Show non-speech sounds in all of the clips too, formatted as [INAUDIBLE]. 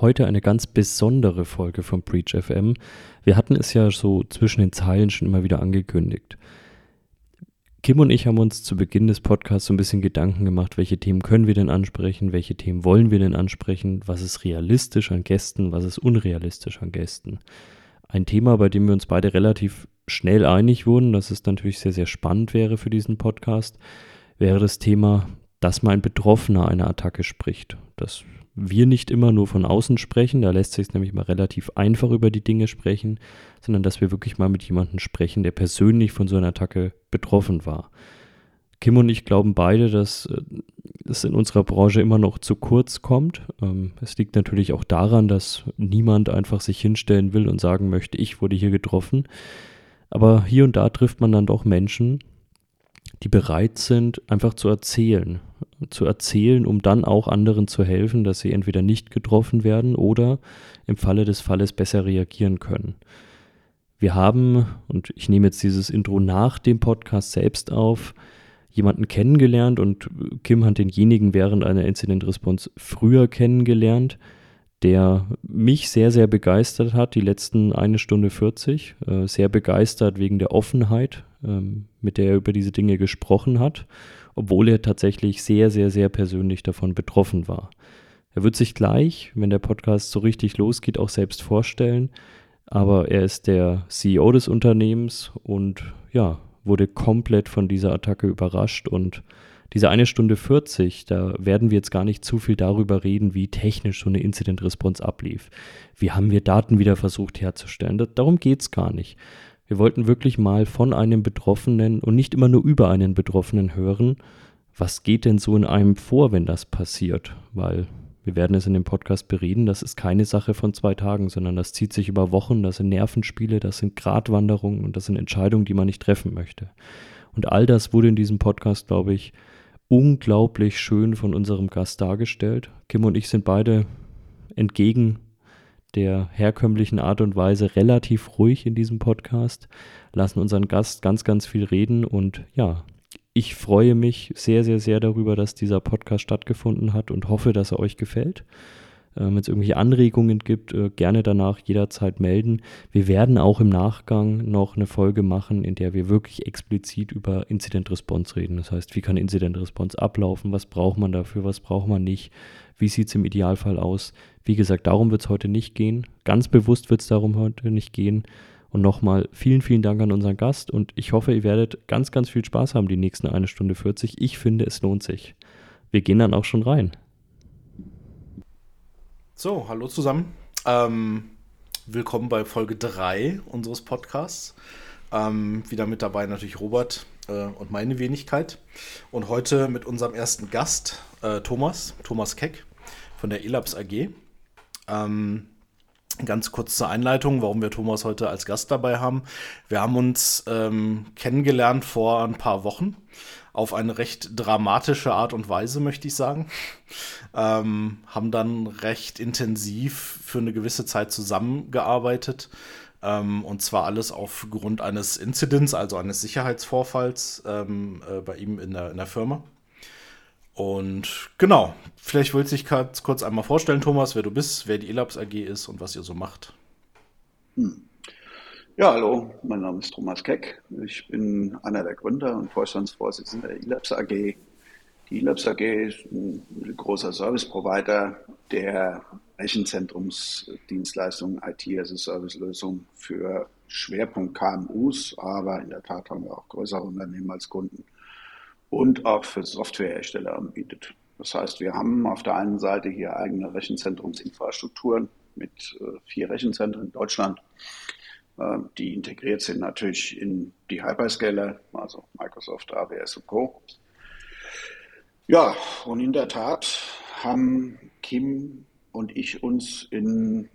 Heute eine ganz besondere Folge von Breach FM. Wir hatten es ja so zwischen den Zeilen schon immer wieder angekündigt. Kim und ich haben uns zu Beginn des Podcasts so ein bisschen Gedanken gemacht, welche Themen können wir denn ansprechen, welche Themen wollen wir denn ansprechen, was ist realistisch an Gästen, was ist unrealistisch an Gästen. Ein Thema, bei dem wir uns beide relativ schnell einig wurden, dass es natürlich sehr, sehr spannend wäre für diesen Podcast, wäre das Thema, dass mal ein Betroffener einer Attacke spricht. Dass wir nicht immer nur von außen sprechen, da lässt sich nämlich mal relativ einfach über die Dinge sprechen, sondern dass wir wirklich mal mit jemandem sprechen, der persönlich von so einer Attacke betroffen war. Kim und ich glauben beide, dass äh, es in unserer Branche immer noch zu kurz kommt. Ähm, es liegt natürlich auch daran, dass niemand einfach sich hinstellen will und sagen möchte, ich wurde hier getroffen. Aber hier und da trifft man dann doch Menschen, die bereit sind, einfach zu erzählen. Zu erzählen, um dann auch anderen zu helfen, dass sie entweder nicht getroffen werden oder im Falle des Falles besser reagieren können. Wir haben, und ich nehme jetzt dieses Intro nach dem Podcast selbst auf, jemanden kennengelernt und Kim hat denjenigen während einer Incident Response früher kennengelernt, der mich sehr, sehr begeistert hat, die letzten eine Stunde 40. Äh, sehr begeistert wegen der Offenheit, ähm, mit der er über diese Dinge gesprochen hat, obwohl er tatsächlich sehr, sehr, sehr persönlich davon betroffen war. Er wird sich gleich, wenn der Podcast so richtig losgeht, auch selbst vorstellen, aber er ist der CEO des Unternehmens und ja, wurde komplett von dieser Attacke überrascht und diese eine Stunde 40, da werden wir jetzt gar nicht zu viel darüber reden, wie technisch so eine Incident Response ablief. Wie haben wir Daten wieder versucht herzustellen? Darum geht es gar nicht. Wir wollten wirklich mal von einem Betroffenen und nicht immer nur über einen Betroffenen hören, was geht denn so in einem vor, wenn das passiert? Weil wir werden es in dem Podcast bereden, das ist keine Sache von zwei Tagen, sondern das zieht sich über Wochen, das sind Nervenspiele, das sind Gratwanderungen und das sind Entscheidungen, die man nicht treffen möchte. Und all das wurde in diesem Podcast, glaube ich, unglaublich schön von unserem Gast dargestellt. Kim und ich sind beide entgegen der herkömmlichen Art und Weise relativ ruhig in diesem Podcast, lassen unseren Gast ganz, ganz viel reden und ja, ich freue mich sehr, sehr, sehr darüber, dass dieser Podcast stattgefunden hat und hoffe, dass er euch gefällt. Ähm, Wenn es irgendwelche Anregungen gibt, äh, gerne danach jederzeit melden. Wir werden auch im Nachgang noch eine Folge machen, in der wir wirklich explizit über Incident Response reden. Das heißt, wie kann Incident Response ablaufen? Was braucht man dafür? Was braucht man nicht? Wie sieht es im Idealfall aus? Wie gesagt, darum wird es heute nicht gehen. Ganz bewusst wird es darum heute nicht gehen. Und nochmal vielen, vielen Dank an unseren Gast und ich hoffe, ihr werdet ganz, ganz viel Spaß haben die nächsten eine Stunde 40. Ich finde, es lohnt sich. Wir gehen dann auch schon rein. So, hallo zusammen. Ähm, willkommen bei Folge 3 unseres Podcasts. Ähm, wieder mit dabei natürlich Robert äh, und meine Wenigkeit. Und heute mit unserem ersten Gast, äh, Thomas, Thomas Keck von der Elabs AG. Ähm, Ganz kurz zur Einleitung, warum wir Thomas heute als Gast dabei haben. Wir haben uns ähm, kennengelernt vor ein paar Wochen auf eine recht dramatische Art und Weise, möchte ich sagen. Ähm, haben dann recht intensiv für eine gewisse Zeit zusammengearbeitet. Ähm, und zwar alles aufgrund eines Incidents, also eines Sicherheitsvorfalls ähm, äh, bei ihm in der, in der Firma. Und genau, vielleicht wollte ich dich kurz einmal vorstellen, Thomas, wer du bist, wer die Elabs AG ist und was ihr so macht. Hm. Ja, hallo, mein Name ist Thomas Keck. Ich bin einer der Gründer und Vorstandsvorsitzender der Elabs AG. Die Elabs AG ist ein großer Service-Provider, der Rechenzentrumsdienstleistungen, IT-as-a-Service-Lösungen für Schwerpunkt KMUs, aber in der Tat haben wir auch größere Unternehmen als Kunden und auch für Softwarehersteller anbietet. Das heißt, wir haben auf der einen Seite hier eigene Rechenzentrumsinfrastrukturen mit äh, vier Rechenzentren in Deutschland, äh, die integriert sind natürlich in die Hyperscaler, also Microsoft, AWS und Co. Ja, und in der Tat haben Kim und ich uns in,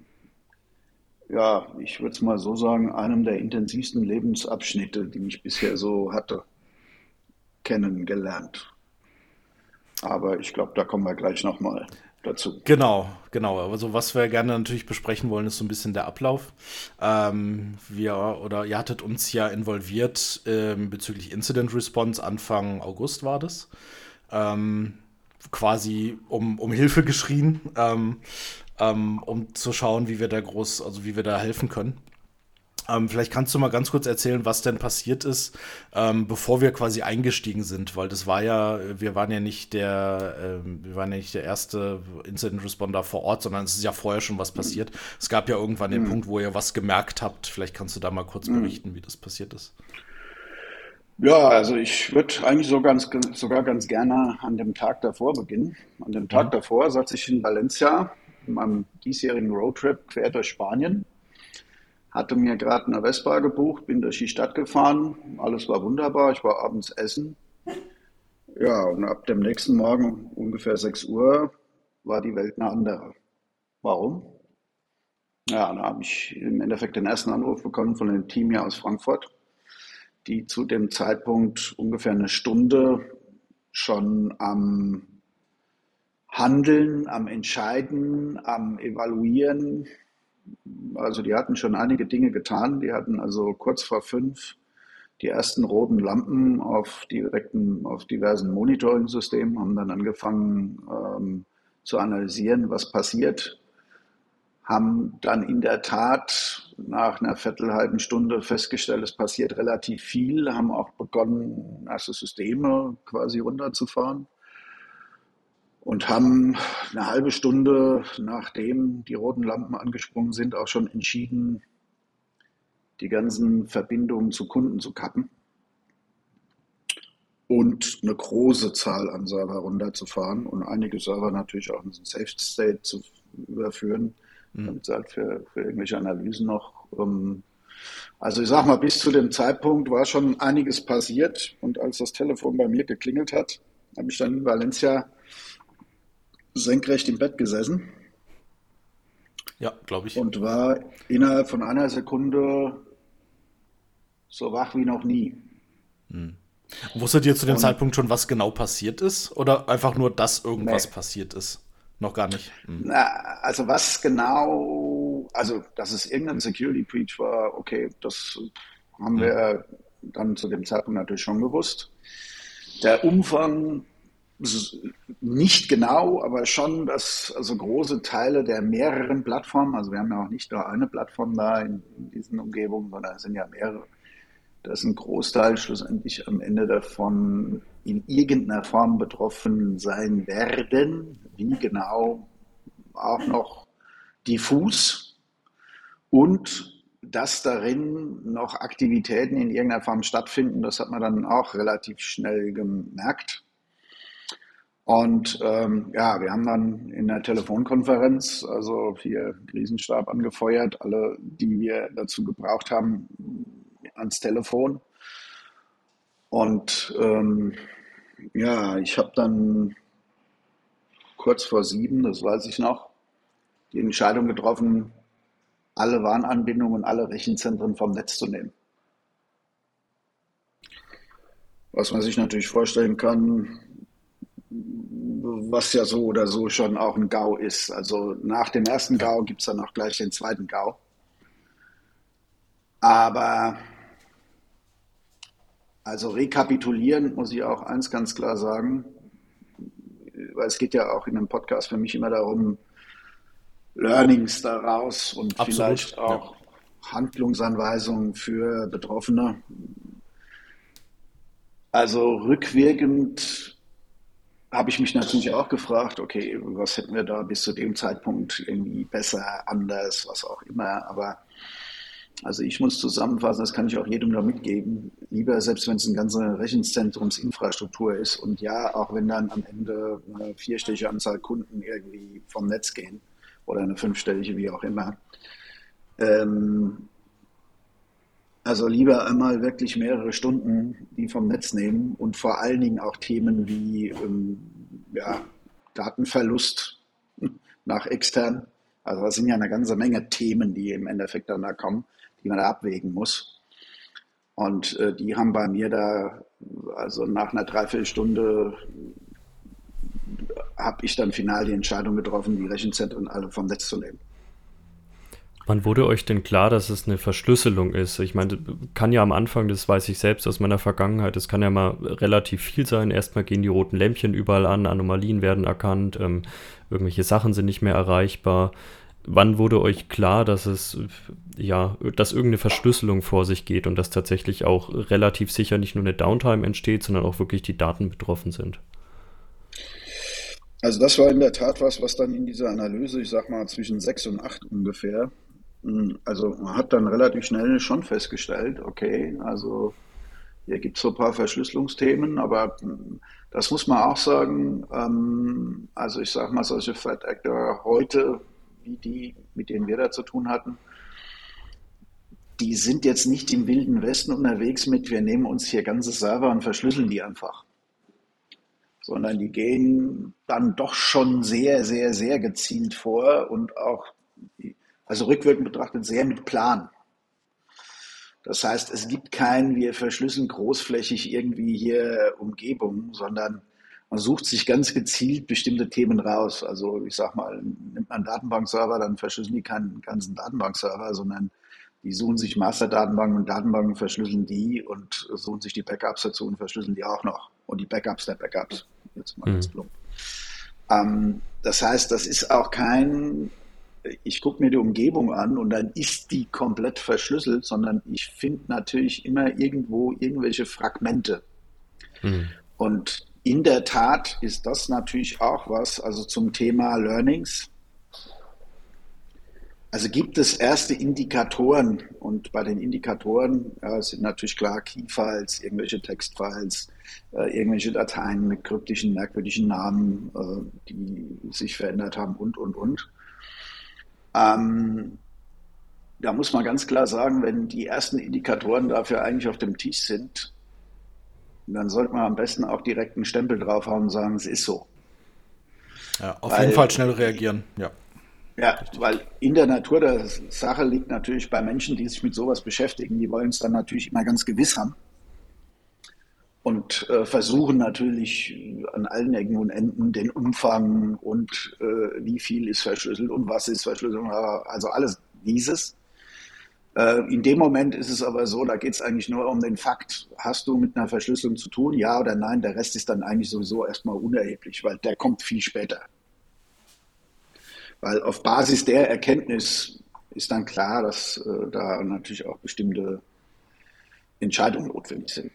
ja, ich würde es mal so sagen, einem der intensivsten Lebensabschnitte, die ich bisher so hatte, kennengelernt. Aber ich glaube, da kommen wir gleich nochmal dazu. Genau, genau. Also was wir gerne natürlich besprechen wollen, ist so ein bisschen der Ablauf. Ähm, wir oder ihr hattet uns ja involviert ähm, bezüglich Incident Response Anfang August war das. Ähm, quasi um, um Hilfe geschrien. Ähm, ähm, um zu schauen, wie wir da groß, also wie wir da helfen können. Ähm, vielleicht kannst du mal ganz kurz erzählen, was denn passiert ist, ähm, bevor wir quasi eingestiegen sind, weil das war ja, wir waren ja nicht der, ähm, wir waren ja nicht der erste Incident Responder vor Ort, sondern es ist ja vorher schon was passiert. Es gab ja irgendwann den mhm. Punkt, wo ihr was gemerkt habt. Vielleicht kannst du da mal kurz mhm. berichten, wie das passiert ist. Ja, also ich würde eigentlich so ganz, sogar ganz gerne an dem Tag davor beginnen. An dem Tag mhm. davor saß ich in Valencia in meinem diesjährigen Roadtrip quer durch Spanien. Hatte mir gerade eine Vespa gebucht, bin durch die Stadt gefahren. Alles war wunderbar. Ich war abends essen. Ja, und ab dem nächsten Morgen, ungefähr 6 Uhr, war die Welt eine andere. Warum? Ja, da habe ich im Endeffekt den ersten Anruf bekommen von dem Team hier aus Frankfurt die zu dem Zeitpunkt ungefähr eine Stunde schon am Handeln, am Entscheiden, am Evaluieren. Also die hatten schon einige Dinge getan. Die hatten also kurz vor fünf die ersten roten Lampen auf direkten, auf diversen Monitoring-Systemen, haben dann angefangen ähm, zu analysieren, was passiert. Haben dann in der Tat nach einer viertelhalben Stunde festgestellt, es passiert relativ viel, haben auch begonnen, erste Systeme quasi runterzufahren und haben eine halbe Stunde, nachdem die roten Lampen angesprungen sind, auch schon entschieden, die ganzen Verbindungen zu Kunden zu kappen und eine große Zahl an Server runterzufahren und einige Server natürlich auch in den Safe State zu überführen mhm. damit sie halt für, für irgendwelche Analysen noch. Ähm, also ich sag mal, bis zu dem Zeitpunkt war schon einiges passiert und als das Telefon bei mir geklingelt hat, habe ich dann in Valencia senkrecht im Bett gesessen. Ja, glaube ich. Und war innerhalb von einer Sekunde so wach wie noch nie. Hm. Wusstet ihr zu dem und, Zeitpunkt schon, was genau passiert ist? Oder einfach nur, dass irgendwas nee. passiert ist? Noch gar nicht. Hm. Na, also was genau, also dass es irgendein Security Breach war, okay, das haben hm. wir dann zu dem Zeitpunkt natürlich schon gewusst. Der Umfang nicht genau, aber schon, dass also große Teile der mehreren Plattformen, also wir haben ja auch nicht nur eine Plattform da in, in diesen Umgebungen, sondern es sind ja mehrere, dass ein Großteil schlussendlich am Ende davon in irgendeiner Form betroffen sein werden. Wie genau auch noch diffus. Und dass darin noch Aktivitäten in irgendeiner Form stattfinden, das hat man dann auch relativ schnell gemerkt. Und ähm, ja, wir haben dann in der Telefonkonferenz, also hier Krisenstab angefeuert, alle, die wir dazu gebraucht haben, ans Telefon. Und ähm, ja, ich habe dann kurz vor sieben, das weiß ich noch, die Entscheidung getroffen, alle Warnanbindungen und alle Rechenzentren vom Netz zu nehmen. Was man sich natürlich vorstellen kann, was ja so oder so schon auch ein GAU ist. Also nach dem ersten GAU gibt es dann auch gleich den zweiten GAU. Aber also rekapitulieren muss ich auch eins ganz klar sagen, weil es geht ja auch in einem Podcast für mich immer darum, Learnings daraus und Absolut, vielleicht auch ja. Handlungsanweisungen für Betroffene. Also rückwirkend habe ich mich natürlich auch gefragt, okay, was hätten wir da bis zu dem Zeitpunkt irgendwie besser, anders, was auch immer. Aber also ich muss zusammenfassen, das kann ich auch jedem nur mitgeben. Lieber, selbst wenn es eine ganze Rechenzentrumsinfrastruktur ist und ja, auch wenn dann am Ende eine vierstellige Anzahl Kunden irgendwie vom Netz gehen oder eine fünfstellige, wie auch immer. Ähm, also lieber einmal wirklich mehrere Stunden, die vom Netz nehmen und vor allen Dingen auch Themen wie ähm, ja, Datenverlust [LAUGHS] nach extern. Also das sind ja eine ganze Menge Themen, die im Endeffekt dann da kommen die man da abwägen muss. Und äh, die haben bei mir da, also nach einer Dreiviertelstunde habe ich dann final die Entscheidung getroffen, die Rechenzentren alle vom Netz zu nehmen. Wann wurde euch denn klar, dass es eine Verschlüsselung ist? Ich meine, kann ja am Anfang, das weiß ich selbst aus meiner Vergangenheit, es kann ja mal relativ viel sein. Erstmal gehen die roten Lämpchen überall an, Anomalien werden erkannt, ähm, irgendwelche Sachen sind nicht mehr erreichbar. Wann wurde euch klar, dass es ja, dass irgendeine Verschlüsselung vor sich geht und dass tatsächlich auch relativ sicher nicht nur eine Downtime entsteht, sondern auch wirklich die Daten betroffen sind? Also das war in der Tat was, was dann in dieser Analyse, ich sag mal zwischen sechs und acht ungefähr, also man hat dann relativ schnell schon festgestellt, okay, also hier gibt es so ein paar Verschlüsselungsthemen, aber hm, das muss man auch sagen, ähm, also ich sag mal, solche Threat Actor heute, wie die, mit denen wir da zu tun hatten, die sind jetzt nicht im wilden Westen unterwegs mit, wir nehmen uns hier ganze Server und verschlüsseln die einfach. Sondern die gehen dann doch schon sehr, sehr, sehr gezielt vor und auch also rückwirkend betrachtet sehr mit Plan. Das heißt, es gibt kein, wir verschlüsseln großflächig irgendwie hier Umgebung, sondern man sucht sich ganz gezielt bestimmte Themen raus. Also ich sag mal, nimmt man einen Datenbankserver, dann verschlüsseln die keinen ganzen Datenbankserver, sondern die suchen sich Masterdatenbanken und Datenbanken, verschlüsseln die und suchen sich die Backups dazu und verschlüsseln die auch noch. Und die Backups der Backups. Jetzt mal ganz mhm. plump. Ähm, das heißt, das ist auch kein ich gucke mir die Umgebung an und dann ist die komplett verschlüsselt, sondern ich finde natürlich immer irgendwo irgendwelche Fragmente. Mhm. Und in der Tat ist das natürlich auch was, also zum Thema Learnings. Also gibt es erste Indikatoren und bei den Indikatoren ja, sind natürlich klar Key-Files, irgendwelche Textfiles, äh, irgendwelche Dateien mit kryptischen, merkwürdigen Namen, äh, die sich verändert haben und, und, und. Ähm, da muss man ganz klar sagen, wenn die ersten Indikatoren dafür eigentlich auf dem Tisch sind, dann sollte man am besten auch direkt einen Stempel draufhauen und sagen, es ist so. Ja, auf weil, jeden Fall schnell reagieren, ja. Ja, weil in der Natur der Sache liegt natürlich bei Menschen, die sich mit sowas beschäftigen, die wollen es dann natürlich immer ganz gewiss haben und äh, versuchen natürlich an allen Ecken und Enden den Umfang und äh, wie viel ist verschlüsselt und was ist verschlüsselt, also alles dieses. Äh, in dem Moment ist es aber so, da geht es eigentlich nur um den Fakt, hast du mit einer Verschlüsselung zu tun, ja oder nein, der Rest ist dann eigentlich sowieso erstmal unerheblich, weil der kommt viel später. Weil auf Basis der Erkenntnis ist dann klar, dass äh, da natürlich auch bestimmte Entscheidungen notwendig sind.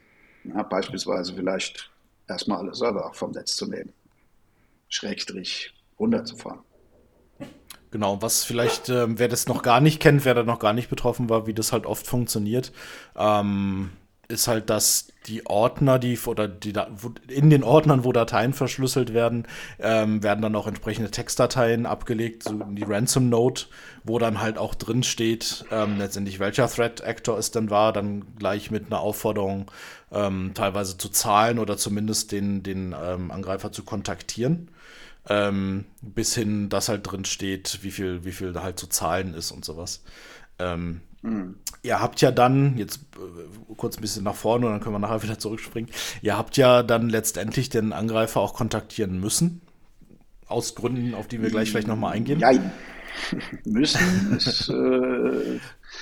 Ja, beispielsweise vielleicht erstmal alle Server vom Netz zu nehmen, Schrägstrich runterzufahren. Genau, was vielleicht, äh, wer das noch gar nicht kennt, wer da noch gar nicht betroffen war, wie das halt oft funktioniert, ähm, ist halt, dass die Ordner, die oder die in den Ordnern, wo Dateien verschlüsselt werden, ähm, werden dann auch entsprechende Textdateien abgelegt, so in die Ransom Note, wo dann halt auch drin steht, ähm, letztendlich welcher Threat Actor es denn war, dann gleich mit einer Aufforderung ähm, teilweise zu zahlen oder zumindest den, den ähm, Angreifer zu kontaktieren. Ähm, bis hin, dass halt drin steht, wie viel, wie viel da halt zu zahlen ist und sowas. Ähm, Mhm. Ihr habt ja dann, jetzt äh, kurz ein bisschen nach vorne und dann können wir nachher wieder zurückspringen. Ihr habt ja dann letztendlich den Angreifer auch kontaktieren müssen. Aus Gründen, auf die wir gleich vielleicht nochmal eingehen. Nein. [LAUGHS] müssen ist. Äh,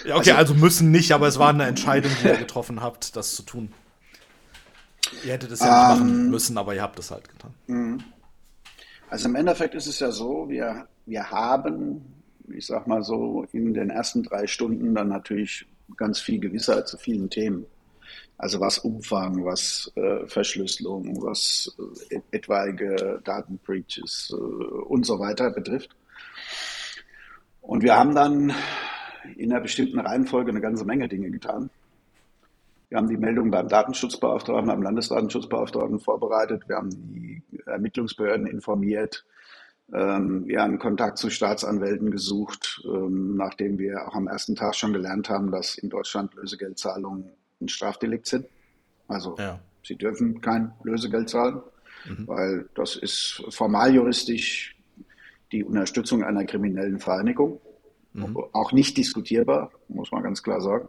ja, okay, also, also, müssen nicht, aber es war eine Entscheidung, die ihr getroffen habt, das zu tun. Ihr hättet es ja nicht machen ähm, müssen, aber ihr habt es halt getan. Mhm. Also im Endeffekt ist es ja so, wir, wir haben ich sag mal so, in den ersten drei Stunden dann natürlich ganz viel Gewissheit zu vielen Themen. Also was Umfang, was äh, Verschlüsselung, was äh, etwaige Datenbreaches äh, und so weiter betrifft. Und wir haben dann in einer bestimmten Reihenfolge eine ganze Menge Dinge getan. Wir haben die Meldung beim Datenschutzbeauftragten, beim Landesdatenschutzbeauftragten vorbereitet. Wir haben die Ermittlungsbehörden informiert. Ähm, wir haben Kontakt zu Staatsanwälten gesucht, ähm, nachdem wir auch am ersten Tag schon gelernt haben, dass in Deutschland Lösegeldzahlungen ein Strafdelikt sind. Also ja. sie dürfen kein Lösegeld zahlen, mhm. weil das ist formal juristisch die Unterstützung einer kriminellen Vereinigung. Mhm. Auch nicht diskutierbar, muss man ganz klar sagen.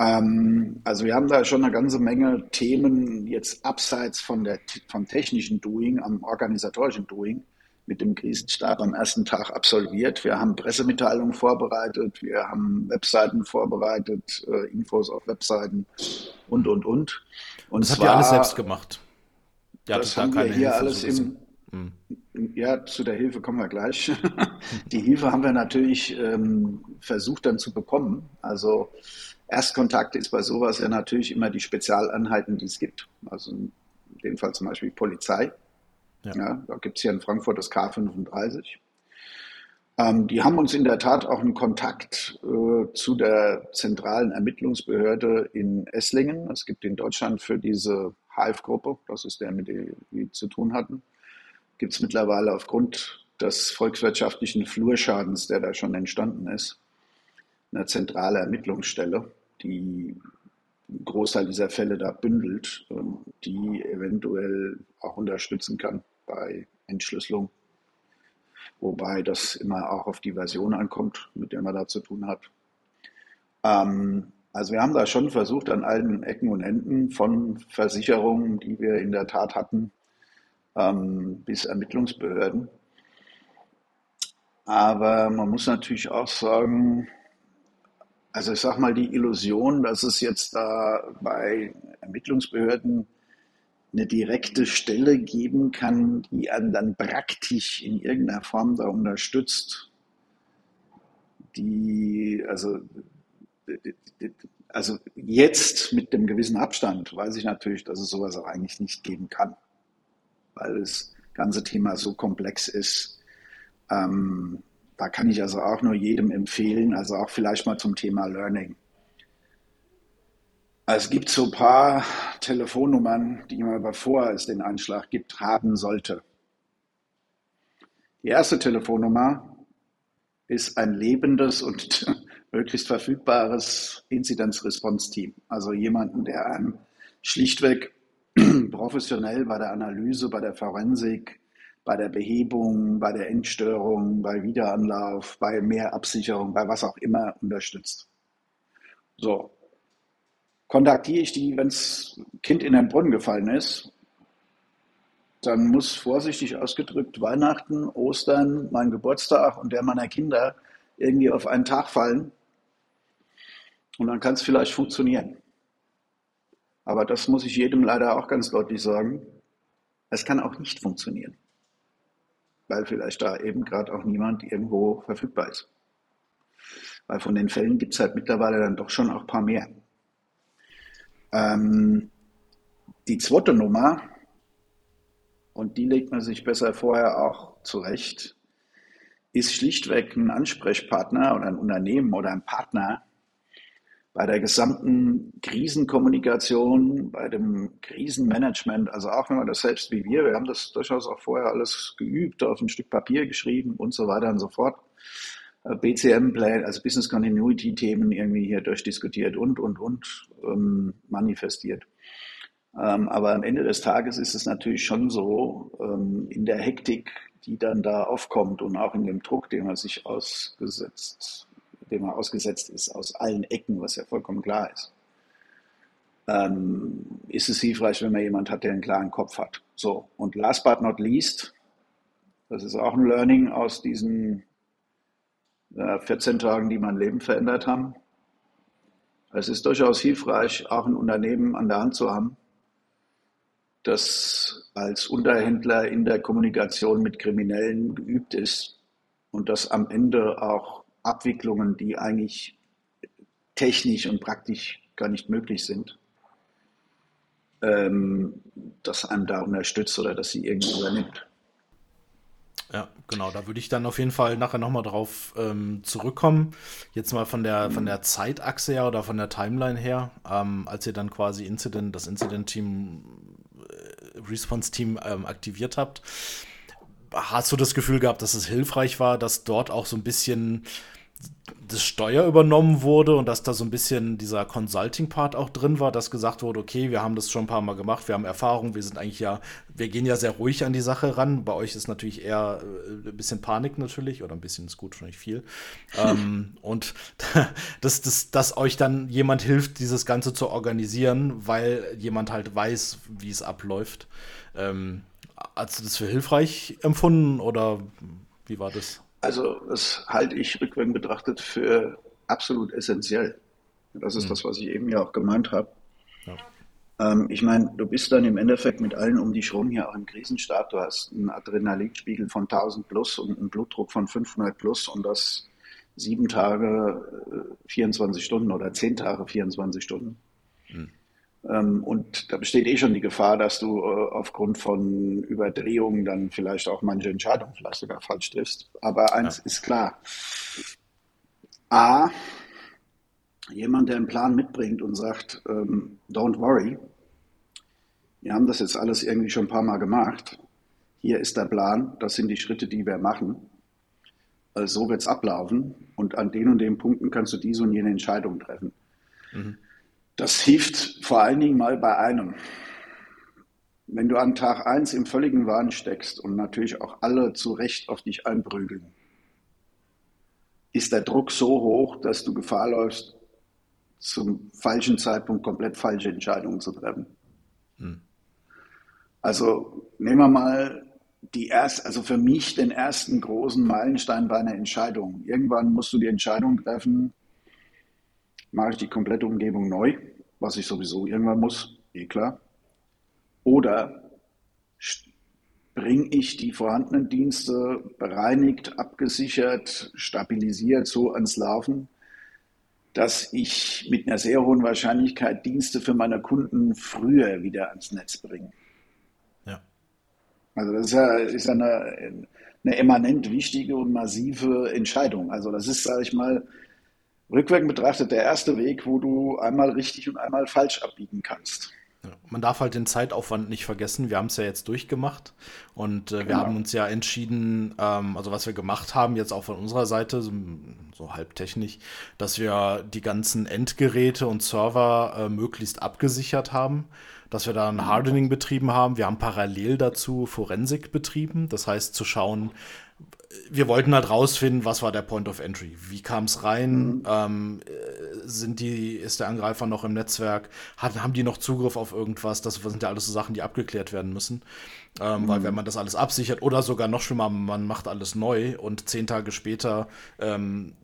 Ähm, also wir haben da schon eine ganze Menge Themen jetzt abseits von der, vom technischen Doing, am organisatorischen Doing, mit dem Krisenstab am ersten Tag absolviert. Wir haben Pressemitteilungen vorbereitet, wir haben Webseiten vorbereitet, äh, Infos auf Webseiten und, und, und. Und das zwar, habt ihr alles selbst gemacht? Ja, das haben wir hier Hilfe alles im, hm. ja, zu der Hilfe kommen wir gleich. [LAUGHS] Die Hilfe haben wir natürlich ähm, versucht dann zu bekommen. Also Erstkontakt ist bei sowas ja natürlich immer die Spezialeinheiten, die es gibt. Also in dem Fall zum Beispiel Polizei. Ja. ja da gibt es hier in Frankfurt das K35. Ähm, die haben uns in der Tat auch einen Kontakt äh, zu der zentralen Ermittlungsbehörde in Esslingen. Es gibt in Deutschland für diese Hive-Gruppe, das ist der, mit dem wir zu tun hatten, gibt es mittlerweile aufgrund des volkswirtschaftlichen Flurschadens, der da schon entstanden ist, eine zentrale Ermittlungsstelle die einen Großteil dieser Fälle da bündelt, die eventuell auch unterstützen kann bei Entschlüsselung. Wobei das immer auch auf die Version ankommt, mit der man da zu tun hat. Ähm, also wir haben da schon versucht, an allen Ecken und Enden von Versicherungen, die wir in der Tat hatten, ähm, bis Ermittlungsbehörden. Aber man muss natürlich auch sagen, also ich sag mal, die Illusion, dass es jetzt da bei Ermittlungsbehörden eine direkte Stelle geben kann, die einen dann praktisch in irgendeiner Form da unterstützt, die, also, also jetzt mit dem gewissen Abstand weiß ich natürlich, dass es sowas auch eigentlich nicht geben kann, weil das ganze Thema so komplex ist. Ähm, da kann ich also auch nur jedem empfehlen, also auch vielleicht mal zum Thema Learning. Es gibt so ein paar Telefonnummern, die man bevor es den Anschlag gibt, haben sollte. Die erste Telefonnummer ist ein lebendes und [LAUGHS] möglichst verfügbares Inzidenz-Response-Team. Also jemanden, der einem schlichtweg [CLEARS THROAT] professionell bei der Analyse, bei der Forensik, bei der Behebung, bei der Endstörung, bei Wiederanlauf, bei mehr Absicherung, bei was auch immer unterstützt. So. Kontaktiere ich die, wenn das Kind in den Brunnen gefallen ist, dann muss vorsichtig ausgedrückt Weihnachten, Ostern, mein Geburtstag und der meiner Kinder irgendwie auf einen Tag fallen. Und dann kann es vielleicht funktionieren. Aber das muss ich jedem leider auch ganz deutlich sagen. Es kann auch nicht funktionieren weil vielleicht da eben gerade auch niemand irgendwo verfügbar ist. Weil von den Fällen gibt es halt mittlerweile dann doch schon auch ein paar mehr. Ähm, die zweite Nummer, und die legt man sich besser vorher auch zurecht, ist schlichtweg ein Ansprechpartner oder ein Unternehmen oder ein Partner, bei der gesamten Krisenkommunikation, bei dem Krisenmanagement, also auch wenn man das selbst wie wir, wir haben das durchaus auch vorher alles geübt, auf ein Stück Papier geschrieben und so weiter und so fort. Äh, BCM-Plan, also Business Continuity-Themen irgendwie hier durchdiskutiert und, und, und ähm, manifestiert. Ähm, aber am Ende des Tages ist es natürlich schon so, ähm, in der Hektik, die dann da aufkommt und auch in dem Druck, den man sich ausgesetzt dem er ausgesetzt ist, aus allen Ecken, was ja vollkommen klar ist, ähm, ist es hilfreich, wenn man jemand hat, der einen klaren Kopf hat. So, und last but not least, das ist auch ein Learning aus diesen äh, 14 Tagen, die mein Leben verändert haben. Es ist durchaus hilfreich, auch ein Unternehmen an der Hand zu haben, das als Unterhändler in der Kommunikation mit Kriminellen geübt ist und das am Ende auch Abwicklungen, die eigentlich technisch und praktisch gar nicht möglich sind, ähm, dass einem da unterstützt oder dass sie irgendwie übernimmt. Ja, genau, da würde ich dann auf jeden Fall nachher nochmal drauf ähm, zurückkommen. Jetzt mal von der, von der Zeitachse her oder von der Timeline her, ähm, als ihr dann quasi Incident, das Incident-Team, äh, Response-Team ähm, aktiviert habt. Hast du das Gefühl gehabt, dass es hilfreich war, dass dort auch so ein bisschen das Steuer übernommen wurde und dass da so ein bisschen dieser Consulting-Part auch drin war, dass gesagt wurde, okay, wir haben das schon ein paar Mal gemacht, wir haben Erfahrung, wir sind eigentlich ja, wir gehen ja sehr ruhig an die Sache ran. Bei euch ist natürlich eher äh, ein bisschen Panik natürlich, oder ein bisschen ist gut, schon nicht viel. ähm, [LAUGHS] und [LAUGHS] dass, dass, dass euch dann jemand hilft, dieses Ganze zu organisieren, weil jemand halt weiß, wie es abläuft. Ähm, hast du das für hilfreich empfunden oder wie war das? Also das halte ich rückwärts betrachtet für absolut essentiell. Das ist mhm. das, was ich eben ja auch gemeint habe. Ja. Ähm, ich meine, du bist dann im Endeffekt mit allen um dich rum hier auch im Krisenstab. Du hast einen Adrenalinspiegel von 1000 plus und einen Blutdruck von 500 plus und das sieben Tage, 24 äh, Stunden oder zehn Tage, 24 Stunden. Ähm, und da besteht eh schon die Gefahr, dass du äh, aufgrund von Überdrehungen dann vielleicht auch manche Entscheidungen vielleicht sogar falsch triffst. Aber eins ja. ist klar. A, jemand, der einen Plan mitbringt und sagt, ähm, don't worry, wir haben das jetzt alles irgendwie schon ein paar Mal gemacht. Hier ist der Plan, das sind die Schritte, die wir machen. Also so wird es ablaufen und an den und den Punkten kannst du diese und jene Entscheidung treffen. Mhm. Das hilft vor allen Dingen mal bei einem. Wenn du an Tag 1 im völligen Wahn steckst und natürlich auch alle zu Recht auf dich einprügeln, ist der Druck so hoch, dass du Gefahr läufst, zum falschen Zeitpunkt komplett falsche Entscheidungen zu treffen. Hm. Also nehmen wir mal die erst, also für mich den ersten großen Meilenstein bei einer Entscheidung. Irgendwann musst du die Entscheidung treffen, mache ich die komplette Umgebung neu, was ich sowieso irgendwann muss, eh klar. Oder bringe ich die vorhandenen Dienste bereinigt, abgesichert, stabilisiert so ans Laufen, dass ich mit einer sehr hohen Wahrscheinlichkeit Dienste für meine Kunden früher wieder ans Netz bringe. Ja. Also das ist ja, ist ja eine, eine eminent wichtige und massive Entscheidung. Also das ist, sage ich mal, rückwärts betrachtet der erste Weg, wo du einmal richtig und einmal falsch abbiegen kannst. Man darf halt den Zeitaufwand nicht vergessen. Wir haben es ja jetzt durchgemacht und äh, genau. wir haben uns ja entschieden, ähm, also was wir gemacht haben, jetzt auch von unserer Seite, so, so halb technisch, dass wir die ganzen Endgeräte und Server äh, möglichst abgesichert haben, dass wir da ein mhm. Hardening betrieben haben. Wir haben parallel dazu Forensik betrieben, das heißt zu schauen, wir wollten halt rausfinden, was war der Point of Entry? Wie kam es rein? Mhm. Ähm, äh, sind die, ist der Angreifer noch im Netzwerk? Hat, haben die noch Zugriff auf irgendwas? Das sind ja alles so Sachen, die abgeklärt werden müssen. Ähm, mhm. Weil wenn man das alles absichert oder sogar noch schlimmer, man macht alles neu und zehn Tage später ähm,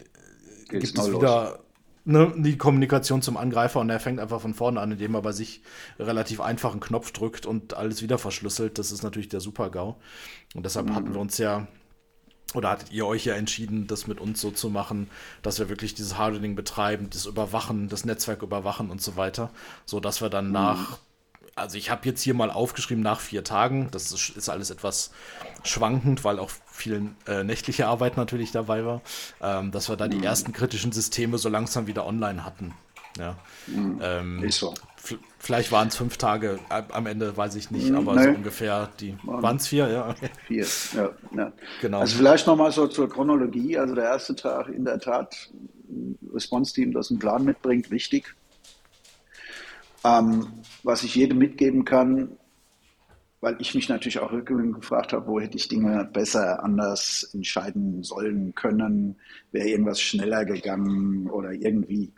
gibt es wieder ne, die Kommunikation zum Angreifer und er fängt einfach von vorne an, indem er bei sich relativ einfachen Knopf drückt und alles wieder verschlüsselt. Das ist natürlich der Super-GAU. Und deshalb mhm. hatten wir uns ja oder hattet ihr euch ja entschieden, das mit uns so zu machen, dass wir wirklich dieses Hardening betreiben, das Überwachen, das Netzwerk überwachen und so weiter, so dass wir dann mhm. nach also ich habe jetzt hier mal aufgeschrieben nach vier Tagen. Das ist, ist alles etwas schwankend, weil auch viel äh, nächtliche Arbeit natürlich dabei war, ähm, dass wir da die mhm. ersten kritischen Systeme so langsam wieder online hatten. Ja. Mhm. Ähm, ist so. Vielleicht waren es fünf Tage, am Ende weiß ich nicht, aber nee. so ungefähr die. Waren es vier, ja? Vier, ja, ja. Genau. Also vielleicht nochmal so zur Chronologie. Also der erste Tag in der Tat, Response-Team, das einen Plan mitbringt, wichtig. Ähm, was ich jedem mitgeben kann, weil ich mich natürlich auch rückwärts gefragt habe, wo hätte ich Dinge besser, anders entscheiden sollen können, wäre irgendwas schneller gegangen oder irgendwie.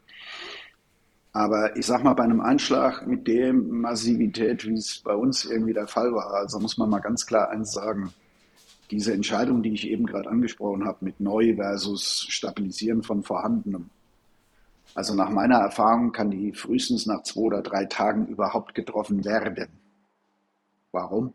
Aber ich sag mal, bei einem Einschlag mit der Massivität, wie es bei uns irgendwie der Fall war, also muss man mal ganz klar eins sagen. Diese Entscheidung, die ich eben gerade angesprochen habe, mit neu versus stabilisieren von vorhandenem. Also nach meiner Erfahrung kann die frühestens nach zwei oder drei Tagen überhaupt getroffen werden. Warum?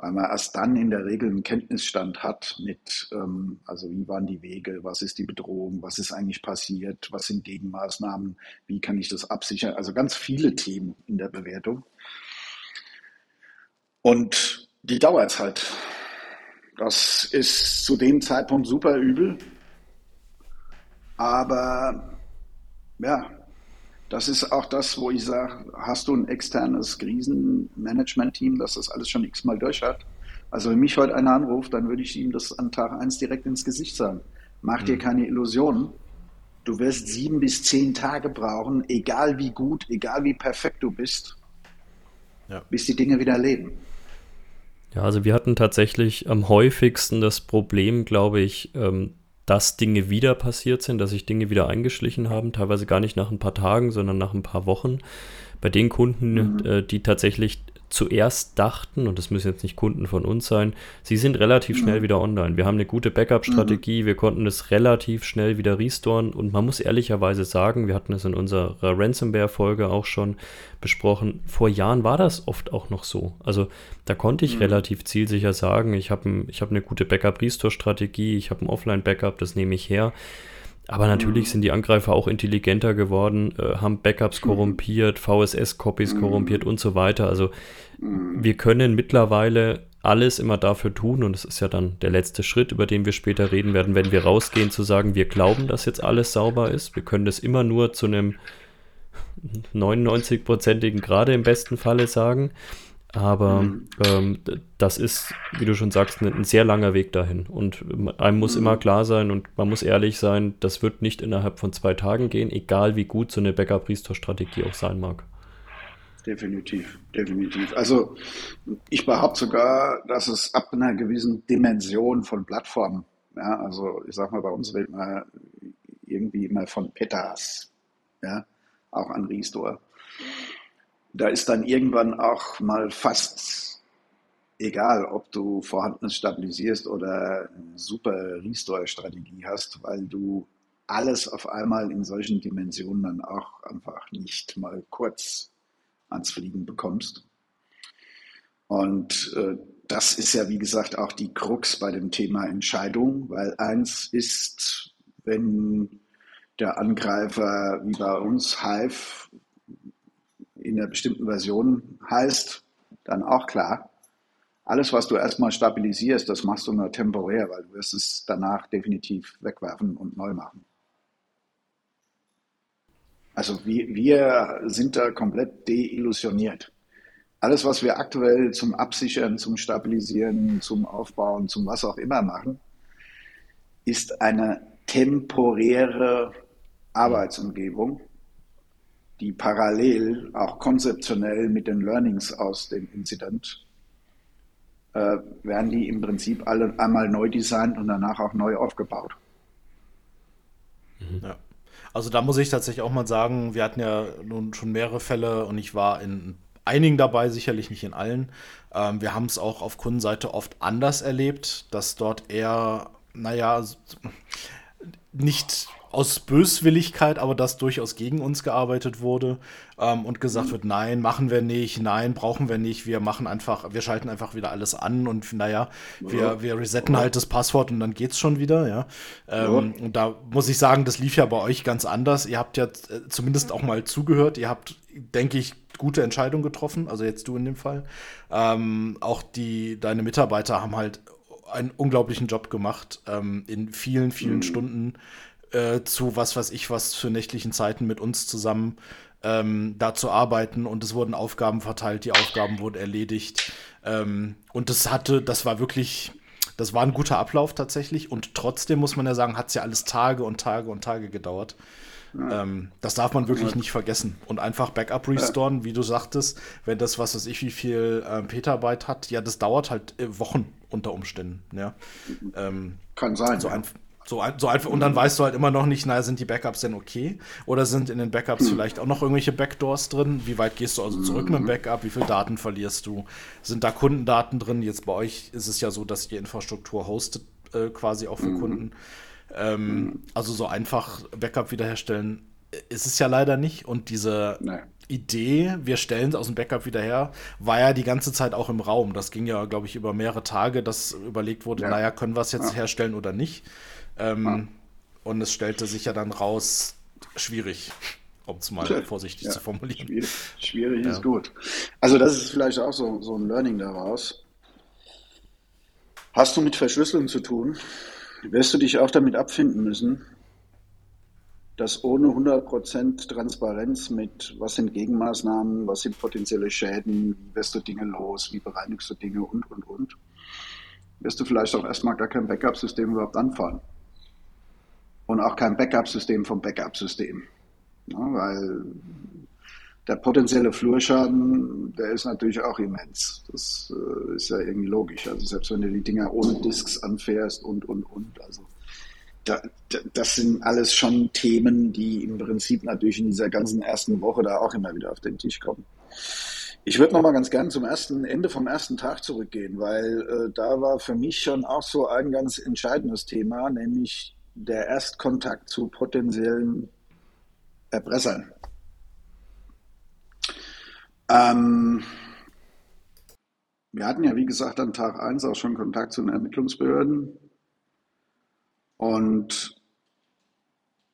Weil man erst dann in der Regel einen Kenntnisstand hat mit, ähm, also wie waren die Wege, was ist die Bedrohung, was ist eigentlich passiert, was sind Gegenmaßnahmen, wie kann ich das absichern. Also ganz viele Themen in der Bewertung. Und die dauert halt. Das ist zu dem Zeitpunkt super übel. Aber ja, das ist auch das, wo ich sage, hast du ein externes Krisenmanagement-Team, das das alles schon x-mal durch hat? Also wenn mich heute einer anruft, dann würde ich ihm das an Tag 1 direkt ins Gesicht sagen. Mach dir mhm. keine Illusionen. Du wirst sieben bis zehn Tage brauchen, egal wie gut, egal wie perfekt du bist, ja. bis die Dinge wieder leben. Ja, also wir hatten tatsächlich am häufigsten das Problem, glaube ich, ähm, dass Dinge wieder passiert sind, dass sich Dinge wieder eingeschlichen haben, teilweise gar nicht nach ein paar Tagen, sondern nach ein paar Wochen. Bei den Kunden, mhm. äh, die tatsächlich zuerst dachten, und das müssen jetzt nicht Kunden von uns sein, sie sind relativ schnell mhm. wieder online. Wir haben eine gute Backup-Strategie, mhm. wir konnten es relativ schnell wieder restoren und man muss ehrlicherweise sagen, wir hatten es in unserer Ransomware-Folge auch schon besprochen, vor Jahren war das oft auch noch so. Also da konnte ich mhm. relativ zielsicher sagen, ich habe ein, hab eine gute Backup-Restore-Strategie, ich habe ein Offline-Backup, das nehme ich her. Aber natürlich mhm. sind die Angreifer auch intelligenter geworden, äh, haben Backups mhm. korrumpiert, VSS-Copies mhm. korrumpiert und so weiter. Also mhm. wir können mittlerweile alles immer dafür tun und es ist ja dann der letzte Schritt, über den wir später reden werden, wenn wir rausgehen, zu sagen, wir glauben, dass jetzt alles sauber ist. Wir können das immer nur zu einem 99-prozentigen Grade im besten Falle sagen. Aber mhm. ähm, das ist, wie du schon sagst, ein, ein, sehr langer Weg dahin. Und einem muss mhm. immer klar sein und man muss ehrlich sein, das wird nicht innerhalb von zwei Tagen gehen, egal wie gut so eine Backup-Restore-Strategie auch sein mag. Definitiv, definitiv. Also ich behaupte sogar, dass es ab einer gewissen Dimension von Plattformen, ja, also ich sag mal, bei uns redet man irgendwie immer von Petas, ja, auch an Restore da ist dann irgendwann auch mal fast egal, ob du vorhandenes stabilisierst oder eine super Restore-Strategie hast, weil du alles auf einmal in solchen Dimensionen dann auch einfach nicht mal kurz ans Fliegen bekommst. Und äh, das ist ja, wie gesagt, auch die Krux bei dem Thema Entscheidung, weil eins ist, wenn der Angreifer wie bei uns Hive in einer bestimmten Version heißt, dann auch klar, alles, was du erstmal stabilisierst, das machst du nur temporär, weil du wirst es danach definitiv wegwerfen und neu machen. Also wir, wir sind da komplett deillusioniert. Alles, was wir aktuell zum Absichern, zum Stabilisieren, zum Aufbauen, zum was auch immer machen, ist eine temporäre Arbeitsumgebung, die parallel auch konzeptionell mit den Learnings aus dem Incident äh, werden die im Prinzip alle einmal neu designt und danach auch neu aufgebaut. Mhm. Ja. Also da muss ich tatsächlich auch mal sagen, wir hatten ja nun schon mehrere Fälle und ich war in einigen dabei, sicherlich nicht in allen. Ähm, wir haben es auch auf Kundenseite oft anders erlebt, dass dort eher, naja, nicht aus Böswilligkeit, aber dass durchaus gegen uns gearbeitet wurde ähm, und gesagt mhm. wird, nein, machen wir nicht, nein, brauchen wir nicht, wir machen einfach, wir schalten einfach wieder alles an und naja, wir, ja. wir resetten ja. halt das Passwort und dann geht's schon wieder, ja. Ähm, ja. Und da muss ich sagen, das lief ja bei euch ganz anders. Ihr habt ja äh, zumindest auch mal zugehört, ihr habt, denke ich, gute Entscheidungen getroffen, also jetzt du in dem Fall. Ähm, auch die, deine Mitarbeiter haben halt einen unglaublichen Job gemacht ähm, in vielen, vielen mhm. Stunden äh, zu was weiß ich was für nächtlichen Zeiten mit uns zusammen ähm, da zu arbeiten und es wurden Aufgaben verteilt, die Aufgaben wurden erledigt. Ähm, und das hatte, das war wirklich, das war ein guter Ablauf tatsächlich und trotzdem muss man ja sagen, hat es ja alles Tage und Tage und Tage gedauert. Ja. Ähm, das darf man wirklich ja. nicht vergessen. Und einfach Backup restoren, ja. wie du sagtest, wenn das, was weiß ich, wie viel ähm, Petabyte hat, ja, das dauert halt äh, Wochen unter Umständen. Ja. Ähm, Kann sein. So, ein, so, so einfach, und dann weißt du halt immer noch nicht, naja, sind die Backups denn okay? Oder sind in den Backups mhm. vielleicht auch noch irgendwelche Backdoors drin? Wie weit gehst du also zurück mhm. mit dem Backup? Wie viele Daten verlierst du? Sind da Kundendaten drin? Jetzt bei euch ist es ja so, dass ihr Infrastruktur hostet, äh, quasi auch für mhm. Kunden. Ähm, mhm. also so einfach Backup wiederherstellen äh, ist es ja leider nicht. Und diese nee. Idee, wir stellen es aus dem Backup wieder her, war ja die ganze Zeit auch im Raum. Das ging ja, glaube ich, über mehrere Tage, dass überlegt wurde, ja. naja, können wir es jetzt ja. herstellen oder nicht. Ähm, ja. Und es stellte sich ja dann raus, schwierig, um es mal ja. vorsichtig ja. zu formulieren. Schwierig, schwierig ist gut. Also das ist vielleicht auch so, so ein Learning daraus. Hast du mit Verschlüsselung zu tun, wirst du dich auch damit abfinden müssen, dass ohne 100% Transparenz mit, was sind Gegenmaßnahmen, was sind potenzielle Schäden, wie wirst du Dinge los, wie bereinigst du Dinge und, und, und, wirst du vielleicht auch erstmal gar kein Backup-System überhaupt anfahren und auch kein Backup-System vom Backup-System. Ja, weil der potenzielle Flurschaden, der ist natürlich auch immens. Das äh, ist ja irgendwie logisch. Also selbst wenn du die Dinger ohne Disks anfährst und, und, und. Also da, da, das sind alles schon Themen, die im Prinzip natürlich in dieser ganzen ersten Woche da auch immer wieder auf den Tisch kommen. Ich würde noch mal ganz gern zum ersten Ende vom ersten Tag zurückgehen, weil äh, da war für mich schon auch so ein ganz entscheidendes Thema, nämlich der Erstkontakt zu potenziellen Erpressern. Ähm, wir hatten ja, wie gesagt, an Tag 1 auch schon Kontakt zu den Ermittlungsbehörden. Und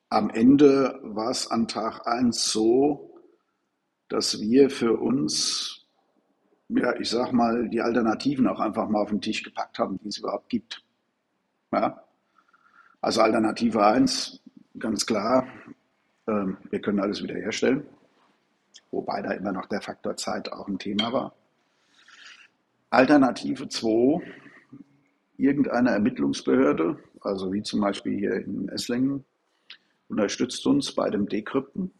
am Ende war es an Tag 1 so, dass wir für uns, ja, ich sag mal, die Alternativen auch einfach mal auf den Tisch gepackt haben, die es überhaupt gibt. Ja? Also Alternative 1, ganz klar, ähm, wir können alles wiederherstellen, wobei da immer noch der Faktor Zeit auch ein Thema war. Alternative 2, irgendeine Ermittlungsbehörde, also wie zum Beispiel hier in Esslingen, unterstützt uns bei dem Dekrypten.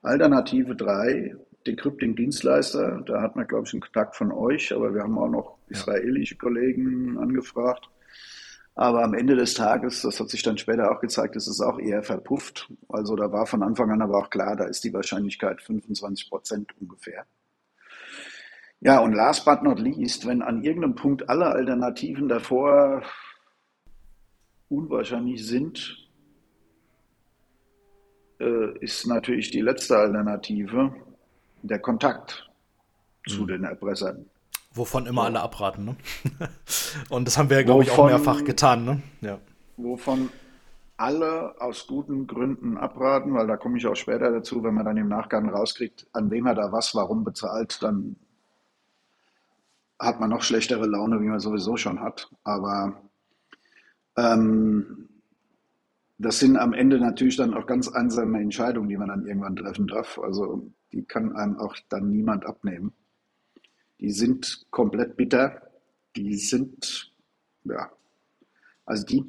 Alternative 3, Decrypting-Dienstleister, da hat man, glaube ich, einen Kontakt von euch, aber wir haben auch noch israelische Kollegen angefragt. Aber am Ende des Tages, das hat sich dann später auch gezeigt, ist es auch eher verpufft. Also da war von Anfang an aber auch klar, da ist die Wahrscheinlichkeit 25 Prozent ungefähr. Ja, und last but not least, wenn an irgendeinem Punkt alle Alternativen davor unwahrscheinlich sind, äh, ist natürlich die letzte Alternative der Kontakt zu mhm. den Erpressern. Wovon immer alle abraten, ne? [LAUGHS] Und das haben wir ja, glaube ich, auch mehrfach getan, ne? Ja. Wovon alle aus guten Gründen abraten, weil da komme ich auch später dazu, wenn man dann im Nachgang rauskriegt, an wem er da was, warum bezahlt, dann hat man noch schlechtere Laune, wie man sowieso schon hat. Aber ähm, das sind am Ende natürlich dann auch ganz einsame Entscheidungen, die man dann irgendwann treffen darf. Also die kann einem auch dann niemand abnehmen. Die sind komplett bitter. Die sind, ja, also die,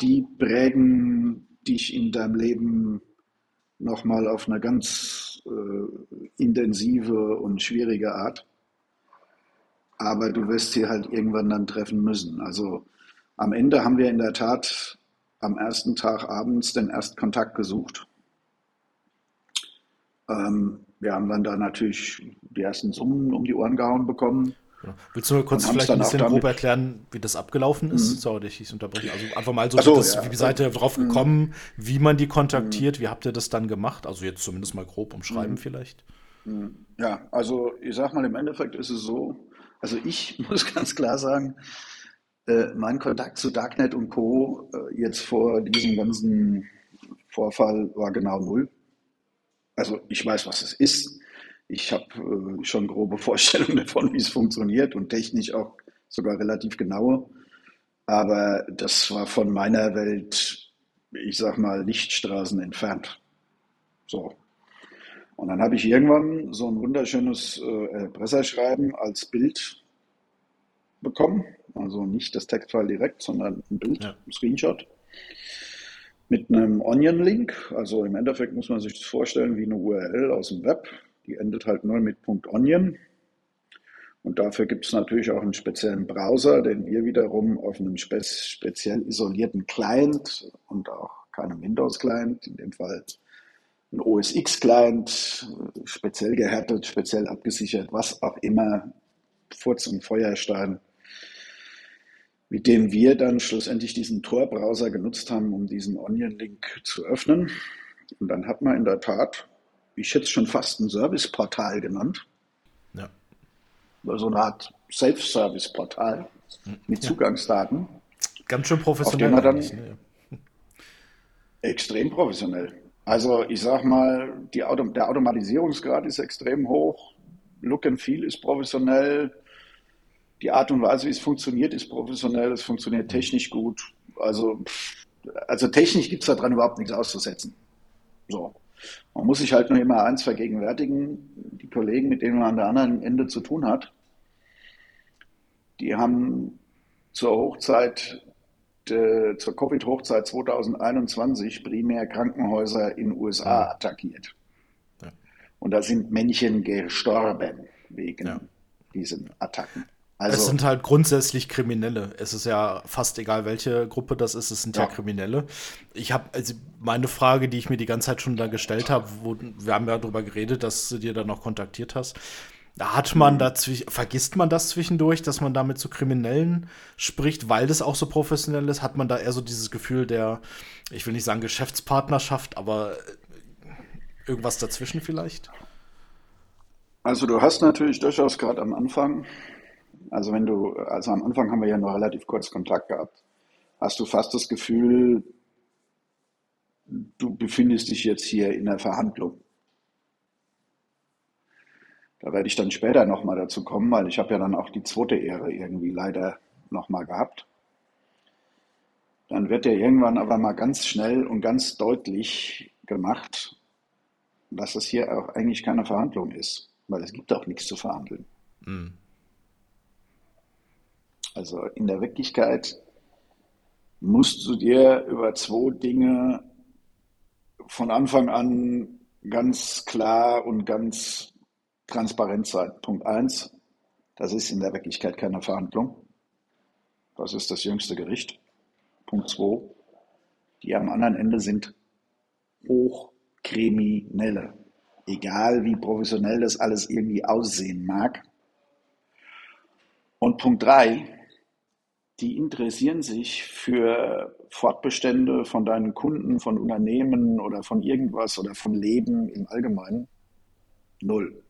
die prägen dich in deinem Leben nochmal auf eine ganz äh, intensive und schwierige Art. Aber du wirst sie halt irgendwann dann treffen müssen. Also am Ende haben wir in der Tat am ersten Tag abends den Erstkontakt gesucht. Ähm, wir haben dann da natürlich die ersten Summen um die Ohren gehauen bekommen. Ja. Willst du kurz vielleicht ein bisschen grob erklären, wie das abgelaufen ist? Mhm. Sorry, ich unterbreche. Also einfach mal so, so das, ja. wie seid ihr drauf mhm. gekommen, mhm. wie man die kontaktiert, mhm. wie habt ihr das dann gemacht? Also jetzt zumindest mal grob umschreiben mhm. vielleicht. Mhm. Ja, also ich sag mal, im Endeffekt ist es so, also ich [LAUGHS] muss ganz klar sagen, äh, mein Kontakt zu Darknet und Co. Äh, jetzt vor diesem ganzen Vorfall war genau null. Also ich weiß, was es ist. Ich habe äh, schon grobe [LAUGHS] Vorstellungen davon, wie es funktioniert und technisch auch sogar relativ genaue. Aber das war von meiner Welt, ich sag mal, Lichtstraßen entfernt. So. Und dann habe ich irgendwann so ein wunderschönes äh, Presseschreiben als Bild bekommen also nicht das Textfile direkt, sondern ein Bild, ja. ein Screenshot mit einem Onion-Link. Also im Endeffekt muss man sich das vorstellen wie eine URL aus dem Web. Die endet halt nur mit .onion. Und dafür gibt es natürlich auch einen speziellen Browser, den wir wiederum auf einem spe speziell isolierten Client und auch keinem Windows-Client, in dem Fall ein OS X-Client, speziell gehärtet, speziell abgesichert, was auch immer, Furz und Feuerstein mit dem wir dann schlussendlich diesen Tor-Browser genutzt haben, um diesen Onion-Link zu öffnen. Und dann hat man in der Tat, ich hätte es schon fast ein Service-Portal genannt. Ja. So eine Art Self-Service-Portal mit ja. Zugangsdaten. Ganz schön professionell. Auf dann, ne? Extrem professionell. Also ich sag mal, Auto, der Automatisierungsgrad ist extrem hoch, Look and Feel ist professionell, die Art und Weise, wie es funktioniert, ist professionell, es funktioniert technisch gut. Also, also technisch gibt es daran überhaupt nichts auszusetzen. So. Man muss sich halt nur immer eins vergegenwärtigen, die Kollegen, mit denen man an der anderen Ende zu tun hat, die haben zur Hochzeit, de, zur Covid-Hochzeit 2021 primär Krankenhäuser in den USA attackiert. Ja. Und da sind Männchen gestorben wegen ja. diesen Attacken. Also, es sind halt grundsätzlich Kriminelle. Es ist ja fast egal, welche Gruppe das ist, es sind ja, ja Kriminelle. Ich habe, also meine Frage, die ich mir die ganze Zeit schon da gestellt habe, wo wir haben ja darüber geredet, dass du dir dann noch kontaktiert hast. Hat man mhm. da vergisst man das zwischendurch, dass man damit zu Kriminellen spricht, weil das auch so professionell ist? Hat man da eher so dieses Gefühl der, ich will nicht sagen Geschäftspartnerschaft, aber irgendwas dazwischen vielleicht? Also du hast natürlich durchaus gerade am Anfang also wenn du, also am Anfang haben wir ja nur relativ kurz Kontakt gehabt, hast du fast das Gefühl, du befindest dich jetzt hier in der Verhandlung. Da werde ich dann später nochmal dazu kommen, weil ich habe ja dann auch die zweite Ehre irgendwie leider nochmal gehabt. Dann wird ja irgendwann aber mal ganz schnell und ganz deutlich gemacht, dass es hier auch eigentlich keine Verhandlung ist, weil es gibt auch nichts zu verhandeln. Mhm. Also in der Wirklichkeit musst du dir über zwei Dinge von Anfang an ganz klar und ganz transparent sein. Punkt eins, das ist in der Wirklichkeit keine Verhandlung. Das ist das jüngste Gericht. Punkt zwei, die am anderen Ende sind Hochkriminelle. Egal wie professionell das alles irgendwie aussehen mag. Und Punkt drei, die interessieren sich für Fortbestände von deinen Kunden, von Unternehmen oder von irgendwas oder von Leben im Allgemeinen null.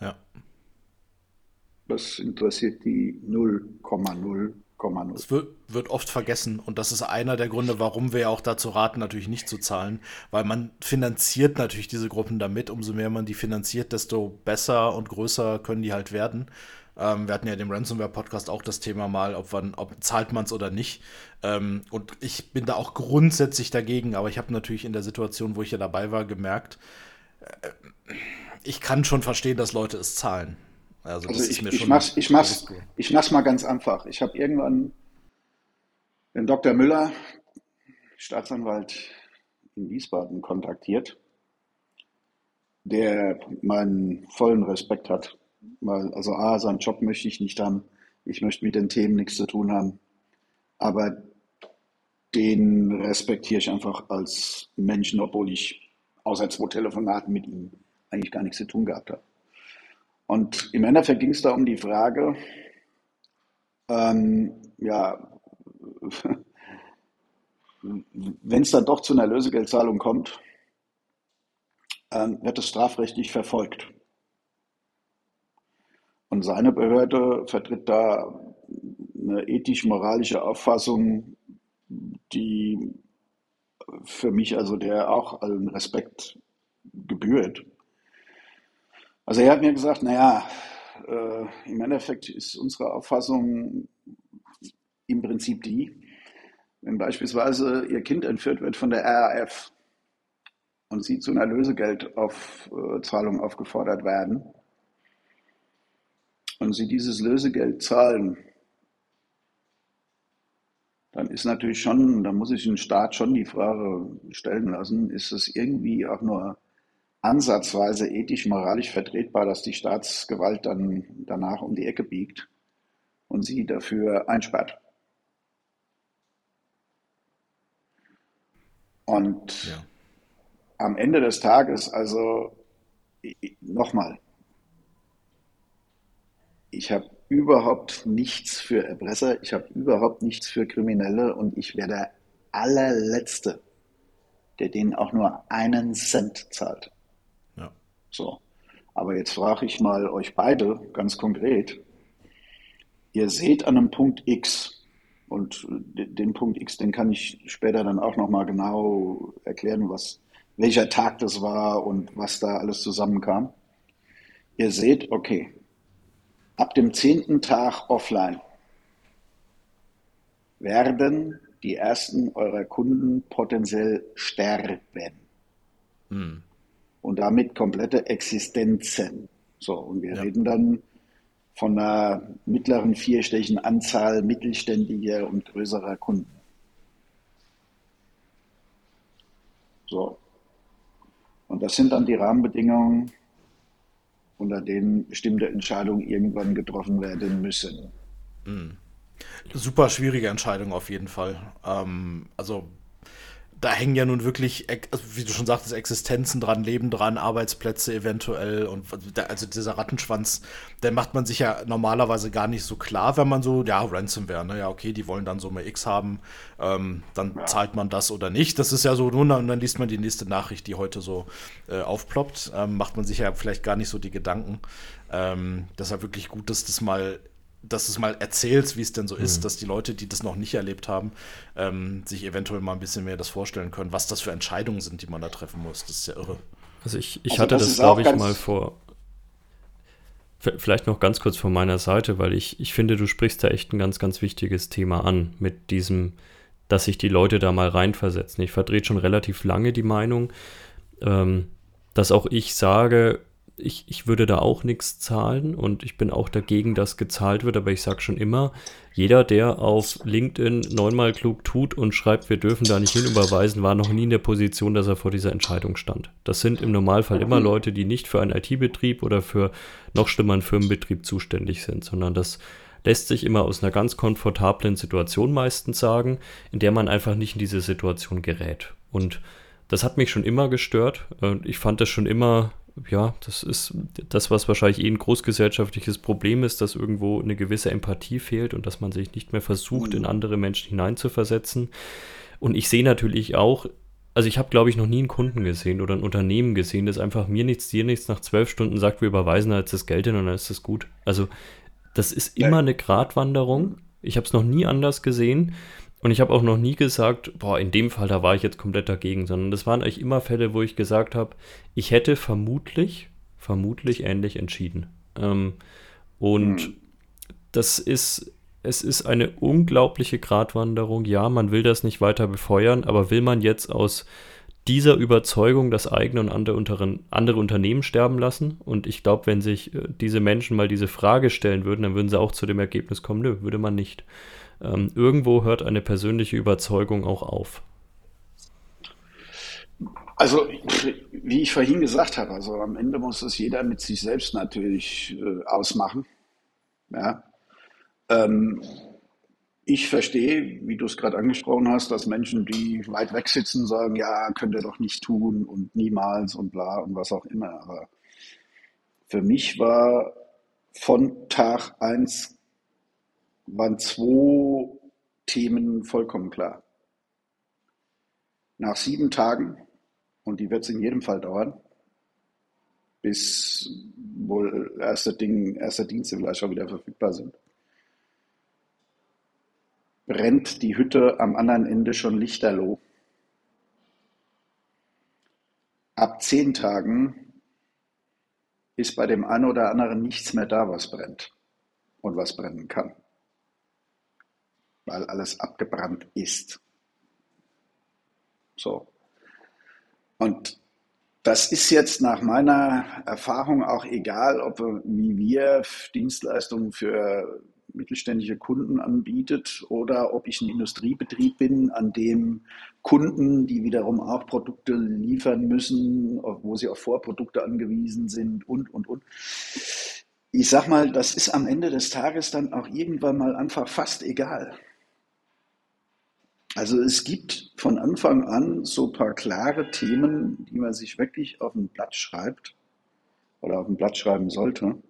Ja. Das interessiert die 0,0. Es wird, wird, oft vergessen und das ist einer der Gründe, warum wir auch dazu raten, natürlich nicht zu zahlen, weil man finanziert natürlich diese Gruppen damit. Umso mehr man die finanziert, desto besser und größer können die halt werden. Ähm, wir hatten ja dem Ransomware-Podcast auch das Thema mal, ob, man, ob zahlt man es oder nicht. Ähm, und ich bin da auch grundsätzlich dagegen, aber ich habe natürlich in der Situation, wo ich ja dabei war, gemerkt, äh, ich kann schon verstehen, dass Leute es zahlen. Also, also ich, ich, mach's, ich, mach's, ich mach's mal ganz einfach. Ich habe irgendwann den Dr. Müller, Staatsanwalt in Wiesbaden, kontaktiert, der meinen vollen Respekt hat weil, also A, seinen Job möchte ich nicht haben. Ich möchte mit den Themen nichts zu tun haben. Aber den respektiere ich einfach als Menschen, obwohl ich außer zwei Telefonaten mit ihm eigentlich gar nichts zu tun gehabt habe. Und im Endeffekt ging es da um die Frage, ähm, ja, [LAUGHS] wenn es dann doch zu einer Lösegeldzahlung kommt, ähm, wird es strafrechtlich verfolgt. Und seine Behörde vertritt da eine ethisch-moralische Auffassung, die für mich also der auch allen Respekt gebührt. Also er hat mir gesagt, naja, äh, im Endeffekt ist unsere Auffassung im Prinzip die, wenn beispielsweise Ihr Kind entführt wird von der RAF und Sie zu einer Lösegeldzahlung aufgefordert werden, und sie dieses Lösegeld zahlen, dann ist natürlich schon, da muss ich den Staat schon die Frage stellen lassen, ist es irgendwie auch nur ansatzweise ethisch, moralisch vertretbar, dass die Staatsgewalt dann danach um die Ecke biegt und sie dafür einsperrt. Und ja. am Ende des Tages, also nochmal, ich habe überhaupt nichts für Erpresser, ich habe überhaupt nichts für Kriminelle und ich wäre der allerletzte, der denen auch nur einen Cent zahlt. Ja. So. Aber jetzt frage ich mal euch beide ganz konkret. Ihr seht an einem Punkt X, und den Punkt X, den kann ich später dann auch nochmal genau erklären, was, welcher Tag das war und was da alles zusammenkam. Ihr seht, okay, Ab dem zehnten Tag offline werden die ersten eurer Kunden potenziell sterben. Hm. Und damit komplette Existenzen. So, und wir ja. reden dann von einer mittleren vierstelligen Anzahl mittelständiger und größerer Kunden. So. Und das sind dann die Rahmenbedingungen, unter denen bestimmte Entscheidungen irgendwann getroffen werden müssen. Mhm. Super schwierige Entscheidung auf jeden Fall. Ähm, also da hängen ja nun wirklich, also wie du schon sagtest, Existenzen dran, Leben dran, Arbeitsplätze eventuell und also dieser Rattenschwanz, den macht man sich ja normalerweise gar nicht so klar, wenn man so, ja, Ransomware, ne, ja, okay, die wollen dann Summe X haben, ähm, dann ja. zahlt man das oder nicht. Das ist ja so, nun, und dann liest man die nächste Nachricht, die heute so äh, aufploppt, ähm, macht man sich ja vielleicht gar nicht so die Gedanken. Ähm, das ist ja wirklich gut, dass das mal dass du es mal erzählst, wie es denn so mhm. ist, dass die Leute, die das noch nicht erlebt haben, ähm, sich eventuell mal ein bisschen mehr das vorstellen können, was das für Entscheidungen sind, die man da treffen muss. Das ist ja irre. Also ich, ich also hatte das, das glaube ich, mal vor. Vielleicht noch ganz kurz von meiner Seite, weil ich, ich finde, du sprichst da echt ein ganz, ganz wichtiges Thema an mit diesem, dass sich die Leute da mal reinversetzen. Ich vertrete schon relativ lange die Meinung, ähm, dass auch ich sage, ich, ich würde da auch nichts zahlen und ich bin auch dagegen, dass gezahlt wird, aber ich sage schon immer, jeder, der auf LinkedIn neunmal klug tut und schreibt, wir dürfen da nicht hinüberweisen, war noch nie in der Position, dass er vor dieser Entscheidung stand. Das sind im Normalfall immer Leute, die nicht für einen IT-Betrieb oder für noch schlimmer einen Firmenbetrieb zuständig sind, sondern das lässt sich immer aus einer ganz komfortablen Situation meistens sagen, in der man einfach nicht in diese Situation gerät. Und das hat mich schon immer gestört. Ich fand das schon immer ja, das ist das, was wahrscheinlich eh ein großgesellschaftliches Problem ist, dass irgendwo eine gewisse Empathie fehlt und dass man sich nicht mehr versucht, in mhm. andere Menschen hineinzuversetzen. Und ich sehe natürlich auch, also ich habe, glaube ich, noch nie einen Kunden gesehen oder ein Unternehmen gesehen, das einfach mir nichts, dir nichts nach zwölf Stunden sagt, wir überweisen jetzt das Geld hin und dann ist das gut. Also das ist immer eine Gratwanderung. Ich habe es noch nie anders gesehen. Und ich habe auch noch nie gesagt, boah, in dem Fall, da war ich jetzt komplett dagegen, sondern das waren eigentlich immer Fälle, wo ich gesagt habe, ich hätte vermutlich, vermutlich ähnlich entschieden. Ähm, und mhm. das ist, es ist eine unglaubliche Gratwanderung. Ja, man will das nicht weiter befeuern, aber will man jetzt aus dieser Überzeugung das eigene und andere, unteren, andere Unternehmen sterben lassen? Und ich glaube, wenn sich äh, diese Menschen mal diese Frage stellen würden, dann würden sie auch zu dem Ergebnis kommen, nö, würde man nicht ähm, irgendwo hört eine persönliche Überzeugung auch auf. Also, wie ich vorhin gesagt habe, also am Ende muss es jeder mit sich selbst natürlich äh, ausmachen. Ja. Ähm, ich verstehe, wie du es gerade angesprochen hast, dass Menschen, die weit weg sitzen, sagen, ja, könnt ihr doch nicht tun und niemals und bla und was auch immer. Aber für mich war von Tag 1 waren zwei Themen vollkommen klar. Nach sieben Tagen, und die wird es in jedem Fall dauern, bis wohl erste, Ding, erste Dienste vielleicht schon wieder verfügbar sind, brennt die Hütte am anderen Ende schon lichterloh. Ab zehn Tagen ist bei dem einen oder anderen nichts mehr da, was brennt und was brennen kann weil alles abgebrannt ist. So. Und das ist jetzt nach meiner Erfahrung auch egal, ob wie wir Dienstleistungen für mittelständische Kunden anbietet oder ob ich ein Industriebetrieb bin, an dem Kunden, die wiederum auch Produkte liefern müssen, wo sie auf Vorprodukte angewiesen sind und, und, und. Ich sag mal, das ist am Ende des Tages dann auch irgendwann mal einfach fast egal. Also es gibt von Anfang an so ein paar klare Themen, die man sich wirklich auf ein Blatt schreibt oder auf ein Blatt schreiben sollte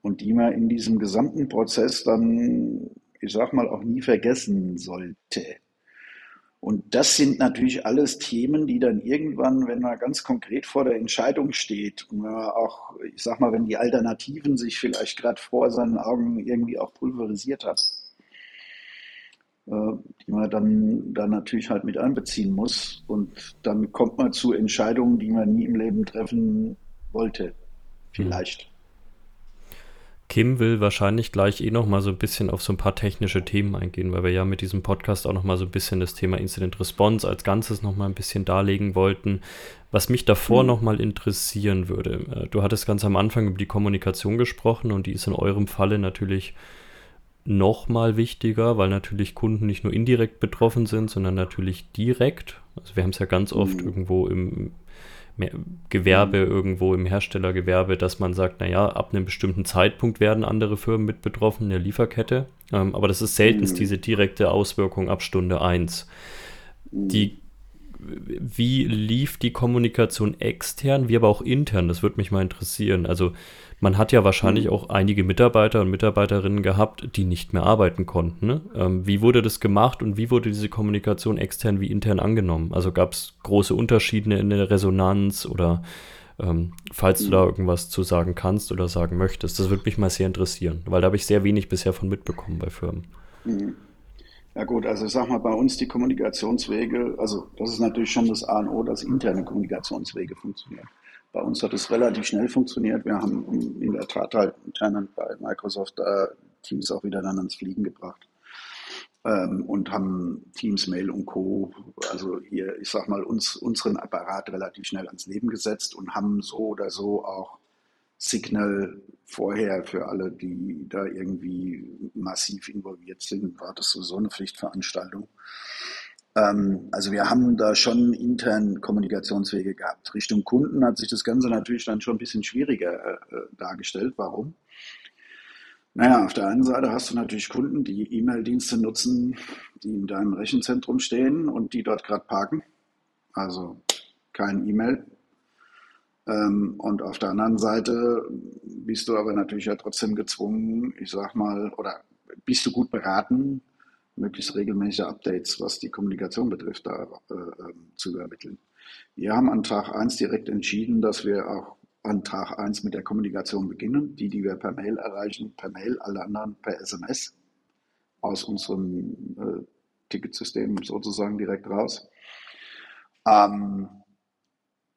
und die man in diesem gesamten Prozess dann, ich sag mal, auch nie vergessen sollte. Und das sind natürlich alles Themen, die dann irgendwann, wenn man ganz konkret vor der Entscheidung steht und man auch, ich sag mal, wenn die Alternativen sich vielleicht gerade vor seinen Augen irgendwie auch pulverisiert hat, die man dann, dann natürlich halt mit einbeziehen muss. Und dann kommt man zu Entscheidungen, die man nie im Leben treffen wollte. Vielleicht. Kim will wahrscheinlich gleich eh noch mal so ein bisschen auf so ein paar technische Themen eingehen, weil wir ja mit diesem Podcast auch noch mal so ein bisschen das Thema Incident Response als Ganzes noch mal ein bisschen darlegen wollten. Was mich davor mhm. noch mal interessieren würde, äh, du hattest ganz am Anfang über die Kommunikation gesprochen und die ist in eurem Falle natürlich noch mal wichtiger, weil natürlich Kunden nicht nur indirekt betroffen sind, sondern natürlich direkt. Also wir haben es ja ganz oft mhm. irgendwo im Gewerbe irgendwo im Herstellergewerbe, dass man sagt, naja, ab einem bestimmten Zeitpunkt werden andere Firmen mit betroffen in der Lieferkette. Ähm, aber das ist selten mhm. diese direkte Auswirkung ab Stunde 1. Die wie lief die Kommunikation extern, wie aber auch intern? Das würde mich mal interessieren. Also man hat ja wahrscheinlich mhm. auch einige Mitarbeiter und Mitarbeiterinnen gehabt, die nicht mehr arbeiten konnten. Ne? Ähm, wie wurde das gemacht und wie wurde diese Kommunikation extern wie intern angenommen? Also gab es große Unterschiede in der Resonanz oder ähm, falls du da mhm. irgendwas zu sagen kannst oder sagen möchtest? Das würde mich mal sehr interessieren, weil da habe ich sehr wenig bisher von mitbekommen bei Firmen. Mhm. Ja gut, also ich sag mal, bei uns die Kommunikationswege, also das ist natürlich schon das A und O, dass interne Kommunikationswege funktionieren. Bei uns hat es relativ schnell funktioniert. Wir haben in der Tat halt intern bei Microsoft äh, Teams auch wieder dann ans Fliegen gebracht ähm, und haben Teams, Mail und Co. Also hier, ich sag mal, uns, unseren Apparat relativ schnell ans Leben gesetzt und haben so oder so auch Signal vorher für alle, die da irgendwie massiv involviert sind, war das sowieso eine Pflichtveranstaltung. Ähm, also wir haben da schon intern Kommunikationswege gehabt. Richtung Kunden hat sich das Ganze natürlich dann schon ein bisschen schwieriger äh, äh dargestellt. Warum? Naja, auf der einen Seite hast du natürlich Kunden, die E-Mail-Dienste nutzen, die in deinem Rechenzentrum stehen und die dort gerade parken. Also kein E-Mail, ähm, und auf der anderen Seite bist du aber natürlich ja trotzdem gezwungen, ich sag mal, oder bist du gut beraten, möglichst regelmäßige Updates, was die Kommunikation betrifft, da äh, ähm, zu übermitteln. Wir haben an Tag 1 direkt entschieden, dass wir auch an Tag 1 mit der Kommunikation beginnen. Die, die wir per Mail erreichen, per Mail, alle anderen per SMS aus unserem äh, Ticketsystem sozusagen direkt raus. Ähm,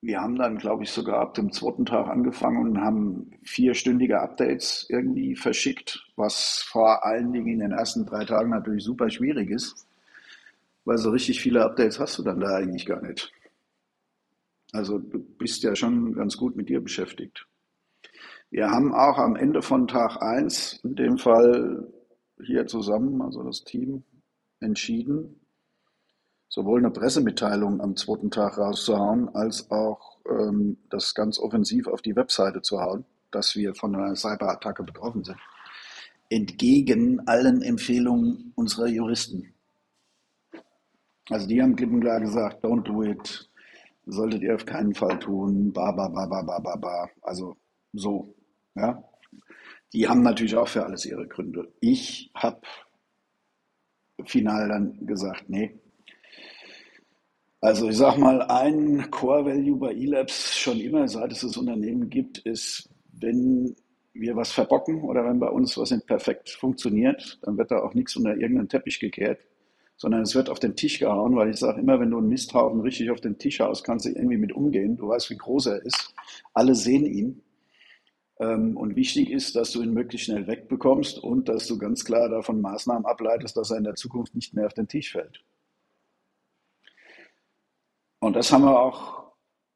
wir haben dann, glaube ich, sogar ab dem zweiten Tag angefangen und haben vierstündige Updates irgendwie verschickt, was vor allen Dingen in den ersten drei Tagen natürlich super schwierig ist, weil so richtig viele Updates hast du dann da eigentlich gar nicht. Also du bist ja schon ganz gut mit dir beschäftigt. Wir haben auch am Ende von Tag 1, in dem Fall hier zusammen, also das Team, entschieden, sowohl eine Pressemitteilung am zweiten Tag rauszuhauen, als auch ähm, das ganz offensiv auf die Webseite zu hauen, dass wir von einer Cyberattacke betroffen sind. Entgegen allen Empfehlungen unserer Juristen. Also die haben klipp und klar gesagt, don't do it, solltet ihr auf keinen Fall tun, ba, ba, ba, ba, ba, ba, ba. Also so, ja. Die haben natürlich auch für alles ihre Gründe. Ich habe final dann gesagt, nee, also ich sage mal, ein Core-Value bei eLabs schon immer, seit es das Unternehmen gibt, ist, wenn wir was verbocken oder wenn bei uns was nicht perfekt funktioniert, dann wird da auch nichts unter irgendeinen Teppich gekehrt, sondern es wird auf den Tisch gehauen, weil ich sage immer, wenn du einen Misthaufen richtig auf den Tisch haust, kannst du irgendwie mit umgehen. Du weißt, wie groß er ist. Alle sehen ihn. Ähm, und wichtig ist, dass du ihn möglichst schnell wegbekommst und dass du ganz klar davon Maßnahmen ableitest, dass er in der Zukunft nicht mehr auf den Tisch fällt. Und das haben wir auch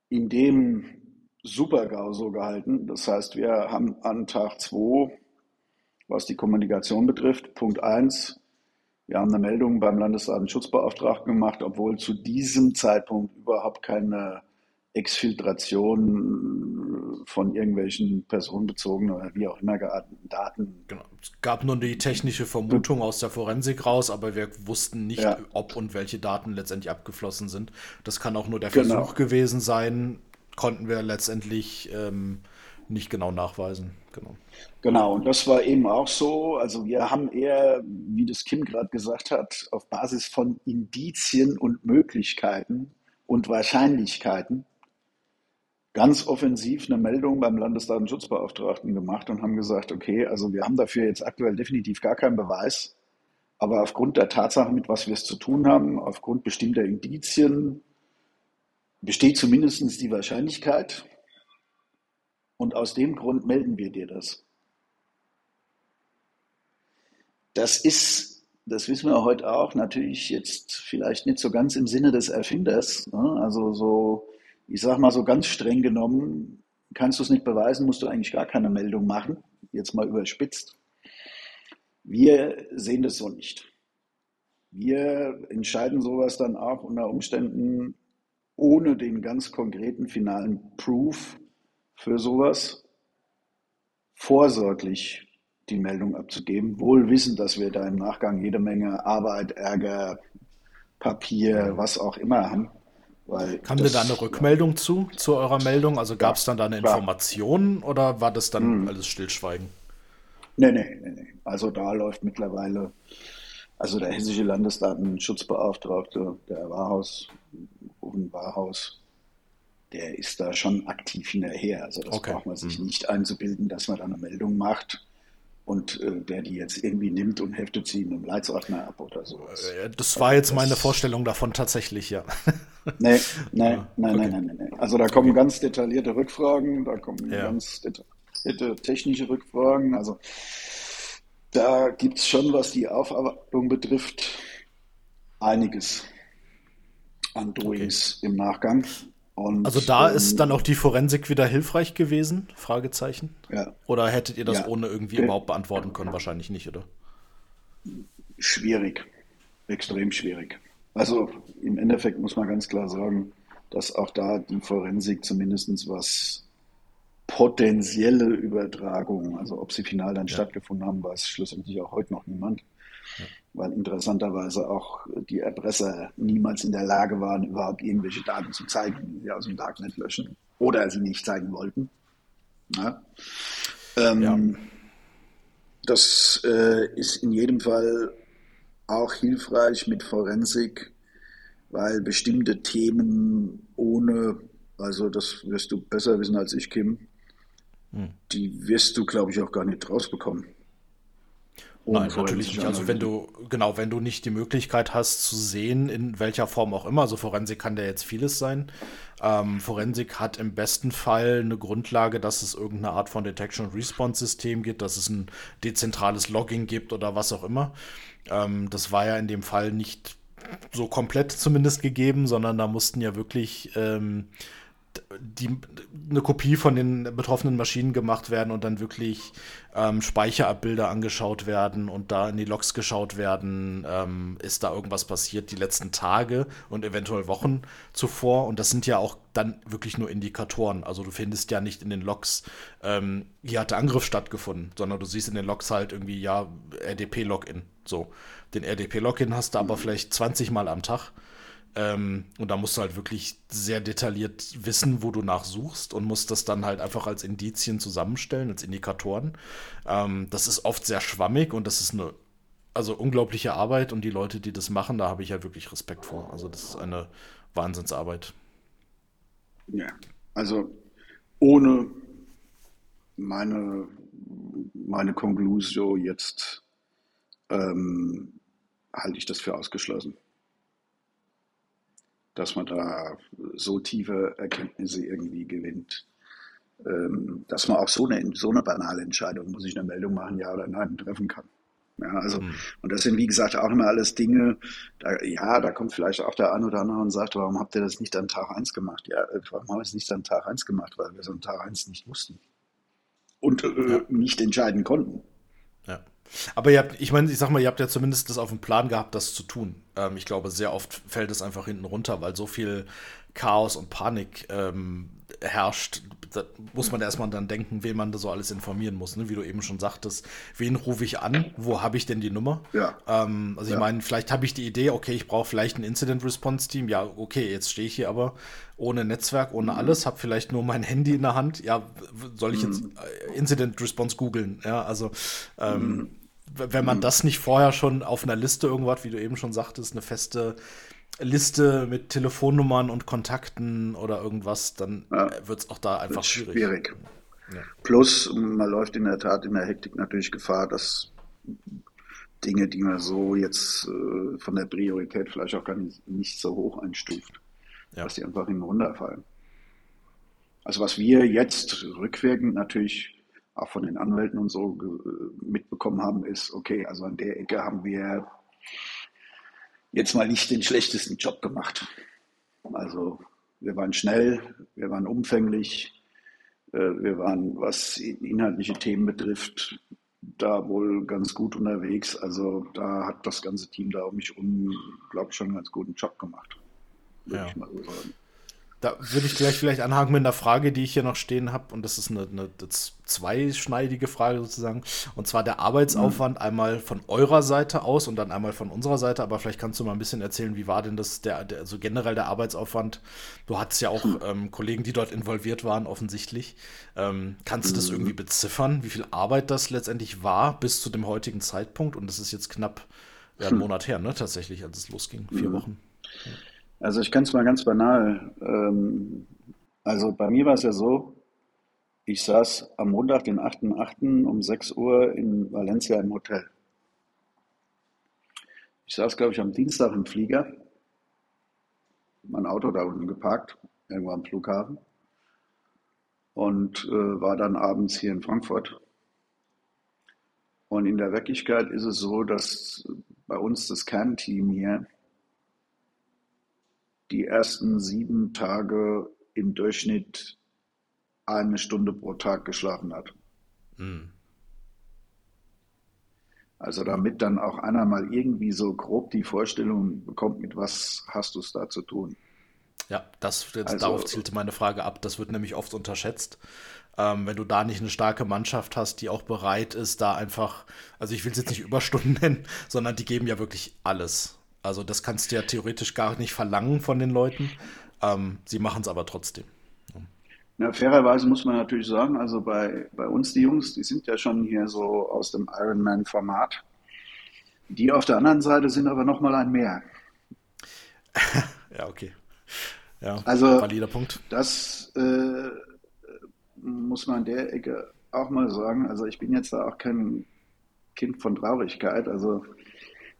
in dem Super-GAU so gehalten. Das heißt, wir haben an Tag 2, was die Kommunikation betrifft, Punkt 1, wir haben eine Meldung beim Landesdatenschutzbeauftragten gemacht, obwohl zu diesem Zeitpunkt überhaupt keine Exfiltration von irgendwelchen personenbezogenen oder wie auch immer gearteten Daten. Genau. Es gab nur die technische Vermutung aus der Forensik raus, aber wir wussten nicht, ja. ob und welche Daten letztendlich abgeflossen sind. Das kann auch nur der genau. Versuch gewesen sein, konnten wir letztendlich ähm, nicht genau nachweisen. Genau. Genau, und das war eben auch so. Also wir haben eher, wie das Kim gerade gesagt hat, auf Basis von Indizien und Möglichkeiten und Wahrscheinlichkeiten ganz offensiv eine Meldung beim Landesdatenschutzbeauftragten gemacht und haben gesagt, okay, also wir haben dafür jetzt aktuell definitiv gar keinen Beweis, aber aufgrund der Tatsache, mit was wir es zu tun haben, aufgrund bestimmter Indizien, besteht zumindest die Wahrscheinlichkeit und aus dem Grund melden wir dir das. Das ist, das wissen wir heute auch, natürlich jetzt vielleicht nicht so ganz im Sinne des Erfinders. Ne? Also so ich sage mal so ganz streng genommen, kannst du es nicht beweisen, musst du eigentlich gar keine Meldung machen. Jetzt mal überspitzt. Wir sehen das so nicht. Wir entscheiden sowas dann auch unter Umständen ohne den ganz konkreten finalen Proof für sowas vorsorglich die Meldung abzugeben, wohl wissend, dass wir da im Nachgang jede Menge Arbeit, Ärger, Papier, was auch immer haben. Weil Kam denn da eine Rückmeldung ja. zu, zu eurer Meldung? Also gab es dann da eine Information oder war das dann hm. alles Stillschweigen? Nee, nee, nee, nee. Also da läuft mittlerweile, also der hessische Landesdatenschutzbeauftragte, der Wahrhaus, Ruben Wahrhaus, der ist da schon aktiv hinterher. Also das okay. braucht man sich mhm. nicht einzubilden, dass man da eine Meldung macht und äh, der die jetzt irgendwie nimmt und heftet sie in einem Leitsordner ab oder sowas. Äh, das war jetzt meine Vorstellung davon tatsächlich, ja. Nee, nee, [LAUGHS] ja, nein, okay. nein, nein, nein. Also da kommen okay. ganz detaillierte Rückfragen, da kommen ja. ganz detaillierte technische Rückfragen. Also da gibt es schon, was die Aufarbeitung betrifft, einiges an Doings okay. im Nachgang. Und, also da ähm, ist dann auch die Forensik wieder hilfreich gewesen? Fragezeichen. Ja. Oder hättet ihr das ja. ohne irgendwie okay. überhaupt beantworten können? Wahrscheinlich nicht, oder? Schwierig. Extrem schwierig. Also im Endeffekt muss man ganz klar sagen, dass auch da die Forensik zumindest was potenzielle Übertragungen, also ob sie final dann ja. stattgefunden haben, weiß schlussendlich auch heute noch niemand weil interessanterweise auch die Erpresser niemals in der Lage waren, überhaupt irgendwelche Daten zu zeigen, die sie aus dem Darknet löschen oder sie nicht zeigen wollten. Ja. Ähm, ja. Das äh, ist in jedem Fall auch hilfreich mit Forensik, weil bestimmte Themen ohne, also das wirst du besser wissen als ich, Kim, hm. die wirst du, glaube ich, auch gar nicht rausbekommen. Nein, natürlich nicht. Also wenn du, genau, wenn du nicht die Möglichkeit hast zu sehen, in welcher Form auch immer, also Forensik kann ja jetzt vieles sein. Ähm, Forensik hat im besten Fall eine Grundlage, dass es irgendeine Art von Detection- und Response-System gibt, dass es ein dezentrales Logging gibt oder was auch immer. Ähm, das war ja in dem Fall nicht so komplett zumindest gegeben, sondern da mussten ja wirklich ähm, die, eine Kopie von den betroffenen Maschinen gemacht werden und dann wirklich ähm, Speicherabbilder angeschaut werden und da in die Logs geschaut werden, ähm, ist da irgendwas passiert die letzten Tage und eventuell Wochen zuvor. Und das sind ja auch dann wirklich nur Indikatoren. Also du findest ja nicht in den Logs, ähm, hier hat der Angriff stattgefunden, sondern du siehst in den Logs halt irgendwie, ja, RDP-Login. So. Den RDP-Login hast du aber vielleicht 20 Mal am Tag. Ähm, und da musst du halt wirklich sehr detailliert wissen, wo du nachsuchst und musst das dann halt einfach als Indizien zusammenstellen, als Indikatoren. Ähm, das ist oft sehr schwammig und das ist eine also unglaubliche Arbeit und die Leute, die das machen, da habe ich halt wirklich Respekt vor. Also das ist eine Wahnsinnsarbeit. Ja, also ohne meine, meine Conclusio jetzt ähm, halte ich das für ausgeschlossen dass man da so tiefe Erkenntnisse irgendwie gewinnt. Ähm, dass man auch so eine, so eine banale Entscheidung, muss ich eine Meldung machen, ja oder nein, treffen kann. Ja, also, mhm. und das sind, wie gesagt, auch immer alles Dinge, da, ja, da kommt vielleicht auch der eine oder andere und sagt, warum habt ihr das nicht an Tag 1 gemacht? Ja, äh, warum haben wir es nicht an Tag 1 gemacht? Weil wir es an Tag 1 nicht wussten. Und äh, ja. nicht entscheiden konnten. Ja. Aber ihr habt, ich meine, ich sag mal, ihr habt ja zumindest das auf dem Plan gehabt, das zu tun. Ähm, ich glaube, sehr oft fällt es einfach hinten runter, weil so viel Chaos und Panik ähm, herrscht. Da muss man erstmal dann denken, wen man da so alles informieren muss. Ne? Wie du eben schon sagtest, wen rufe ich an? Wo habe ich denn die Nummer? Ja. Ähm, also ich ja. meine, vielleicht habe ich die Idee, okay, ich brauche vielleicht ein Incident Response Team. Ja, okay, jetzt stehe ich hier aber ohne Netzwerk, ohne mhm. alles, habe vielleicht nur mein Handy in der Hand. Ja, soll ich jetzt mhm. äh, Incident Response googeln? Ja, also ähm, mhm wenn man mhm. das nicht vorher schon auf einer Liste irgendwas, wie du eben schon sagtest, eine feste Liste mit Telefonnummern und Kontakten oder irgendwas, dann ja. wird es auch da einfach schwierig. schwierig. Ja. Plus, man läuft in der Tat in der Hektik natürlich Gefahr, dass Dinge, die man so jetzt äh, von der Priorität vielleicht auch gar nicht, nicht so hoch einstuft, ja. dass die einfach hinten runterfallen. Also was wir jetzt rückwirkend natürlich auch von den Anwälten und so mitbekommen haben, ist, okay, also an der Ecke haben wir jetzt mal nicht den schlechtesten Job gemacht. Also wir waren schnell, wir waren umfänglich, äh, wir waren, was inhaltliche Themen betrifft, da wohl ganz gut unterwegs. Also da hat das ganze Team da um mich um, glaube ich, schon einen ganz guten Job gemacht. Würde ja. ich mal so sagen. Da würde ich gleich vielleicht anhaken mit einer Frage, die ich hier noch stehen habe. Und das ist eine, eine, zweischneidige Frage sozusagen. Und zwar der Arbeitsaufwand einmal von eurer Seite aus und dann einmal von unserer Seite. Aber vielleicht kannst du mal ein bisschen erzählen, wie war denn das, der, der also generell der Arbeitsaufwand? Du hattest ja auch ähm, Kollegen, die dort involviert waren, offensichtlich. Ähm, kannst du das mhm. irgendwie beziffern, wie viel Arbeit das letztendlich war bis zu dem heutigen Zeitpunkt? Und das ist jetzt knapp ja, einen hm. Monat her, ne, tatsächlich, als es losging. Vier mhm. Wochen. Ja. Also ich kann es mal ganz banal. Ähm, also bei mir war es ja so, ich saß am Montag, den 8.8. um 6 Uhr in Valencia im Hotel. Ich saß, glaube ich, am Dienstag im Flieger, mein Auto da unten geparkt, irgendwo am Flughafen und äh, war dann abends hier in Frankfurt. Und in der Wirklichkeit ist es so, dass bei uns das Kernteam hier die ersten sieben Tage im Durchschnitt eine Stunde pro Tag geschlafen hat. Mhm. Also damit dann auch einer mal irgendwie so grob die Vorstellung bekommt, mit was hast du es da zu tun. Ja, das also, darauf zielte meine Frage ab. Das wird nämlich oft unterschätzt. Ähm, wenn du da nicht eine starke Mannschaft hast, die auch bereit ist, da einfach, also ich will es jetzt nicht Überstunden [LAUGHS] nennen, sondern die geben ja wirklich alles. Also das kannst du ja theoretisch gar nicht verlangen von den Leuten. Ähm, sie machen es aber trotzdem. Ja, fairerweise muss man natürlich sagen, also bei, bei uns die Jungs, die sind ja schon hier so aus dem Ironman-Format. Die auf der anderen Seite sind aber nochmal ein mehr. [LAUGHS] ja, okay. Ja, also, valider Punkt. Das äh, muss man in der Ecke auch mal sagen. Also ich bin jetzt da auch kein Kind von Traurigkeit. Also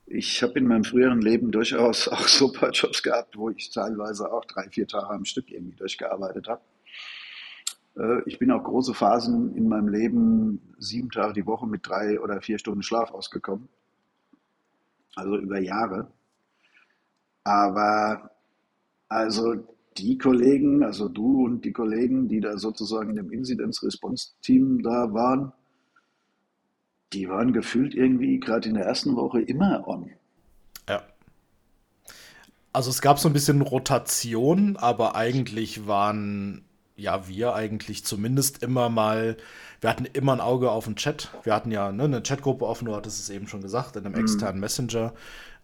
ich habe in meinem früheren Leben durchaus [LAUGHS] auch so ein paar Jobs gehabt, wo ich teilweise auch drei, vier Tage am Stück irgendwie durchgearbeitet habe. Äh, ich bin auch große Phasen in meinem Leben sieben Tage die Woche mit drei oder vier Stunden Schlaf ausgekommen. Also über Jahre. Aber also die Kollegen, also du und die Kollegen, die da sozusagen in dem Incidence Response Team da waren, die waren gefühlt irgendwie gerade in der ersten Woche immer on. Ja. Also es gab so ein bisschen Rotation, aber eigentlich waren ja wir eigentlich zumindest immer mal, wir hatten immer ein Auge auf den Chat. Wir hatten ja ne, eine Chatgruppe offen, du hattest es eben schon gesagt, in einem mhm. externen Messenger.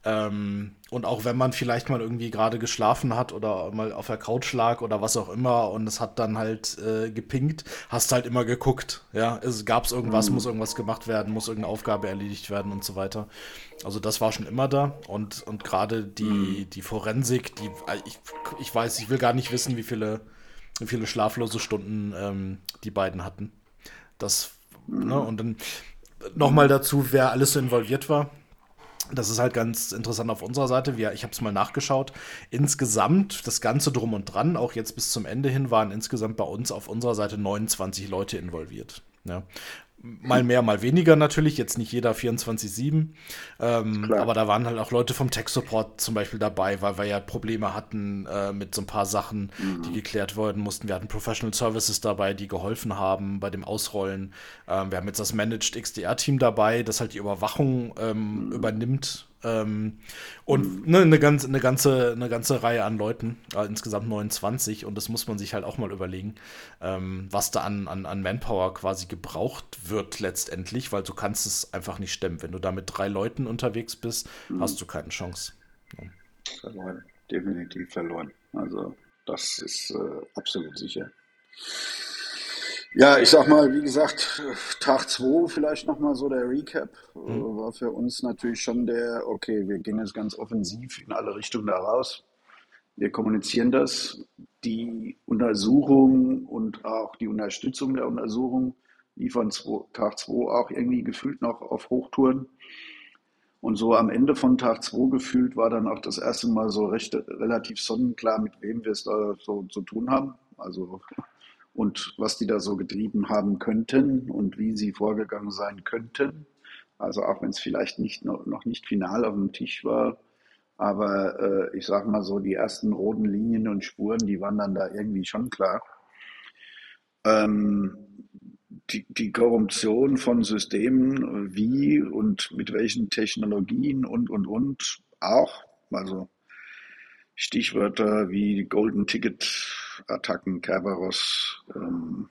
Ähm, und auch wenn man vielleicht mal irgendwie gerade geschlafen hat oder mal auf der Couch lag oder was auch immer und es hat dann halt äh, gepinkt, hast halt immer geguckt. Ja, es gab irgendwas, mhm. muss irgendwas gemacht werden, muss irgendeine Aufgabe erledigt werden und so weiter. Also das war schon immer da und, und gerade die, mhm. die Forensik, die ich, ich weiß, ich will gar nicht wissen, wie viele, wie viele schlaflose Stunden ähm, die beiden hatten. Das, ne, mhm. ne, und dann nochmal dazu, wer alles so involviert war. Das ist halt ganz interessant auf unserer Seite. Wir, ich habe es mal nachgeschaut. Insgesamt, das Ganze drum und dran, auch jetzt bis zum Ende hin, waren insgesamt bei uns auf unserer Seite 29 Leute involviert. Ja mal mehr, mal weniger natürlich, jetzt nicht jeder 24-7. Ähm, aber da waren halt auch Leute vom Tech-Support zum Beispiel dabei, weil wir ja Probleme hatten äh, mit so ein paar Sachen, mhm. die geklärt werden mussten. Wir hatten Professional Services dabei, die geholfen haben bei dem Ausrollen. Ähm, wir haben jetzt das Managed XDR-Team dabei, das halt die Überwachung ähm, mhm. übernimmt ähm, und ne, eine, ganz, eine, ganze, eine ganze Reihe an Leuten, äh, insgesamt 29. Und das muss man sich halt auch mal überlegen, ähm, was da an, an, an Manpower quasi gebraucht wird letztendlich, weil du kannst es einfach nicht stemmen. Wenn du da mit drei Leuten unterwegs bist, mhm. hast du keine Chance. Ja. Verloren, definitiv verloren. Also das ist äh, absolut sicher. Ja, ich sag mal, wie gesagt, Tag 2 vielleicht nochmal so der Recap. Mhm. War für uns natürlich schon der, okay, wir gehen jetzt ganz offensiv in alle Richtungen da raus. Wir kommunizieren das. Die Untersuchung und auch die Unterstützung der Untersuchung liefern Tag 2 auch irgendwie gefühlt noch auf Hochtouren. Und so am Ende von Tag 2 gefühlt war dann auch das erste Mal so recht, relativ sonnenklar, mit wem wir es da so zu tun haben. Also und was die da so getrieben haben könnten und wie sie vorgegangen sein könnten. Also auch wenn es vielleicht nicht, noch, nicht final auf dem Tisch war, aber äh, ich sage mal so, die ersten roten Linien und Spuren, die waren dann da irgendwie schon klar. Ähm, die, die Korruption von Systemen, wie und mit welchen Technologien und, und, und auch. Also Stichwörter wie Golden Ticket Attacken, Kerberos, ähm,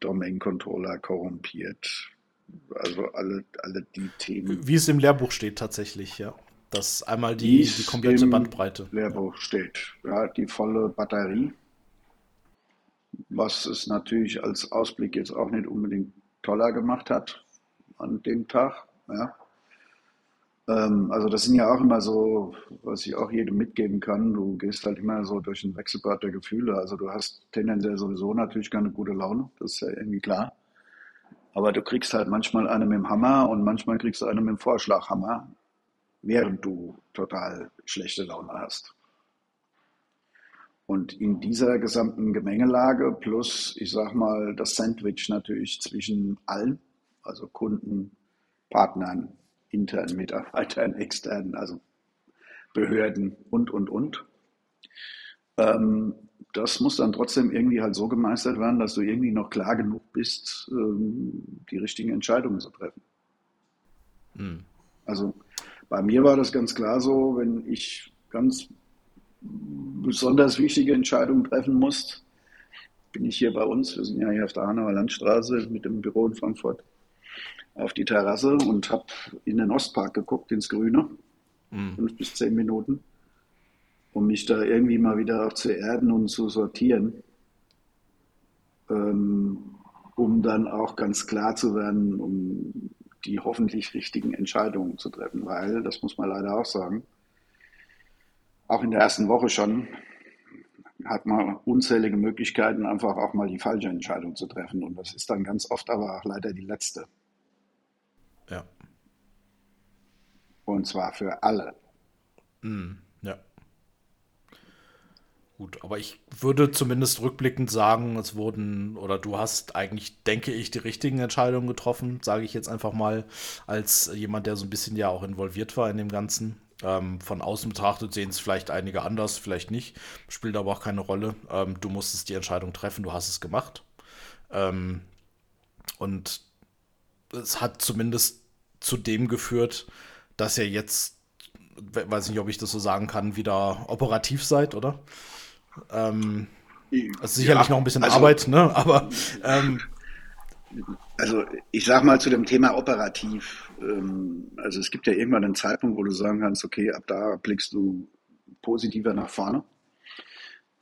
Domain-Controller korrumpiert. Also alle, alle die Themen. Wie es im Lehrbuch steht tatsächlich, ja. Das einmal die, die komplette Bandbreite. Lehrbuch steht. Ja, die volle Batterie. Was es natürlich als Ausblick jetzt auch nicht unbedingt toller gemacht hat an dem Tag. Ja. Ähm, also das sind ja auch immer so, was ich auch jedem mitgeben kann. Du gehst halt immer so durch ein Wechselbad der Gefühle. Also du hast tendenziell sowieso natürlich keine gute Laune, das ist ja irgendwie klar. Aber du kriegst halt manchmal einen mit dem Hammer und manchmal kriegst du einen mit dem Vorschlaghammer, während du total schlechte Laune hast. Und in dieser gesamten Gemengelage plus, ich sag mal, das Sandwich natürlich zwischen allen, also Kunden, Partnern, internen Mitarbeitern, externen, also Behörden und, und, und. Ähm, das muss dann trotzdem irgendwie halt so gemeistert werden, dass du irgendwie noch klar genug bist, ähm, die richtigen Entscheidungen zu treffen. Mhm. Also bei mir war das ganz klar so, wenn ich ganz besonders wichtige Entscheidungen treffen muss, bin ich hier bei uns, wir sind ja hier auf der Hanauer Landstraße mit dem Büro in Frankfurt, auf die Terrasse und habe in den Ostpark geguckt, ins Grüne, mhm. fünf bis zehn Minuten, um mich da irgendwie mal wieder auch zu erden und zu sortieren, ähm, um dann auch ganz klar zu werden, um die hoffentlich richtigen Entscheidungen zu treffen, weil, das muss man leider auch sagen, auch in der ersten Woche schon hat man unzählige Möglichkeiten, einfach auch mal die falsche Entscheidung zu treffen. Und das ist dann ganz oft aber auch leider die letzte. Ja. Und zwar für alle. Mm, ja. Gut, aber ich würde zumindest rückblickend sagen, es wurden, oder du hast eigentlich, denke ich, die richtigen Entscheidungen getroffen, sage ich jetzt einfach mal, als jemand, der so ein bisschen ja auch involviert war in dem Ganzen. Ähm, von außen betrachtet sehen es vielleicht einige anders, vielleicht nicht, spielt aber auch keine Rolle. Ähm, du musstest die Entscheidung treffen, du hast es gemacht. Ähm, und es hat zumindest zu dem geführt, dass ihr jetzt, weiß nicht, ob ich das so sagen kann, wieder operativ seid, oder? Ähm, also sicherlich ja, noch ein bisschen also, Arbeit, ne? Aber ähm, also ich sag mal zu dem Thema operativ. Ähm, also es gibt ja irgendwann einen Zeitpunkt, wo du sagen kannst, okay, ab da blickst du positiver nach vorne.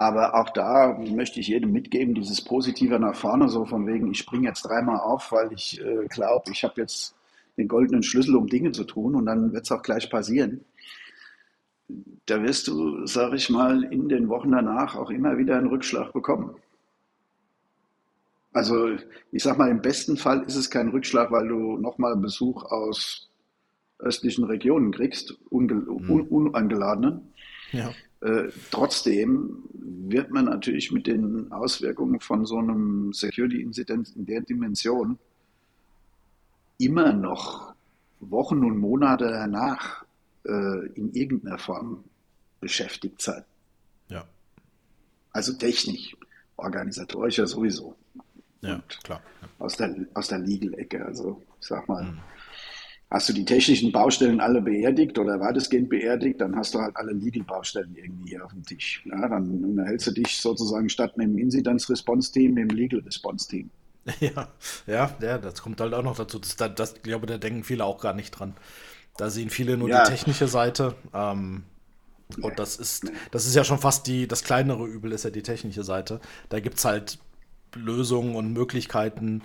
Aber auch da möchte ich jedem mitgeben, dieses Positiver nach vorne, so von wegen, ich springe jetzt dreimal auf, weil ich äh, glaube, ich habe jetzt den goldenen Schlüssel, um Dinge zu tun und dann wird es auch gleich passieren. Da wirst du, sag ich mal, in den Wochen danach auch immer wieder einen Rückschlag bekommen. Also ich sag mal, im besten Fall ist es kein Rückschlag, weil du nochmal Besuch aus östlichen Regionen kriegst, unge mhm. un unangeladenen. Ja. Äh, trotzdem wird man natürlich mit den Auswirkungen von so einem Security-Incident in der Dimension immer noch Wochen und Monate danach äh, in irgendeiner Form beschäftigt sein. Ja. Also technisch, organisatorisch ja sowieso. Ja, und klar. Ja. Aus der, aus der Legal-Ecke. Also, ich sag mal, mhm. Hast du die technischen Baustellen alle beerdigt oder weitestgehend beerdigt, dann hast du halt alle Legal-Baustellen irgendwie hier auf dem Tisch. Ja, dann unterhältst du dich sozusagen statt mit dem Incidence-Response-Team mit dem Legal-Response-Team. [LAUGHS] Ja, ja, ja, das kommt halt auch noch dazu. Das, das, ich glaube, da denken viele auch gar nicht dran. Da sehen viele nur ja. die technische Seite. Ähm, und das ist, das ist ja schon fast die, das kleinere Übel ist ja die technische Seite. Da gibt es halt Lösungen und Möglichkeiten,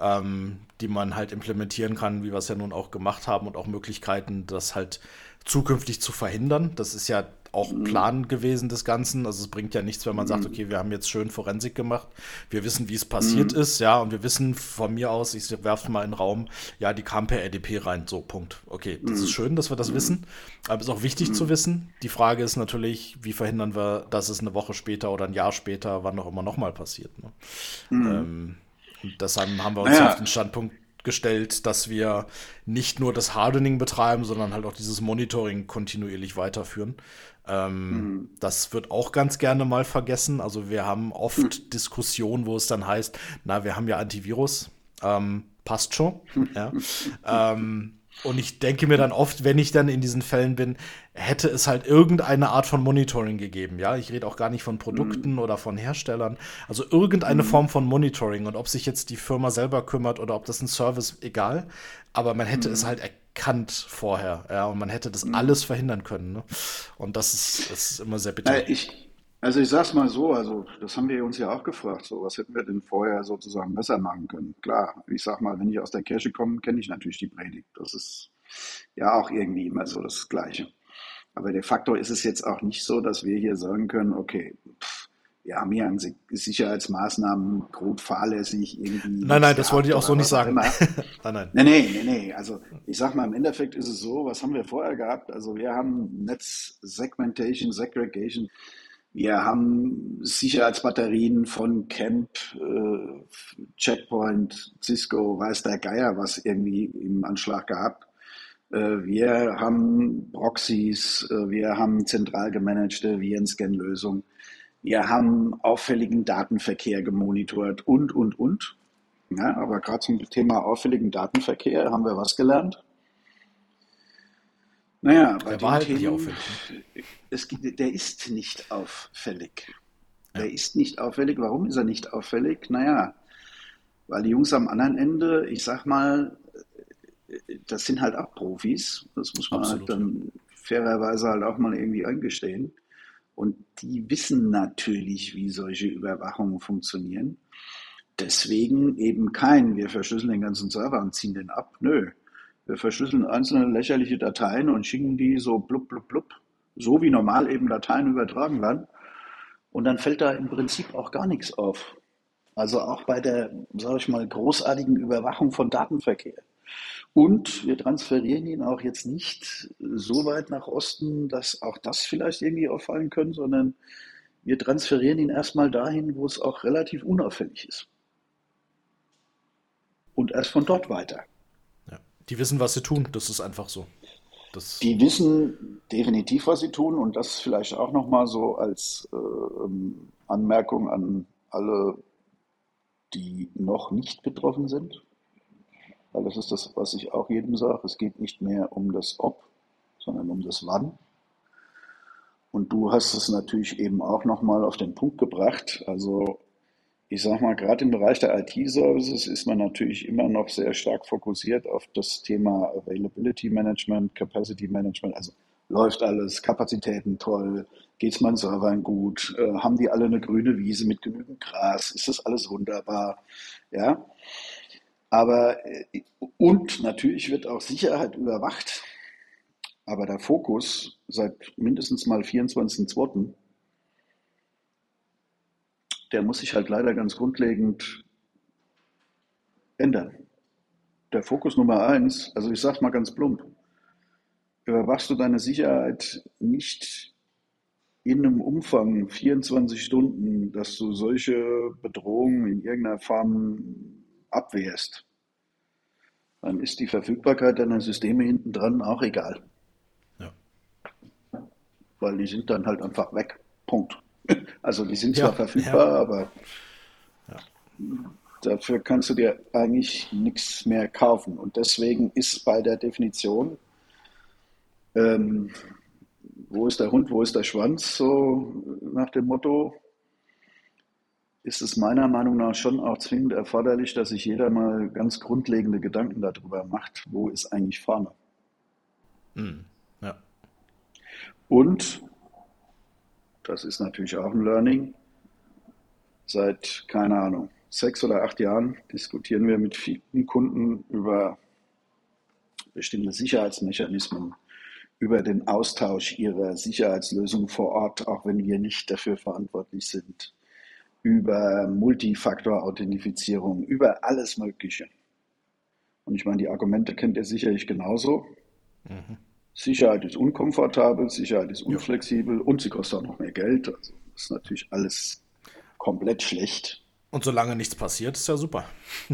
ähm, die man halt implementieren kann, wie wir es ja nun auch gemacht haben und auch Möglichkeiten, das halt zukünftig zu verhindern. Das ist ja auch mhm. Plan gewesen des Ganzen. Also es bringt ja nichts, wenn man sagt, mhm. okay, wir haben jetzt schön Forensik gemacht, wir wissen, wie es passiert mhm. ist, ja, und wir wissen von mir aus, ich werfe mal in den Raum, ja, die kam per RDP rein, so, Punkt. Okay, das ist schön, dass wir das wissen, aber es ist auch wichtig zu wissen. Die Frage ist natürlich, wie verhindern wir, dass es eine Woche später oder ein Jahr später, wann auch immer nochmal passiert. Ne? Ähm, und deshalb haben wir uns ja. auf den Standpunkt gestellt, dass wir nicht nur das Hardening betreiben, sondern halt auch dieses Monitoring kontinuierlich weiterführen. Ähm, mhm. Das wird auch ganz gerne mal vergessen. Also wir haben oft mhm. Diskussionen, wo es dann heißt, na, wir haben ja Antivirus, ähm, passt schon. [LAUGHS] ja. ähm, Und ich denke mir dann oft, wenn ich dann in diesen Fällen bin, hätte es halt irgendeine Art von Monitoring gegeben. Ja, ich rede auch gar nicht von Produkten mhm. oder von Herstellern. Also irgendeine mhm. Form von Monitoring. Und ob sich jetzt die Firma selber kümmert oder ob das ein Service, egal. Aber man hätte mhm. es halt erkannt vorher. Ja, und man hätte das mhm. alles verhindern können. Ne? Und das ist, das ist immer sehr bitter. Äh, ich, also ich sag's mal so, also das haben wir uns ja auch gefragt, so was hätten wir denn vorher sozusagen besser machen können? Klar, ich sag mal, wenn ich aus der Kirche komme, kenne ich natürlich die Predigt. Das ist ja auch irgendwie immer so das Gleiche. Aber de facto ist es jetzt auch nicht so, dass wir hier sagen können, okay, pff, wir haben hier an Sicherheitsmaßnahmen grob fahrlässig irgendwie. Nein, nein, das wollte ich auch so nicht sagen. [LAUGHS] nein, nein. Nee, nee, nee, nee. Also ich sag mal, im Endeffekt ist es so, was haben wir vorher gehabt? Also wir haben Netz Segmentation, Segregation wir haben Sicherheitsbatterien von Camp, äh, Checkpoint, Cisco, weiß der Geier, was irgendwie im Anschlag gehabt. Äh, wir haben Proxys, äh, wir haben zentral gemanagte Virenscan-Lösungen. Wir haben auffälligen Datenverkehr gemonitort und, und, und. Ja, aber gerade zum Thema auffälligen Datenverkehr haben wir was gelernt? Naja, bei der war halt nicht auffällig. Es, der ist nicht auffällig. Ja. Der ist nicht auffällig. Warum ist er nicht auffällig? Naja, weil die Jungs am anderen Ende, ich sag mal, das sind halt auch Profis. Das muss man halt dann fairerweise halt auch mal irgendwie eingestehen. Und die wissen natürlich, wie solche Überwachungen funktionieren. Deswegen eben kein, wir verschlüsseln den ganzen Server und ziehen den ab. Nö. Wir verschlüsseln einzelne lächerliche Dateien und schicken die so blub, blub, blub, so wie normal eben Dateien übertragen werden. Und dann fällt da im Prinzip auch gar nichts auf. Also auch bei der, sage ich mal, großartigen Überwachung von Datenverkehr. Und wir transferieren ihn auch jetzt nicht so weit nach Osten, dass auch das vielleicht irgendwie auffallen könnte, sondern wir transferieren ihn erstmal dahin, wo es auch relativ unauffällig ist. Und erst von dort weiter. Die wissen, was sie tun. Das ist einfach so. Das die wissen definitiv, was sie tun. Und das vielleicht auch nochmal so als äh, ähm, Anmerkung an alle, die noch nicht betroffen sind. Weil das ist das, was ich auch jedem sage. Es geht nicht mehr um das Ob, sondern um das Wann. Und du hast es natürlich eben auch nochmal auf den Punkt gebracht. Also ich sage mal, gerade im Bereich der IT-Services ist man natürlich immer noch sehr stark fokussiert auf das Thema Availability Management, Capacity Management. Also läuft alles, Kapazitäten toll, geht es meinen Servern gut, äh, haben die alle eine grüne Wiese mit genügend Gras, ist das alles wunderbar, ja. Aber, äh, und natürlich wird auch Sicherheit überwacht, aber der Fokus seit mindestens mal 24.2 der muss sich halt leider ganz grundlegend ändern. Der Fokus Nummer eins, also ich sage mal ganz plump, überwachst du deine Sicherheit nicht in einem Umfang 24 Stunden, dass du solche Bedrohungen in irgendeiner Form abwehrst, dann ist die Verfügbarkeit deiner Systeme hinten dran auch egal. Ja. Weil die sind dann halt einfach weg. Punkt. Also die sind zwar ja, verfügbar, ja. aber ja. dafür kannst du dir eigentlich nichts mehr kaufen. Und deswegen ist bei der Definition, ähm, wo ist der Hund, wo ist der Schwanz, so nach dem Motto, ist es meiner Meinung nach schon auch zwingend erforderlich, dass sich jeder mal ganz grundlegende Gedanken darüber macht, wo ist eigentlich vorne. Mhm. Ja. Und das ist natürlich auch ein Learning. Seit, keine Ahnung, sechs oder acht Jahren diskutieren wir mit vielen Kunden über bestimmte Sicherheitsmechanismen, über den Austausch ihrer Sicherheitslösungen vor Ort, auch wenn wir nicht dafür verantwortlich sind, über Multifaktor-Authentifizierung, über alles Mögliche. Und ich meine, die Argumente kennt ihr sicherlich genauso. Mhm. Sicherheit ist unkomfortabel, Sicherheit ist unflexibel ja. und sie kostet auch noch mehr Geld. Also das ist natürlich alles komplett schlecht. Und solange nichts passiert, ist ja super. [LAUGHS]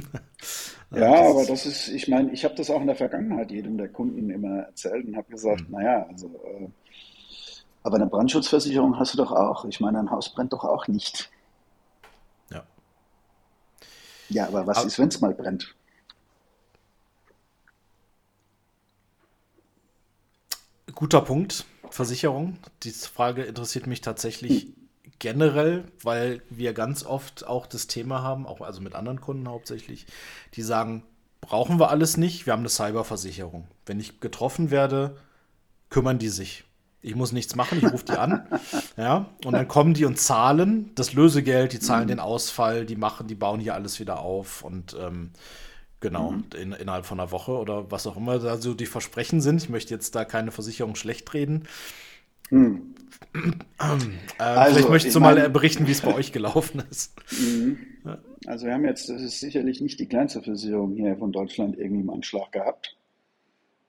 ja, das aber das ist, ich meine, ich habe das auch in der Vergangenheit jedem der Kunden immer erzählt und habe gesagt, mhm. naja, also, äh, aber eine Brandschutzversicherung hast du doch auch. Ich meine, ein Haus brennt doch auch nicht. Ja. Ja, aber was aber, ist, wenn es mal brennt? Guter Punkt. Versicherung. Die Frage interessiert mich tatsächlich generell, weil wir ganz oft auch das Thema haben, auch also mit anderen Kunden hauptsächlich, die sagen, brauchen wir alles nicht, wir haben eine Cyberversicherung. Wenn ich getroffen werde, kümmern die sich. Ich muss nichts machen, ich rufe die an. [LAUGHS] ja, und dann kommen die und zahlen das Lösegeld, die zahlen mhm. den Ausfall, die machen, die bauen hier alles wieder auf und ähm, genau, mhm. in, innerhalb von einer Woche oder was auch immer da so die Versprechen sind. Ich möchte jetzt da keine Versicherung schlecht reden. Mhm. Ähm, also, vielleicht möchtest du mal mein, berichten, wie es bei euch gelaufen ist. Mhm. Also wir haben jetzt, das ist sicherlich nicht die kleinste Versicherung hier von Deutschland irgendwie im Anschlag gehabt.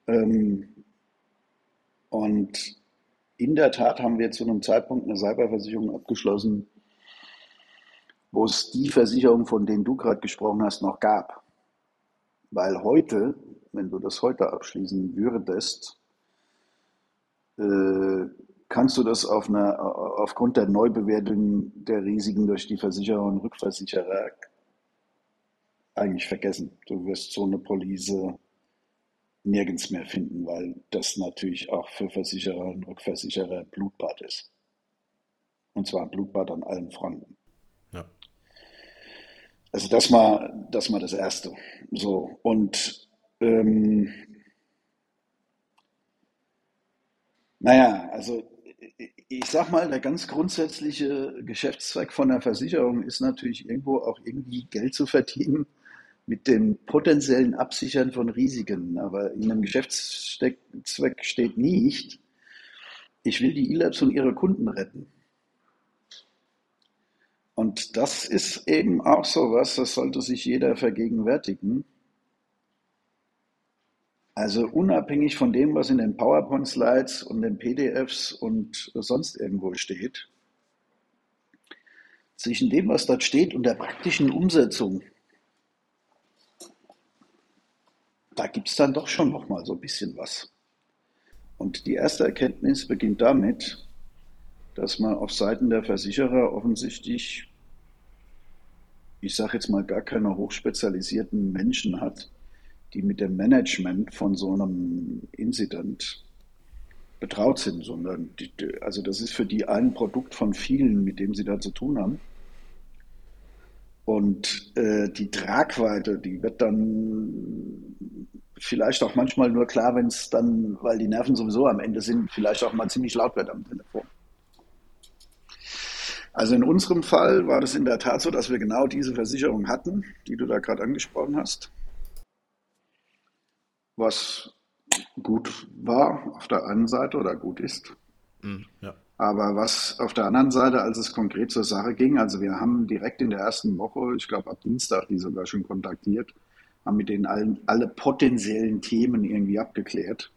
Ähm, und in der Tat haben wir zu einem Zeitpunkt eine Cyberversicherung abgeschlossen, wo es die Versicherung, von denen du gerade gesprochen hast, noch gab. Weil heute, wenn du das heute abschließen würdest, äh, kannst du das auf eine, aufgrund der Neubewertung der Risiken durch die Versicherer und Rückversicherer eigentlich vergessen. Du wirst so eine Police nirgends mehr finden, weil das natürlich auch für Versicherer und Rückversicherer Blutbad ist. Und zwar Blutbad an allen Fronten. Also das mal, das mal das Erste. So und ähm, naja, also ich sag mal, der ganz grundsätzliche Geschäftszweck von der Versicherung ist natürlich irgendwo auch irgendwie Geld zu verdienen mit dem potenziellen Absichern von Risiken. Aber in einem Geschäftszweck steht nicht, ich will die E-Labs und ihre Kunden retten. Und das ist eben auch so was, das sollte sich jeder vergegenwärtigen. Also unabhängig von dem, was in den PowerPoint-Slides und den PDFs und sonst irgendwo steht, zwischen dem, was dort steht und der praktischen Umsetzung da gibt es dann doch schon noch mal so ein bisschen was. Und die erste Erkenntnis beginnt damit, dass man auf Seiten der Versicherer offensichtlich, ich sage jetzt mal, gar keine hochspezialisierten Menschen hat, die mit dem Management von so einem Incident betraut sind, sondern die, also das ist für die ein Produkt von vielen, mit dem sie da zu tun haben. Und äh, die Tragweite, die wird dann vielleicht auch manchmal nur klar, wenn es dann, weil die Nerven sowieso am Ende sind, vielleicht auch mal ziemlich laut wird am Telefon. Also in unserem Fall war das in der Tat so, dass wir genau diese Versicherung hatten, die du da gerade angesprochen hast. Was gut war auf der einen Seite oder gut ist. Mm, ja. Aber was auf der anderen Seite, als es konkret zur Sache ging, also wir haben direkt in der ersten Woche, ich glaube ab Dienstag, die sogar schon kontaktiert, haben mit denen allen alle potenziellen Themen irgendwie abgeklärt.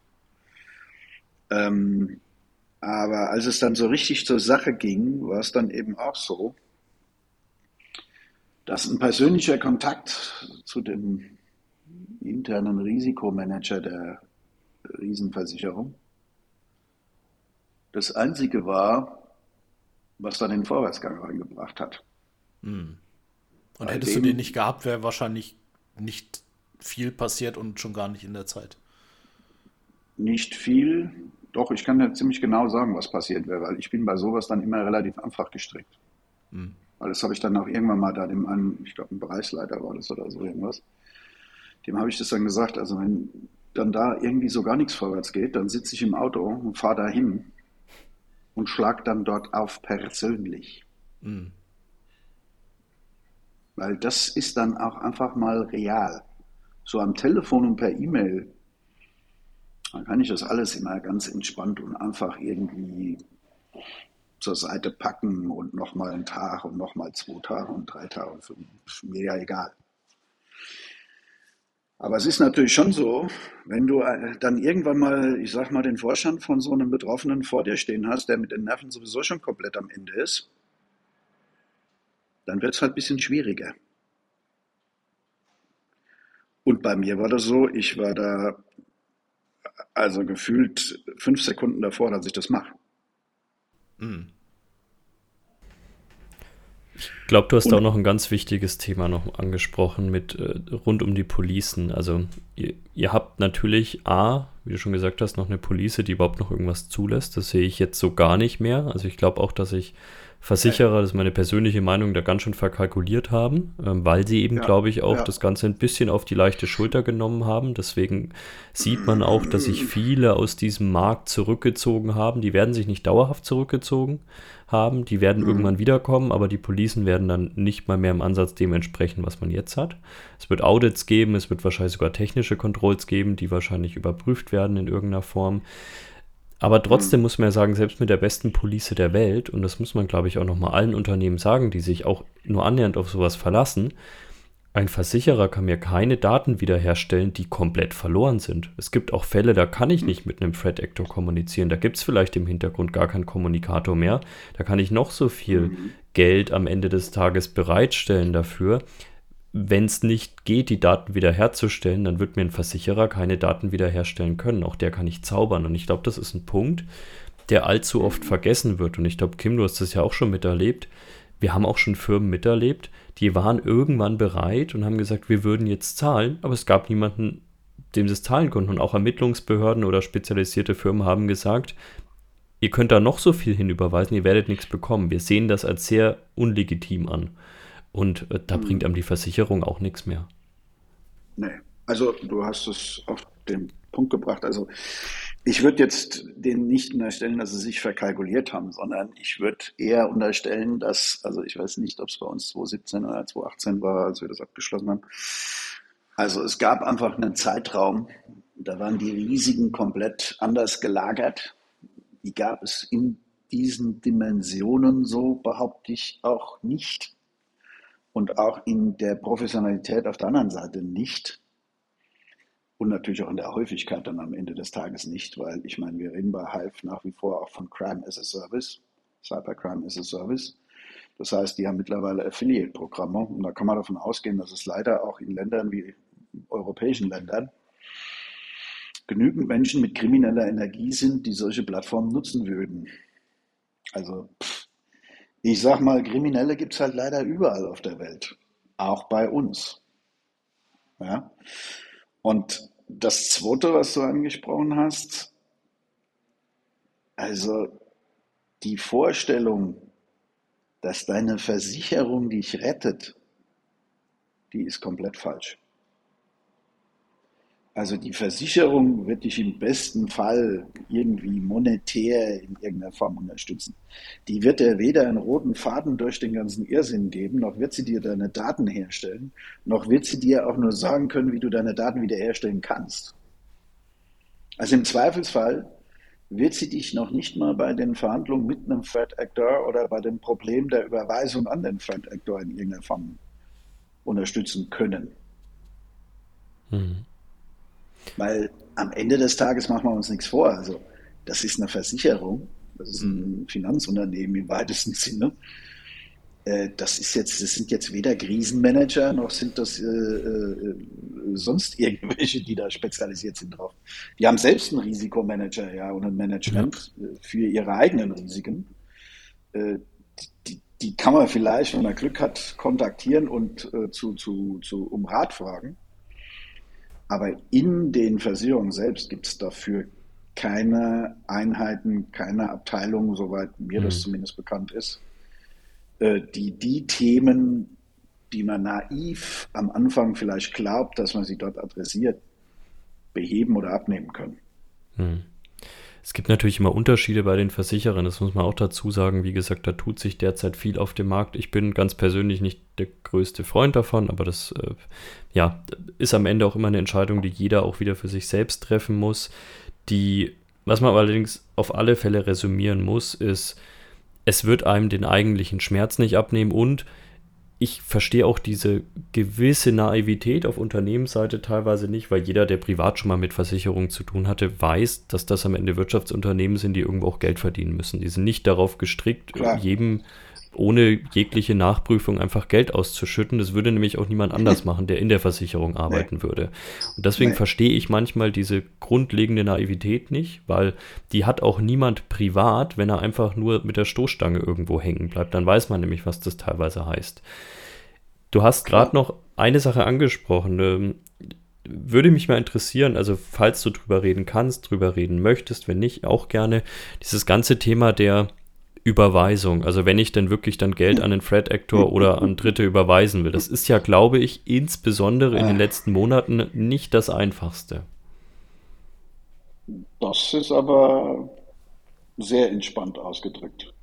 Ähm, aber als es dann so richtig zur Sache ging, war es dann eben auch so, dass ein persönlicher Kontakt zu dem internen Risikomanager der Riesenversicherung das Einzige war, was dann den Vorwärtsgang reingebracht hat. Hm. Und Bei hättest dem, du den nicht gehabt, wäre wahrscheinlich nicht viel passiert und schon gar nicht in der Zeit. Nicht viel, doch, ich kann ja ziemlich genau sagen, was passiert wäre, weil ich bin bei sowas dann immer relativ einfach gestrickt. Hm. Weil das habe ich dann auch irgendwann mal da dem einen, ich glaube, ein Bereichsleiter war das oder so irgendwas, dem habe ich das dann gesagt, also wenn dann da irgendwie so gar nichts vorwärts geht, dann sitze ich im Auto und fahre da hin und schlag dann dort auf persönlich. Mhm. Weil das ist dann auch einfach mal real. So am Telefon und per E-Mail, dann kann ich das alles immer ganz entspannt und einfach irgendwie zur Seite packen und nochmal einen Tag und nochmal zwei Tage und drei Tage. Mir ja egal. Aber es ist natürlich schon so, wenn du äh, dann irgendwann mal, ich sag mal, den Vorstand von so einem Betroffenen vor dir stehen hast, der mit den Nerven sowieso schon komplett am Ende ist, dann wird es halt ein bisschen schwieriger. Und bei mir war das so, ich war da also gefühlt fünf Sekunden davor, dass ich das mache. Mhm. Ich glaube, du hast auch noch ein ganz wichtiges Thema noch angesprochen mit äh, rund um die Policen. Also ihr, ihr, habt natürlich A, wie du schon gesagt hast, noch eine Police, die überhaupt noch irgendwas zulässt. Das sehe ich jetzt so gar nicht mehr. Also ich glaube auch, dass ich Versicherer, das ist meine persönliche Meinung, da ganz schön verkalkuliert haben, ähm, weil sie eben, ja, glaube ich, auch ja. das Ganze ein bisschen auf die leichte Schulter genommen haben. Deswegen sieht man auch, dass sich viele aus diesem Markt zurückgezogen haben. Die werden sich nicht dauerhaft zurückgezogen haben, die werden mhm. irgendwann wiederkommen, aber die Policen werden dann nicht mal mehr im Ansatz dementsprechend, was man jetzt hat. Es wird Audits geben, es wird wahrscheinlich sogar technische Controls geben, die wahrscheinlich überprüft werden in irgendeiner Form. Aber trotzdem mhm. muss man ja sagen, selbst mit der besten Police der Welt, und das muss man, glaube ich, auch nochmal allen Unternehmen sagen, die sich auch nur annähernd auf sowas verlassen, ein Versicherer kann mir keine Daten wiederherstellen, die komplett verloren sind. Es gibt auch Fälle, da kann ich mhm. nicht mit einem Threat Actor kommunizieren. Da gibt es vielleicht im Hintergrund gar keinen Kommunikator mehr. Da kann ich noch so viel mhm. Geld am Ende des Tages bereitstellen dafür wenn es nicht geht, die Daten wiederherzustellen, dann wird mir ein Versicherer keine Daten wiederherstellen können. Auch der kann nicht zaubern. Und ich glaube, das ist ein Punkt, der allzu oft vergessen wird. Und ich glaube, Kim, du hast das ja auch schon miterlebt. Wir haben auch schon Firmen miterlebt, die waren irgendwann bereit und haben gesagt, wir würden jetzt zahlen, aber es gab niemanden, dem sie es zahlen konnten. Und auch Ermittlungsbehörden oder spezialisierte Firmen haben gesagt, ihr könnt da noch so viel hinüberweisen, ihr werdet nichts bekommen. Wir sehen das als sehr unlegitim an. Und äh, da mhm. bringt einem die Versicherung auch nichts mehr. Nee, also du hast es auf den Punkt gebracht. Also ich würde jetzt denen nicht unterstellen, dass sie sich verkalkuliert haben, sondern ich würde eher unterstellen, dass, also ich weiß nicht, ob es bei uns 2017 oder 2018 war, als wir das abgeschlossen haben. Also es gab einfach einen Zeitraum, da waren die Risiken komplett anders gelagert. Die gab es in diesen Dimensionen so, behaupte ich, auch nicht und auch in der Professionalität auf der anderen Seite nicht. Und natürlich auch in der Häufigkeit dann am Ende des Tages nicht, weil ich meine, wir reden bei Hive nach wie vor auch von Crime as a Service, Cybercrime as a Service. Das heißt, die haben mittlerweile Affiliate-Programme und da kann man davon ausgehen, dass es leider auch in Ländern wie europäischen Ländern genügend Menschen mit krimineller Energie sind, die solche Plattformen nutzen würden. Also pff, ich sag mal, Kriminelle gibt es halt leider überall auf der Welt, auch bei uns. Ja? Und das Zweite, was du angesprochen hast, also die Vorstellung, dass deine Versicherung dich rettet, die ist komplett falsch. Also die Versicherung wird dich im besten Fall irgendwie monetär in irgendeiner Form unterstützen. Die wird dir weder einen roten Faden durch den ganzen Irrsinn geben, noch wird sie dir deine Daten herstellen, noch wird sie dir auch nur sagen können, wie du deine Daten wiederherstellen kannst. Also im Zweifelsfall wird sie dich noch nicht mal bei den Verhandlungen mit einem Threat Actor oder bei dem Problem der Überweisung an den Threat Actor in irgendeiner Form unterstützen können. Mhm. Weil am Ende des Tages machen wir uns nichts vor. Also das ist eine Versicherung, das ist ein mhm. Finanzunternehmen im weitesten Sinne. Äh, das ist jetzt, das sind jetzt weder Krisenmanager noch sind das äh, äh, sonst irgendwelche, die da spezialisiert sind drauf. Die haben selbst einen Risikomanager ja, und ein Management ja. Äh, für ihre eigenen Risiken. Äh, die, die, kann man vielleicht, wenn man Glück hat, kontaktieren und äh, zu, zu, zu, um Rat fragen. Aber in den Versicherungen selbst gibt es dafür keine Einheiten, keine Abteilungen, soweit mir mhm. das zumindest bekannt ist, äh, die die Themen, die man naiv am Anfang vielleicht glaubt, dass man sie dort adressiert, beheben oder abnehmen können. Mhm. Es gibt natürlich immer Unterschiede bei den Versicherern, das muss man auch dazu sagen. Wie gesagt, da tut sich derzeit viel auf dem Markt. Ich bin ganz persönlich nicht der größte Freund davon, aber das äh, ja, ist am Ende auch immer eine Entscheidung, die jeder auch wieder für sich selbst treffen muss. Die, was man allerdings auf alle Fälle resümieren muss, ist, es wird einem den eigentlichen Schmerz nicht abnehmen und ich verstehe auch diese gewisse Naivität auf Unternehmensseite teilweise nicht, weil jeder, der privat schon mal mit Versicherungen zu tun hatte, weiß, dass das am Ende Wirtschaftsunternehmen sind, die irgendwo auch Geld verdienen müssen. Die sind nicht darauf gestrickt, Klar. jedem ohne jegliche Nachprüfung einfach Geld auszuschütten. Das würde nämlich auch niemand anders [LAUGHS] machen, der in der Versicherung arbeiten nee. würde. Und deswegen nee. verstehe ich manchmal diese grundlegende Naivität nicht, weil die hat auch niemand privat, wenn er einfach nur mit der Stoßstange irgendwo hängen bleibt. Dann weiß man nämlich, was das teilweise heißt. Du hast gerade noch eine Sache angesprochen. Ähm, würde mich mal interessieren, also falls du drüber reden kannst, drüber reden möchtest, wenn nicht, auch gerne, dieses ganze Thema der Überweisung. Also wenn ich denn wirklich dann Geld an den Fred Actor oder an Dritte überweisen will. Das ist ja, glaube ich, insbesondere in den letzten Monaten nicht das Einfachste. Das ist aber sehr entspannt ausgedrückt.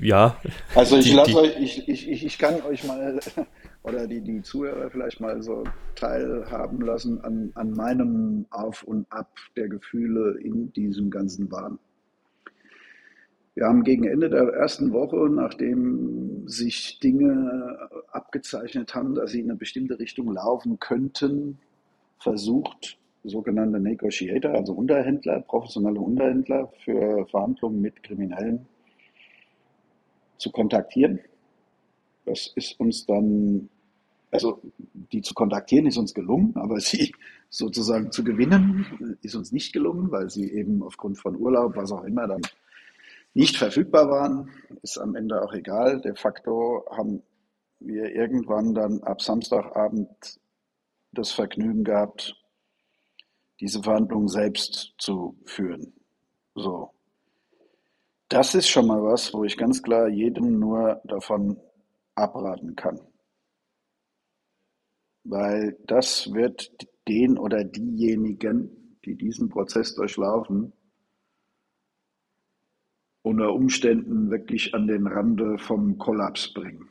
Ja. Also ich lasse euch, ich, ich, ich kann euch mal [LAUGHS] oder die, die Zuhörer vielleicht mal so teilhaben lassen an, an meinem Auf und Ab der Gefühle in diesem ganzen Wahn. Wir haben gegen Ende der ersten Woche, nachdem sich Dinge abgezeichnet haben, dass sie in eine bestimmte Richtung laufen könnten, versucht, sogenannte Negotiator, also Unterhändler, professionelle Unterhändler für Verhandlungen mit Kriminellen zu kontaktieren. Das ist uns dann, also die zu kontaktieren ist uns gelungen, aber sie sozusagen zu gewinnen ist uns nicht gelungen, weil sie eben aufgrund von Urlaub, was auch immer, dann nicht verfügbar waren, ist am Ende auch egal. De facto haben wir irgendwann dann ab Samstagabend das Vergnügen gehabt, diese Verhandlungen selbst zu führen. So. Das ist schon mal was, wo ich ganz klar jedem nur davon abraten kann. Weil das wird den oder diejenigen, die diesen Prozess durchlaufen, unter Umständen wirklich an den Rande vom Kollaps bringen.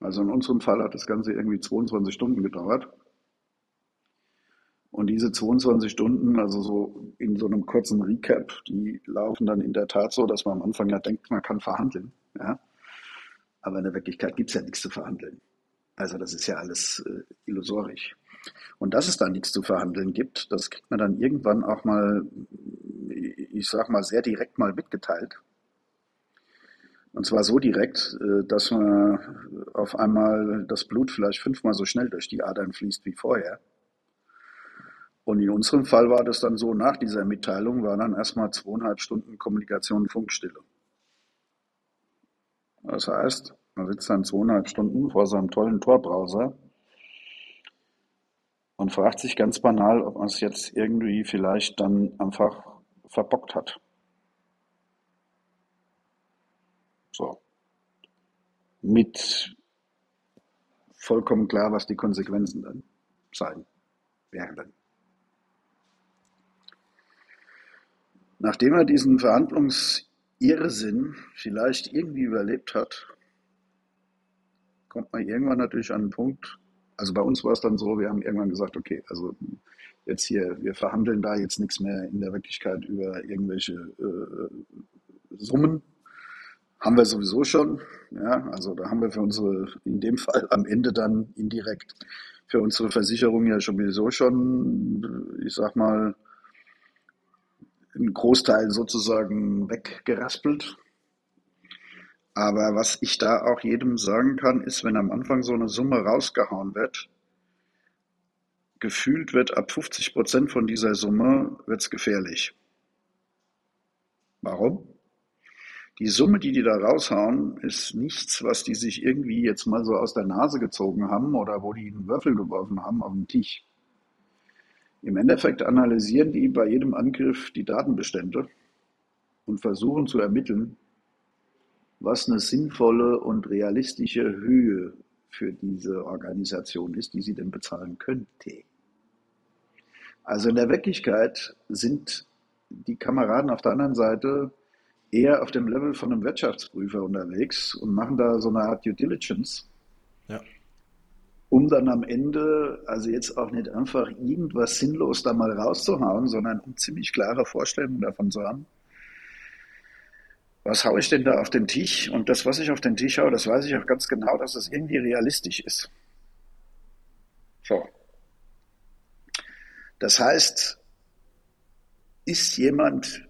Also in unserem Fall hat das Ganze irgendwie 22 Stunden gedauert. Und diese 22 Stunden, also so in so einem kurzen Recap, die laufen dann in der Tat so, dass man am Anfang ja denkt, man kann verhandeln. Ja? Aber in der Wirklichkeit gibt es ja nichts zu verhandeln. Also das ist ja alles äh, illusorisch. Und dass es da nichts zu verhandeln gibt, das kriegt man dann irgendwann auch mal ich sag mal, sehr direkt mal mitgeteilt. Und zwar so direkt, äh, dass man auf einmal das Blut vielleicht fünfmal so schnell durch die Adern fließt wie vorher. Und in unserem Fall war das dann so, nach dieser Mitteilung war dann erstmal zweieinhalb Stunden Kommunikation Funkstille. Das heißt, man sitzt dann zweieinhalb Stunden vor seinem tollen Tor-Browser und fragt sich ganz banal, ob man es jetzt irgendwie vielleicht dann einfach verbockt hat. So. Mit vollkommen klar, was die Konsequenzen dann sein werden. Nachdem er diesen Verhandlungsirrsinn vielleicht irgendwie überlebt hat, kommt man irgendwann natürlich an einen Punkt, also bei uns war es dann so, wir haben irgendwann gesagt, okay, also jetzt hier, wir verhandeln da jetzt nichts mehr in der Wirklichkeit über irgendwelche äh, Summen. Haben wir sowieso schon. Ja, also da haben wir für unsere, in dem Fall am Ende dann indirekt für unsere Versicherung ja sowieso schon, ich sag mal, einen Großteil sozusagen weggeraspelt. Aber was ich da auch jedem sagen kann, ist, wenn am Anfang so eine Summe rausgehauen wird, gefühlt wird ab 50 Prozent von dieser Summe wird's gefährlich. Warum? Die Summe, die die da raushauen, ist nichts, was die sich irgendwie jetzt mal so aus der Nase gezogen haben oder wo die einen Würfel geworfen haben auf den Tisch. Im Endeffekt analysieren die bei jedem Angriff die Datenbestände und versuchen zu ermitteln, was eine sinnvolle und realistische Höhe für diese Organisation ist, die sie denn bezahlen könnte. Also in der Wirklichkeit sind die Kameraden auf der anderen Seite eher auf dem Level von einem Wirtschaftsprüfer unterwegs und machen da so eine Art Due Diligence. Ja. Um dann am Ende, also jetzt auch nicht einfach irgendwas sinnlos da mal rauszuhauen, sondern um ziemlich klare Vorstellungen davon zu haben. Was haue ich denn da auf den Tisch? Und das, was ich auf den Tisch haue, das weiß ich auch ganz genau, dass es irgendwie realistisch ist. So. Das heißt, ist jemand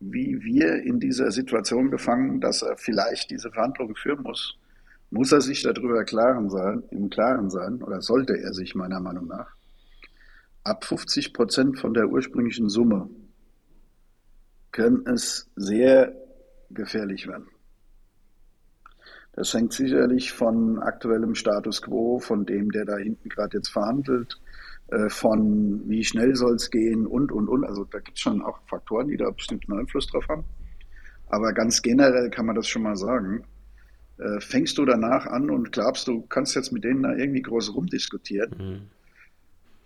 wie wir in dieser Situation gefangen, dass er vielleicht diese Verhandlungen führen muss, muss er sich darüber klaren sein, im Klaren sein, oder sollte er sich meiner Meinung nach, ab 50 Prozent von der ursprünglichen Summe können es sehr gefährlich werden. Das hängt sicherlich von aktuellem Status quo, von dem, der da hinten gerade jetzt verhandelt, von wie schnell soll es gehen und, und, und. Also da gibt es schon auch Faktoren, die da bestimmt einen Einfluss drauf haben. Aber ganz generell kann man das schon mal sagen. Äh, fängst du danach an und glaubst, du kannst jetzt mit denen da irgendwie groß rumdiskutieren,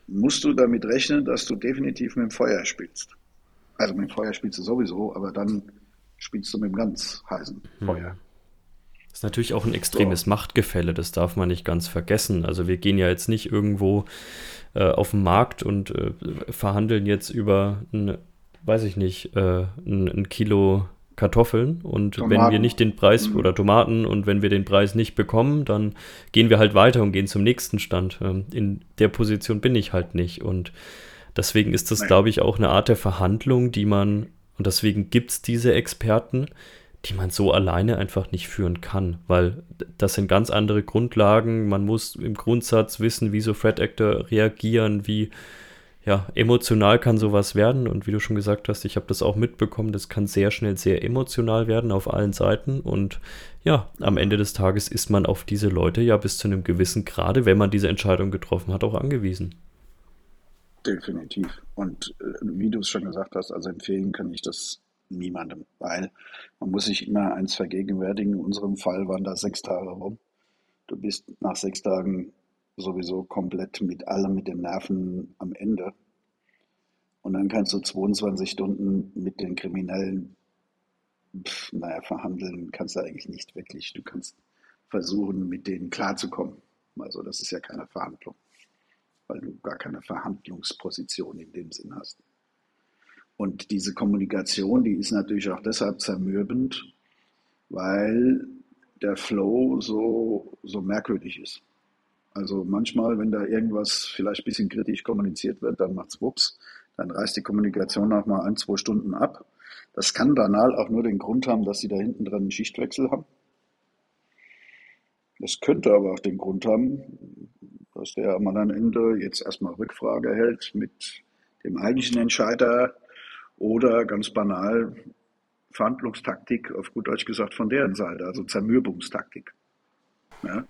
mhm. musst du damit rechnen, dass du definitiv mit dem Feuer spielst. Also mit dem Feuer spielst du sowieso, aber dann spielst du mit dem ganz heißen mhm. Feuer. Das ist natürlich auch ein extremes. Machtgefälle, das darf man nicht ganz vergessen. Also wir gehen ja jetzt nicht irgendwo äh, auf den Markt und äh, verhandeln jetzt über ein, weiß ich nicht, äh, ein, ein Kilo Kartoffeln und Tomaten. wenn wir nicht den Preis mhm. oder Tomaten und wenn wir den Preis nicht bekommen, dann gehen wir halt weiter und gehen zum nächsten Stand. Ähm, in der Position bin ich halt nicht und deswegen ist das, glaube ich, auch eine Art der Verhandlung, die man und deswegen gibt es diese Experten, die man so alleine einfach nicht führen kann, weil das sind ganz andere Grundlagen. Man muss im Grundsatz wissen, wie so Threat Actor reagieren, wie ja, emotional kann sowas werden. Und wie du schon gesagt hast, ich habe das auch mitbekommen, das kann sehr schnell sehr emotional werden auf allen Seiten. Und ja, am Ende des Tages ist man auf diese Leute ja bis zu einem gewissen Grade, wenn man diese Entscheidung getroffen hat, auch angewiesen. Definitiv. Und äh, wie du es schon gesagt hast, also empfehlen kann ich das niemandem, weil man muss sich immer eins vergegenwärtigen. In unserem Fall waren da sechs Tage rum. Du bist nach sechs Tagen sowieso komplett mit allem, mit den Nerven am Ende. Und dann kannst du 22 Stunden mit den Kriminellen, pf, naja, verhandeln kannst du eigentlich nicht wirklich. Du kannst versuchen, mit denen klarzukommen. Also das ist ja keine Verhandlung, weil du gar keine Verhandlungsposition in dem Sinn hast. Und diese Kommunikation, die ist natürlich auch deshalb zermürbend, weil der Flow so, so merkwürdig ist. Also manchmal, wenn da irgendwas vielleicht ein bisschen kritisch kommuniziert wird, dann macht's wups, dann reißt die Kommunikation auch mal ein, zwei Stunden ab. Das kann banal auch nur den Grund haben, dass sie da hinten dran einen Schichtwechsel haben. Das könnte aber auch den Grund haben, dass der am anderen Ende jetzt erstmal Rückfrage hält mit dem eigentlichen Entscheider oder ganz banal Verhandlungstaktik, auf gut Deutsch gesagt, von deren Seite, also Zermürbungstaktik. Ja.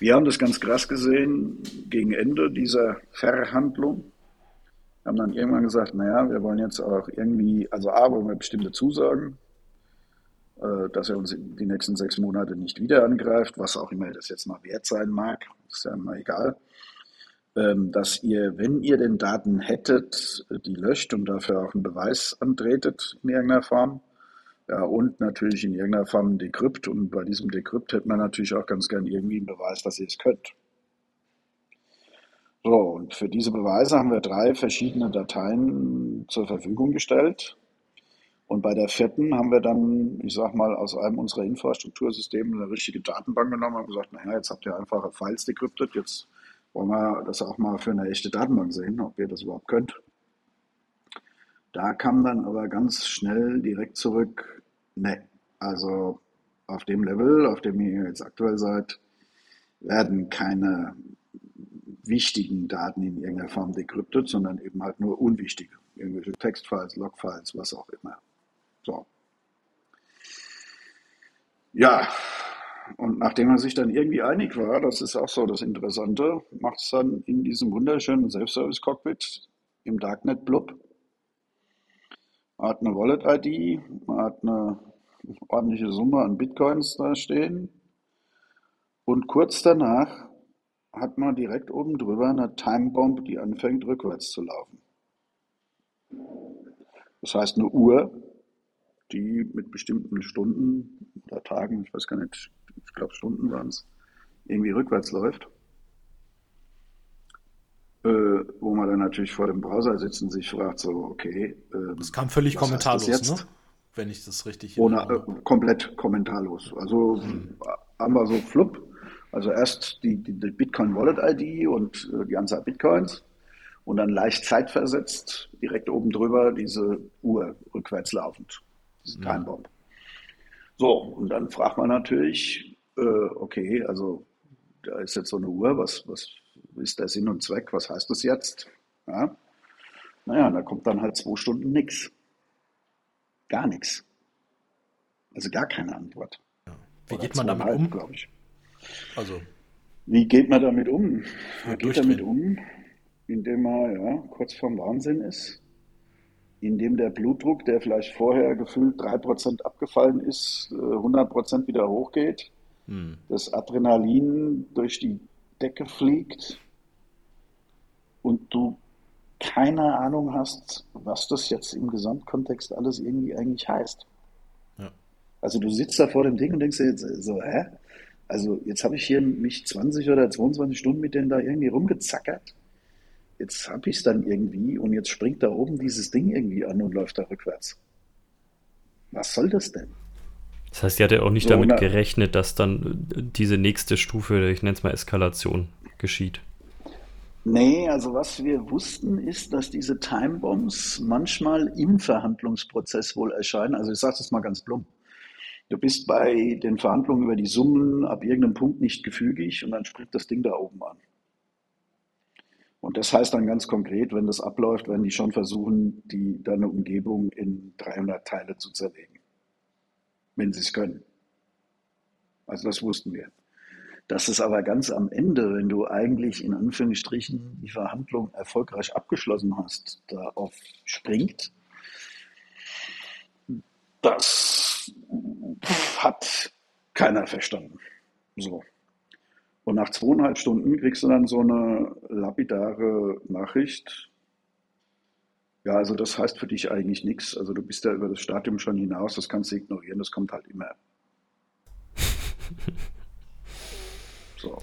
Wir haben das ganz krass gesehen gegen Ende dieser Verhandlung. Wir haben dann irgendwann gesagt, naja, wir wollen jetzt auch irgendwie, also A, wollen wir bestimmte Zusagen, äh, dass er uns die nächsten sechs Monate nicht wieder angreift, was auch immer das jetzt mal wert sein mag, ist ja mal egal. Ähm, dass ihr, wenn ihr den Daten hättet, die löscht und dafür auch einen Beweis antretet in irgendeiner Form. Ja, und natürlich in irgendeiner Form ein Dekrypt. Und bei diesem Dekrypt hätte man natürlich auch ganz gern irgendwie einen Beweis, dass ihr es könnt. So, und für diese Beweise haben wir drei verschiedene Dateien zur Verfügung gestellt. Und bei der vierten haben wir dann, ich sag mal, aus einem unserer Infrastruktursysteme eine richtige Datenbank genommen und gesagt, naja, jetzt habt ihr einfache Files dekryptet, jetzt wollen wir das auch mal für eine echte Datenbank sehen, ob ihr das überhaupt könnt. Da kam dann aber ganz schnell direkt zurück, ne, also auf dem Level, auf dem ihr jetzt aktuell seid, werden keine wichtigen Daten in irgendeiner Form dekryptet, sondern eben halt nur unwichtige. Irgendwelche Textfiles, Logfiles, was auch immer. So. Ja, und nachdem man sich dann irgendwie einig war, das ist auch so das Interessante, macht es dann in diesem wunderschönen Self-Service-Cockpit im Darknet blub. Man hat eine Wallet-ID, man hat eine ordentliche Summe an Bitcoins da stehen. Und kurz danach hat man direkt oben drüber eine Timebomb, die anfängt rückwärts zu laufen. Das heißt eine Uhr, die mit bestimmten Stunden oder Tagen, ich weiß gar nicht, ich glaube Stunden waren es, irgendwie rückwärts läuft. Äh, wo man dann natürlich vor dem Browser sitzt und sich fragt, so, okay. Äh, das kam völlig kommentarlos, ne? Wenn ich das richtig Ohne, äh, Komplett kommentarlos. Also hm. haben wir so flupp. Also erst die, die, die Bitcoin Wallet ID und äh, die Anzahl Bitcoins und dann leicht zeitversetzt direkt oben drüber diese Uhr rückwärts laufend, diese Time Bomb. So, und dann fragt man natürlich, äh, okay, also da ist jetzt so eine Uhr, was, was ist der Sinn und Zweck, was heißt das jetzt? Ja? Naja, da kommt dann halt zwei Stunden nichts. Gar nichts. Also gar keine Antwort. Wie geht man damit um? glaube ich. Also. Wie geht man damit um? Ja, Man geht damit um, indem man ja, kurz vorm Wahnsinn ist, indem der Blutdruck, der vielleicht vorher gefühlt 3% abgefallen ist, äh, 100% wieder hochgeht, Hm. das Adrenalin durch die Decke fliegt und du keine Ahnung hast, was das jetzt im Gesamtkontext alles irgendwie eigentlich heißt. Ja. Also du sitzt da vor dem Ding und denkst dir jetzt so, hä? Also jetzt habe ich hier mich 20 oder 22 Stunden mit denen da irgendwie rumgezackert. Jetzt habe ich es dann irgendwie und jetzt springt da oben dieses Ding irgendwie an und läuft da rückwärts. Was soll das denn? Das heißt, sie hat ja auch nicht So, damit na- gerechnet, dass dann äh, diese nächste Stufe, ich nenne es mal Eskalation, geschieht. Nee, also was wir wussten ist, dass diese Timebombs manchmal im Verhandlungsprozess wohl erscheinen. Also ich sage das mal ganz plump. Du bist bei den Verhandlungen über die Summen ab irgendeinem Punkt nicht gefügig und dann springt das Ding da oben an. Und das heißt dann ganz konkret, wenn das abläuft, werden die schon versuchen, die, deine Umgebung in 300 Teile zu zerlegen. Wenn sie es können. Also das wussten wir. Dass es aber ganz am Ende, wenn du eigentlich in Anführungsstrichen die Verhandlung erfolgreich abgeschlossen hast, darauf springt, das hat keiner verstanden. So. Und nach zweieinhalb Stunden kriegst du dann so eine lapidare Nachricht. Ja, also das heißt für dich eigentlich nichts. Also du bist ja über das Stadium schon hinaus, das kannst du ignorieren, das kommt halt immer. [LAUGHS] So.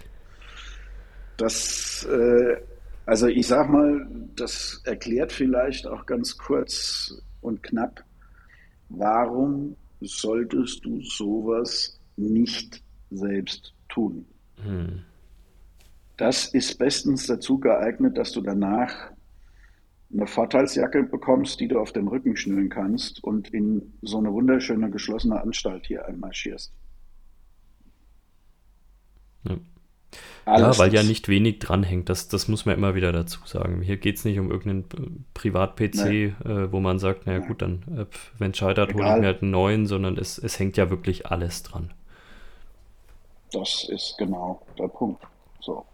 Das, äh, also ich sag mal, das erklärt vielleicht auch ganz kurz und knapp, warum solltest du sowas nicht selbst tun? Hm. Das ist bestens dazu geeignet, dass du danach eine Vorteilsjacke bekommst, die du auf den Rücken schnüren kannst und in so eine wunderschöne geschlossene Anstalt hier einmarschierst. Ja. Ja, weil ja nicht wenig dranhängt. Das, das muss man immer wieder dazu sagen. Hier geht es nicht um irgendeinen Privat-PC, Nee. äh, wo man sagt, naja Nee. gut, dann, äh, wenn es scheitert, hole ich mir halt einen neuen, sondern es, es hängt ja wirklich alles dran. Das ist genau der Punkt. So.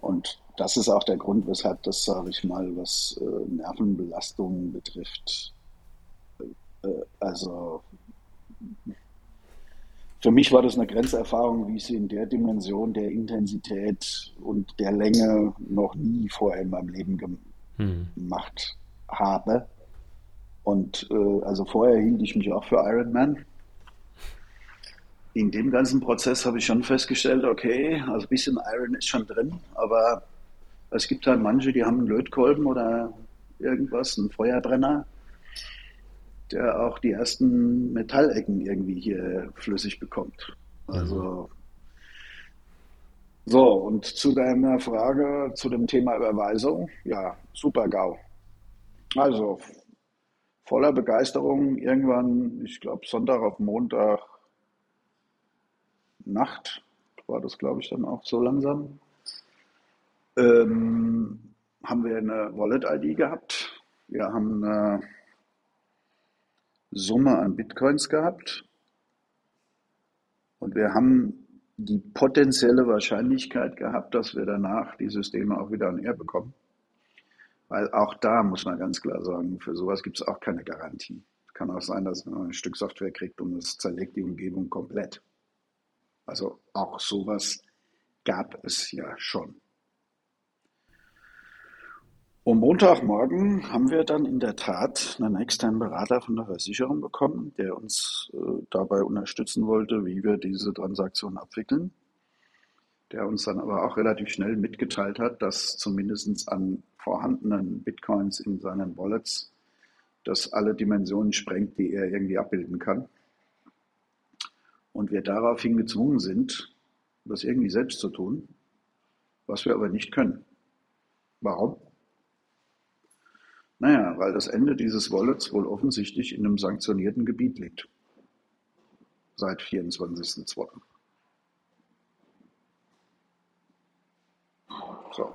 Und das ist auch der Grund, weshalb das, sage ich mal, was äh, Nervenbelastungen betrifft. Äh, also für mich war das eine Grenzerfahrung, wie ich sie in der Dimension, der Intensität und der Länge noch nie vorher in meinem Leben gem Hm. gemacht habe. Und äh, also vorher hielt ich mich auch für Iron Man. In dem ganzen Prozess habe ich schon festgestellt, okay, also ein bisschen Iron ist schon drin, aber es gibt halt manche, die haben einen Lötkolben oder irgendwas, einen Feuerbrenner, der auch die ersten Metallecken irgendwie hier flüssig bekommt. Also so, und zu deiner Frage zu dem Thema Überweisung, ja, super GAU. Also voller Begeisterung irgendwann, ich glaube Sonntag auf Montag Nacht war das, glaube ich, dann auch so langsam, ähm, haben wir eine Wallet-ID gehabt. Wir haben eine Summe an Bitcoins gehabt und wir haben die potenzielle Wahrscheinlichkeit gehabt, dass wir danach die Systeme auch wieder an Air bekommen. Weil auch da muss man ganz klar sagen, für sowas gibt es auch keine Garantie. Kann auch sein, dass man ein Stück Software kriegt und es zerlegt die Umgebung komplett. Also auch sowas gab es ja schon. Und Montagmorgen haben wir dann in der Tat einen externen Berater von der Versicherung bekommen, der uns äh, dabei unterstützen wollte, wie wir diese Transaktion abwickeln. Der uns dann aber auch relativ schnell mitgeteilt hat, dass zumindest an vorhandenen Bitcoins in seinen Wallets das alle Dimensionen sprengt, die er irgendwie abbilden kann. Und wir daraufhin gezwungen sind, das irgendwie selbst zu tun, was wir aber nicht können. Warum? Naja, weil das Ende dieses Wallets wohl offensichtlich in einem sanktionierten Gebiet liegt. Seit 24.02. So.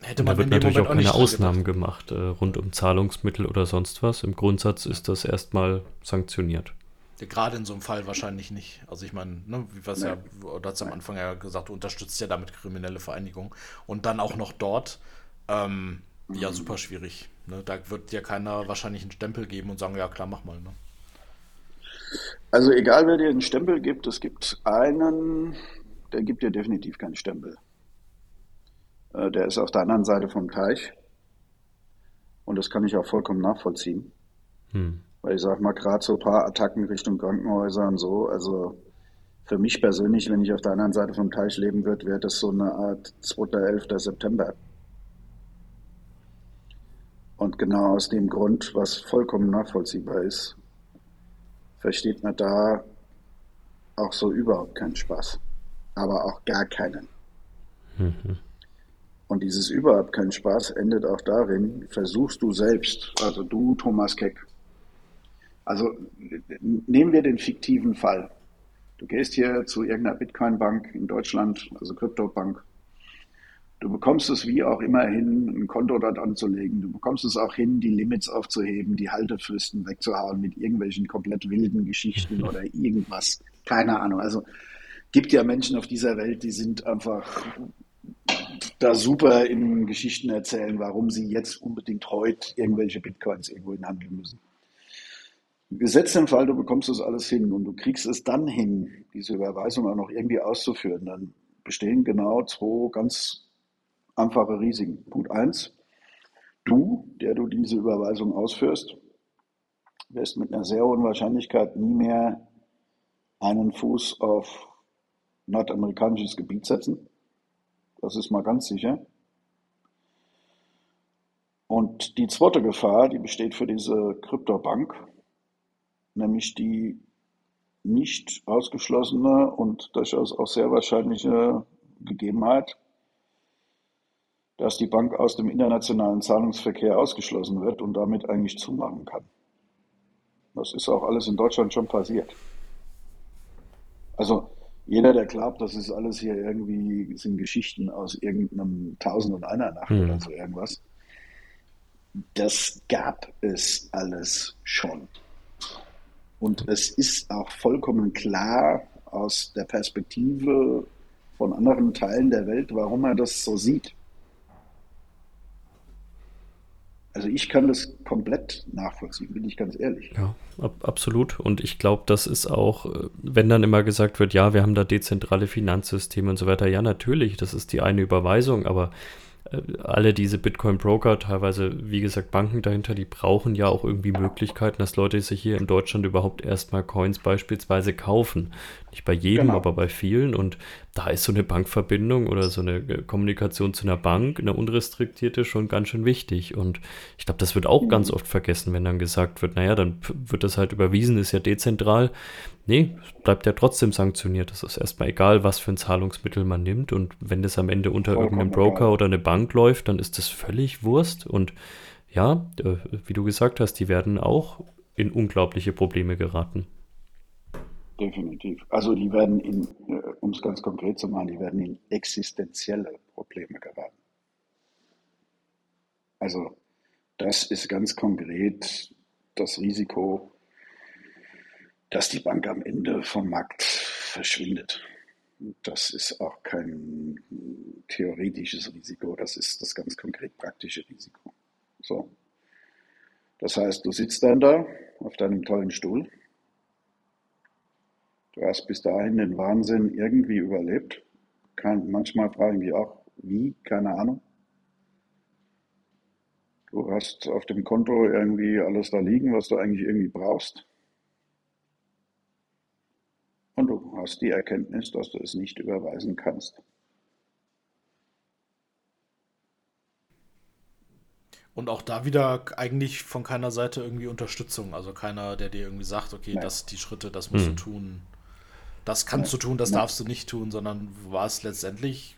Hätte Da man wird in dem natürlich Moment auch keine Ausnahmen gemacht äh, rund um Zahlungsmittel oder sonst was. Im Grundsatz ist das erstmal sanktioniert. Gerade in so einem Fall wahrscheinlich nicht. Also ich meine, ne, was ja, du hast am Anfang ja gesagt, du unterstützt ja damit kriminelle Vereinigung. Und dann auch noch dort, ähm, ja, mhm. super schwierig. Ne? Da wird dir keiner wahrscheinlich einen Stempel geben und sagen, ja klar, mach mal. Ne? Also egal, wer dir einen Stempel gibt, es gibt einen, der gibt dir definitiv keinen Stempel. Äh, der ist auf der anderen Seite vom Teich. Und das kann ich auch vollkommen nachvollziehen. Hm. Weil ich sag mal, gerade so ein paar Attacken Richtung Krankenhäuser und so, also für mich persönlich, wenn ich auf der anderen Seite vom Teich leben würde, wäre das so eine Art 2.11. September. Und genau aus dem Grund, was vollkommen nachvollziehbar ist, versteht man da auch so überhaupt keinen Spaß. Aber auch gar keinen. Mhm. Und dieses überhaupt keinen Spaß endet auch darin, versuchst du selbst, also du, Thomas Keck, also nehmen wir den fiktiven Fall. Du gehst hier zu irgendeiner Bitcoin-Bank in Deutschland, also Krypto-Bank. Du bekommst es wie auch immer hin, ein Konto dort anzulegen. Du bekommst es auch hin, die Limits aufzuheben, die Haltefristen wegzuhauen mit irgendwelchen komplett wilden Geschichten [LAUGHS] oder irgendwas. Keine Ahnung. Also gibt ja Menschen auf dieser Welt, die sind einfach da super in Geschichten erzählen, warum sie jetzt unbedingt heute irgendwelche Bitcoins irgendwo in handeln müssen. Gesetzt im Fall, du bekommst das alles hin und du kriegst es dann hin, diese Überweisung auch noch irgendwie auszuführen, dann bestehen genau zwei ganz einfache Risiken. Punkt eins, du, der du diese Überweisung ausführst, wirst mit einer sehr hohen Wahrscheinlichkeit nie mehr einen Fuß auf nordamerikanisches Gebiet setzen. Das ist mal ganz sicher. Und die zweite Gefahr, die besteht für diese Kryptobank, nämlich die nicht ausgeschlossene und durchaus auch sehr wahrscheinliche Gegebenheit, dass die Bank aus dem internationalen Zahlungsverkehr ausgeschlossen wird und damit eigentlich zumachen kann. Das ist auch alles in Deutschland schon passiert. Also jeder, der glaubt, das ist alles hier irgendwie, sind Geschichten aus irgendeinem Tausend und einer Nacht mhm. oder so irgendwas, das gab es alles schon. Und es ist auch vollkommen klar aus der Perspektive von anderen Teilen der Welt, warum er das so sieht. Also ich kann das komplett nachvollziehen, bin ich ganz ehrlich. Ja, ab, absolut. Und ich glaube, das ist auch, äh, wenn dann immer gesagt wird, ja, wir haben da dezentrale Finanzsysteme und so weiter. Ja, natürlich, das ist die eine Überweisung, aber alle diese Bitcoin-Broker, teilweise, wie gesagt, Banken dahinter, die brauchen ja auch irgendwie Möglichkeiten, dass Leute sich hier in Deutschland überhaupt erstmal Coins beispielsweise kaufen. Nicht bei jedem, genau. aber bei vielen. Und da ist so eine Bankverbindung oder so eine äh, Kommunikation zu einer Bank, eine unrestriktierte, schon ganz schön wichtig. Und ich glaube, das wird auch mhm. ganz oft vergessen, wenn dann gesagt wird, naja, dann wird das halt überwiesen, ist ja dezentral. Nee, bleibt ja trotzdem sanktioniert. Das ist erstmal egal, was für ein Zahlungsmittel man nimmt. Und wenn das am Ende unter Vollkommen irgendeinem Broker egal. oder eine Bank läuft, dann ist das völlig Wurst. Und ja, äh, wie du gesagt hast, die werden auch in unglaubliche Probleme geraten. Definitiv. Also die werden in, äh, um es ganz konkret zu machen, die werden in existenzielle Probleme geraten. Also das ist ganz konkret das Risiko, dass die Bank am Ende vom Markt verschwindet. Das ist auch kein theoretisches Risiko, das ist das ganz konkret praktische Risiko. So. Das heißt, du sitzt dann da auf deinem tollen Stuhl Du hast bis dahin den Wahnsinn irgendwie überlebt. Kann, manchmal frage ich mich auch, wie, keine Ahnung. Du hast auf dem Konto irgendwie alles da liegen, was du eigentlich irgendwie brauchst. Und du hast die Erkenntnis, dass du es nicht überweisen kannst. Und auch da wieder eigentlich von keiner Seite irgendwie Unterstützung. Also keiner, der dir irgendwie sagt, okay, Nein. das die Schritte, das musst hm. du tun das kannst du tun, das darfst du nicht tun, sondern war es letztendlich,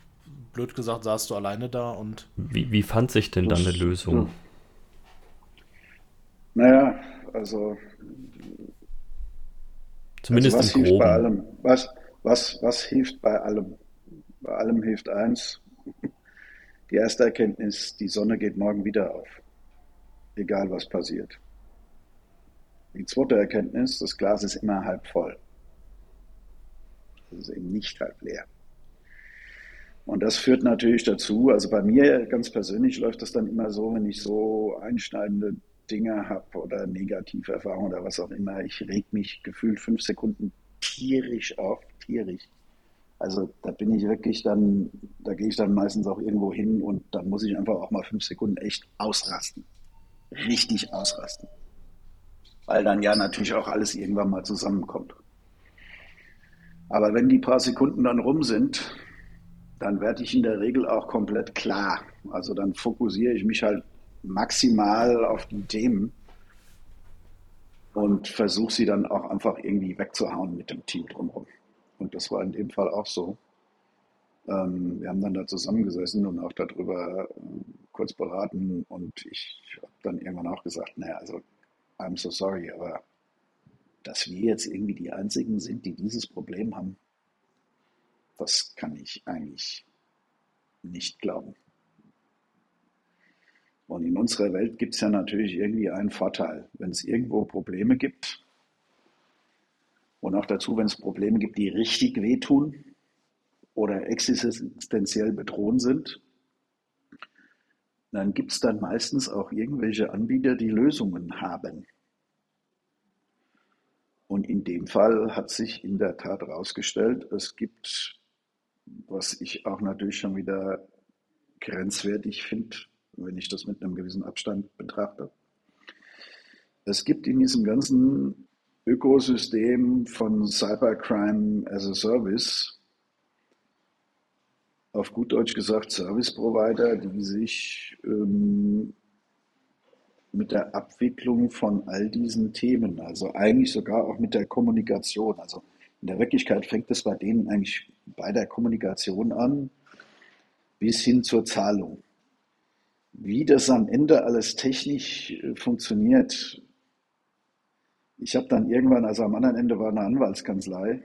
blöd gesagt, saßt du alleine da und. Wie, wie fand sich denn dann eine Lösung? Naja, also. Zumindest also was hilft bei allem? Was, was, was hilft bei allem? Bei allem hilft eins. [LAUGHS] Die erste Erkenntnis, die Sonne geht morgen wieder auf. Egal was passiert. Die zweite Erkenntnis, das Glas ist immer halb voll. Es ist eben nicht halb leer. Und das führt natürlich dazu, also bei mir ganz persönlich läuft das dann immer so, wenn ich so einschneidende Dinge habe oder negative Erfahrungen oder was auch immer, ich reg mich gefühlt fünf Sekunden tierisch auf, tierisch. Also da bin ich wirklich dann, da gehe ich dann meistens auch irgendwo hin und dann muss ich einfach auch mal fünf Sekunden echt ausrasten. Richtig ausrasten. Weil dann ja natürlich auch alles irgendwann mal zusammenkommt. Aber wenn die paar Sekunden dann rum sind, dann werde ich in der Regel auch komplett klar. Also dann fokussiere ich mich halt maximal auf die Themen und versuche sie dann auch einfach irgendwie wegzuhauen mit dem Team drumherum. Und das war in dem Fall auch so. Ähm, wir haben dann da zusammengesessen und auch darüber äh, kurz beraten und ich habe dann irgendwann auch gesagt, naja, also I'm so sorry, aber dass wir jetzt irgendwie die Einzigen sind, die dieses Problem haben, das kann ich eigentlich nicht glauben. Und in unserer Welt gibt es ja natürlich irgendwie einen Vorteil. Wenn es irgendwo Probleme gibt und auch dazu, wenn es Probleme gibt, die richtig wehtun oder existenziell bedrohen sind, dann gibt es dann meistens auch irgendwelche Anbieter, die Lösungen haben. Und in dem Fall hat sich in der Tat herausgestellt, es gibt, was ich auch natürlich schon wieder grenzwertig finde, wenn ich das mit einem gewissen Abstand betrachte. Es gibt in diesem ganzen Ökosystem von Cybercrime as a Service, auf gut Deutsch gesagt, Service Provider, die sich ähm, mit der Abwicklung von all diesen Themen, also eigentlich sogar auch mit der Kommunikation. Also in der Wirklichkeit fängt es bei denen eigentlich bei der Kommunikation an bis hin zur Zahlung. Wie das am Ende alles technisch äh, funktioniert, ich habe dann irgendwann, also am anderen Ende war eine Anwaltskanzlei,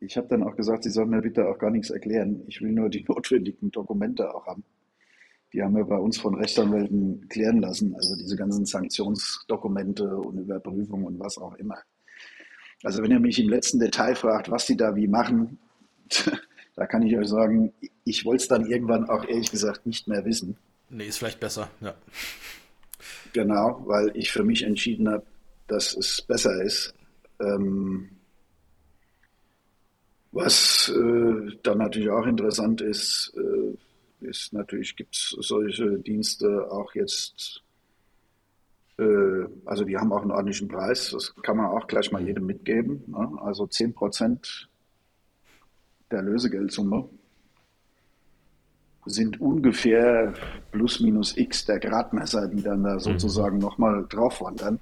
ich habe dann auch gesagt, sie sollen mir bitte auch gar nichts erklären. Ich will nur die [LAUGHS] notwendigen Dokumente auch haben. Die haben wir bei uns von Rechtsanwälten klären lassen, also diese ganzen Sanktionsdokumente und Überprüfungen und was auch immer. Also wenn ihr mich im letzten Detail fragt, was die da wie machen, [LAUGHS] da kann ich euch sagen, ich wollte es dann irgendwann auch ehrlich gesagt nicht mehr wissen. Nee, ist vielleicht besser, ja. Genau, weil ich für mich entschieden habe, dass es besser ist. Ähm, was äh, dann natürlich auch interessant ist, äh, ist natürlich gibt es solche Dienste auch jetzt, äh, also die haben auch einen ordentlichen Preis, das kann man auch gleich mal jedem mitgeben. Ne? Also 10 Prozent der Lösegeldsumme sind ungefähr plus minus x der Gradmesser, die dann da mhm. sozusagen mhm. nochmal drauf wandern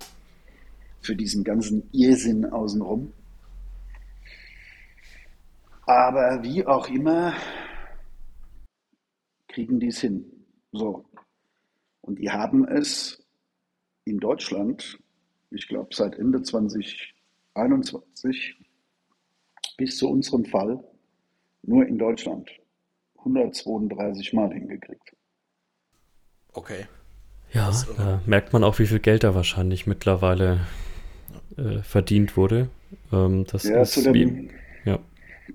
für diesen ganzen Irrsinn außenrum. Aber wie auch immer, kriegen die es hin. So. Und die haben es in Deutschland, ich glaube seit Ende 2021 bis zu unserem Fall, nur in Deutschland 132 Mal hingekriegt. Okay. Ja, da merkt man auch, wie viel Geld da wahrscheinlich mittlerweile äh, verdient wurde. Ähm, das ja, ist zu dem, wie, ja.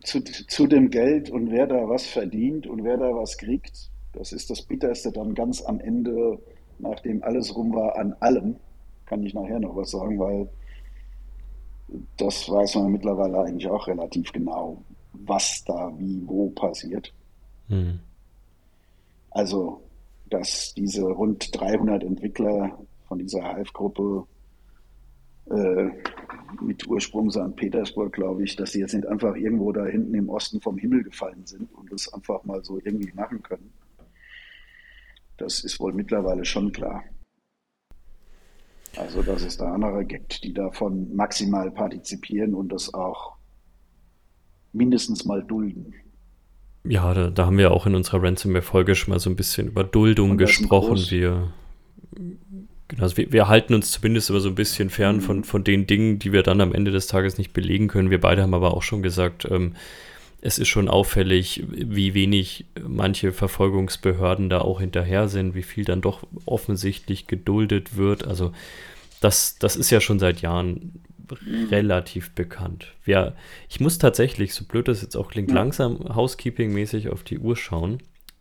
Zu, zu dem Geld und wer da was verdient und wer da was kriegt, das ist das Bitterste dann ganz am Ende, nachdem alles rum war, an allem. Kann ich nachher noch was sagen, weil das weiß man mittlerweile eigentlich auch relativ genau, was da wie wo passiert. Mhm. Also, dass diese rund 300 Entwickler von dieser Hive-Gruppe äh, mit Ursprung St. Petersburg, glaube ich, dass sie jetzt nicht einfach irgendwo da hinten im Osten vom Himmel gefallen sind und das einfach mal so irgendwie machen können. Das ist wohl mittlerweile schon klar. Also, dass es da andere gibt, die davon maximal partizipieren und das auch mindestens mal dulden. Ja, da, da haben wir auch in unserer Ransomware-Folge schon mal so ein bisschen über Duldung gesprochen. Wir, genau, also wir, wir, halten uns zumindest immer so ein bisschen fern mhm. von, von den Dingen, die wir dann am Ende des Tages nicht belegen können. Wir beide haben aber auch schon gesagt, ähm, es ist schon auffällig, wie wenig manche Verfolgungsbehörden da auch hinterher sind, wie viel dann doch offensichtlich geduldet wird. Also das, das ist ja schon seit Jahren relativ bekannt. Ja, ich muss tatsächlich, so blöd das jetzt auch klingt, langsam Housekeeping-mäßig auf die Uhr schauen.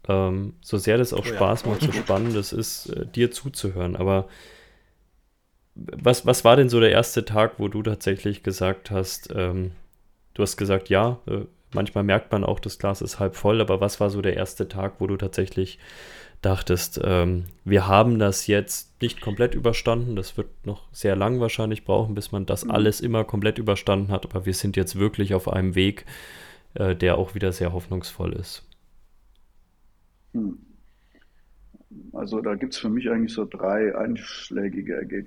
Ähm, so sehr das auch oh, Spaß ja. macht, so spannend es ist, äh, dir zuzuhören. Aber was, was war denn so der erste Tag, wo du tatsächlich gesagt hast, ähm, du hast gesagt, ja, äh, manchmal merkt man auch, das Glas ist halb voll, aber was war so der erste Tag, wo du tatsächlich dachtest, ähm, wir haben das jetzt nicht komplett überstanden, das wird noch sehr lang wahrscheinlich brauchen, bis man das mhm. alles immer komplett überstanden hat, aber wir sind jetzt wirklich auf einem Weg, äh, der auch wieder sehr hoffnungsvoll ist. Hm. Also da gibt es für mich eigentlich so drei einschlägige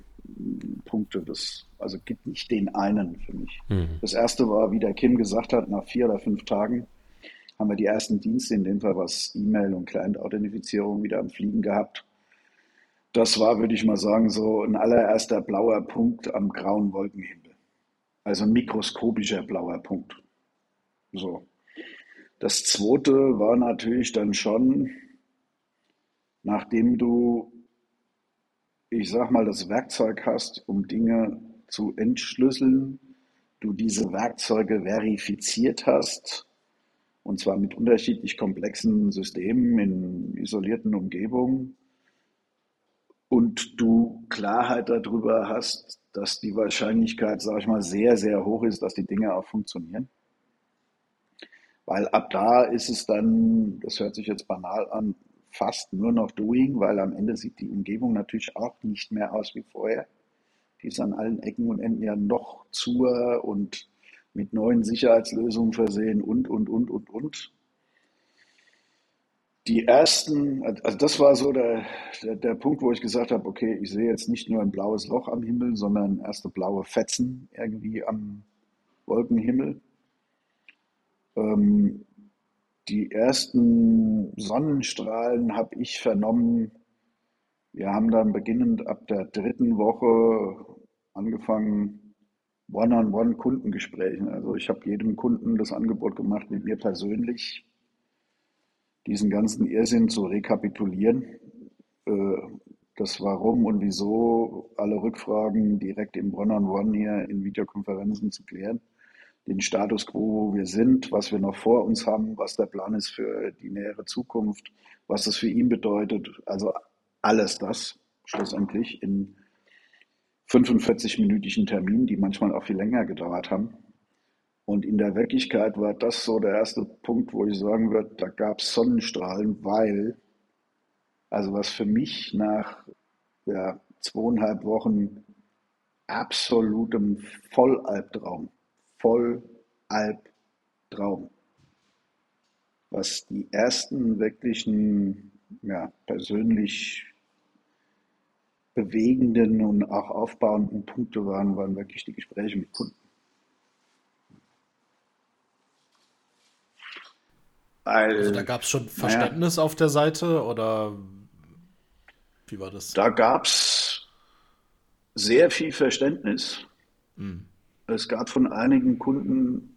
Punkte. Das, also gibt nicht den einen für mich. Mhm. Das erste war, wie der Kim gesagt hat, nach vier oder fünf Tagen haben wir die ersten Dienste, in dem Fall was E-Mail und Client-Authentifizierung wieder am Fliegen gehabt. Das war, würde ich mal sagen, so ein allererster blauer Punkt am grauen Wolkenhimmel. Also ein mikroskopischer blauer Punkt. So. Das zweite war natürlich dann schon, nachdem du, ich sag mal, das Werkzeug hast, um Dinge zu entschlüsseln, du diese Werkzeuge verifiziert hast, und zwar mit unterschiedlich komplexen Systemen in isolierten Umgebungen. Und du Klarheit darüber hast, dass die Wahrscheinlichkeit, sage ich mal, sehr, sehr hoch ist, dass die Dinge auch funktionieren. Weil ab da ist es dann, das hört sich jetzt banal an, fast nur noch Doing, weil am Ende sieht die Umgebung natürlich auch nicht mehr aus wie vorher. Die ist an allen Ecken und Enden ja noch zu und mit neuen Sicherheitslösungen versehen und, und, und, und, und. Die ersten, also das war so der, der, der, Punkt, wo ich gesagt habe, okay, ich sehe jetzt nicht nur ein blaues Loch am Himmel, sondern erste blaue Fetzen irgendwie am Wolkenhimmel. Ähm, die ersten Sonnenstrahlen habe ich vernommen. Wir haben dann beginnend ab der dritten Woche angefangen, One-on-One-Kundengesprächen. Also ich habe jedem Kunden das Angebot gemacht, mit mir persönlich diesen ganzen Irrsinn zu rekapitulieren. Äh, das Warum und Wieso, alle Rückfragen direkt im One-on-One hier in Videokonferenzen zu klären. Den Status quo, wo wir sind, was wir noch vor uns haben, was der Plan ist für die nähere Zukunft, was das für ihn bedeutet. Also alles das schlussendlich in 45-minütigen Terminen, die manchmal auch viel länger gedauert haben. Und in der Wirklichkeit war das so der erste Punkt, wo ich sagen würde, da gab es Sonnenstrahlen, weil, also was für mich nach ja, zweieinhalb Wochen absolutem Vollalbtraum, Vollalbtraum, was die ersten wirklichen, ja, persönlich bewegenden und auch aufbauenden Punkte waren, waren wirklich die Gespräche mit Kunden. Weil, also da gab es schon Verständnis naja, auf der Seite oder wie war das? Da gab es sehr viel Verständnis. Hm. Es gab von einigen Kunden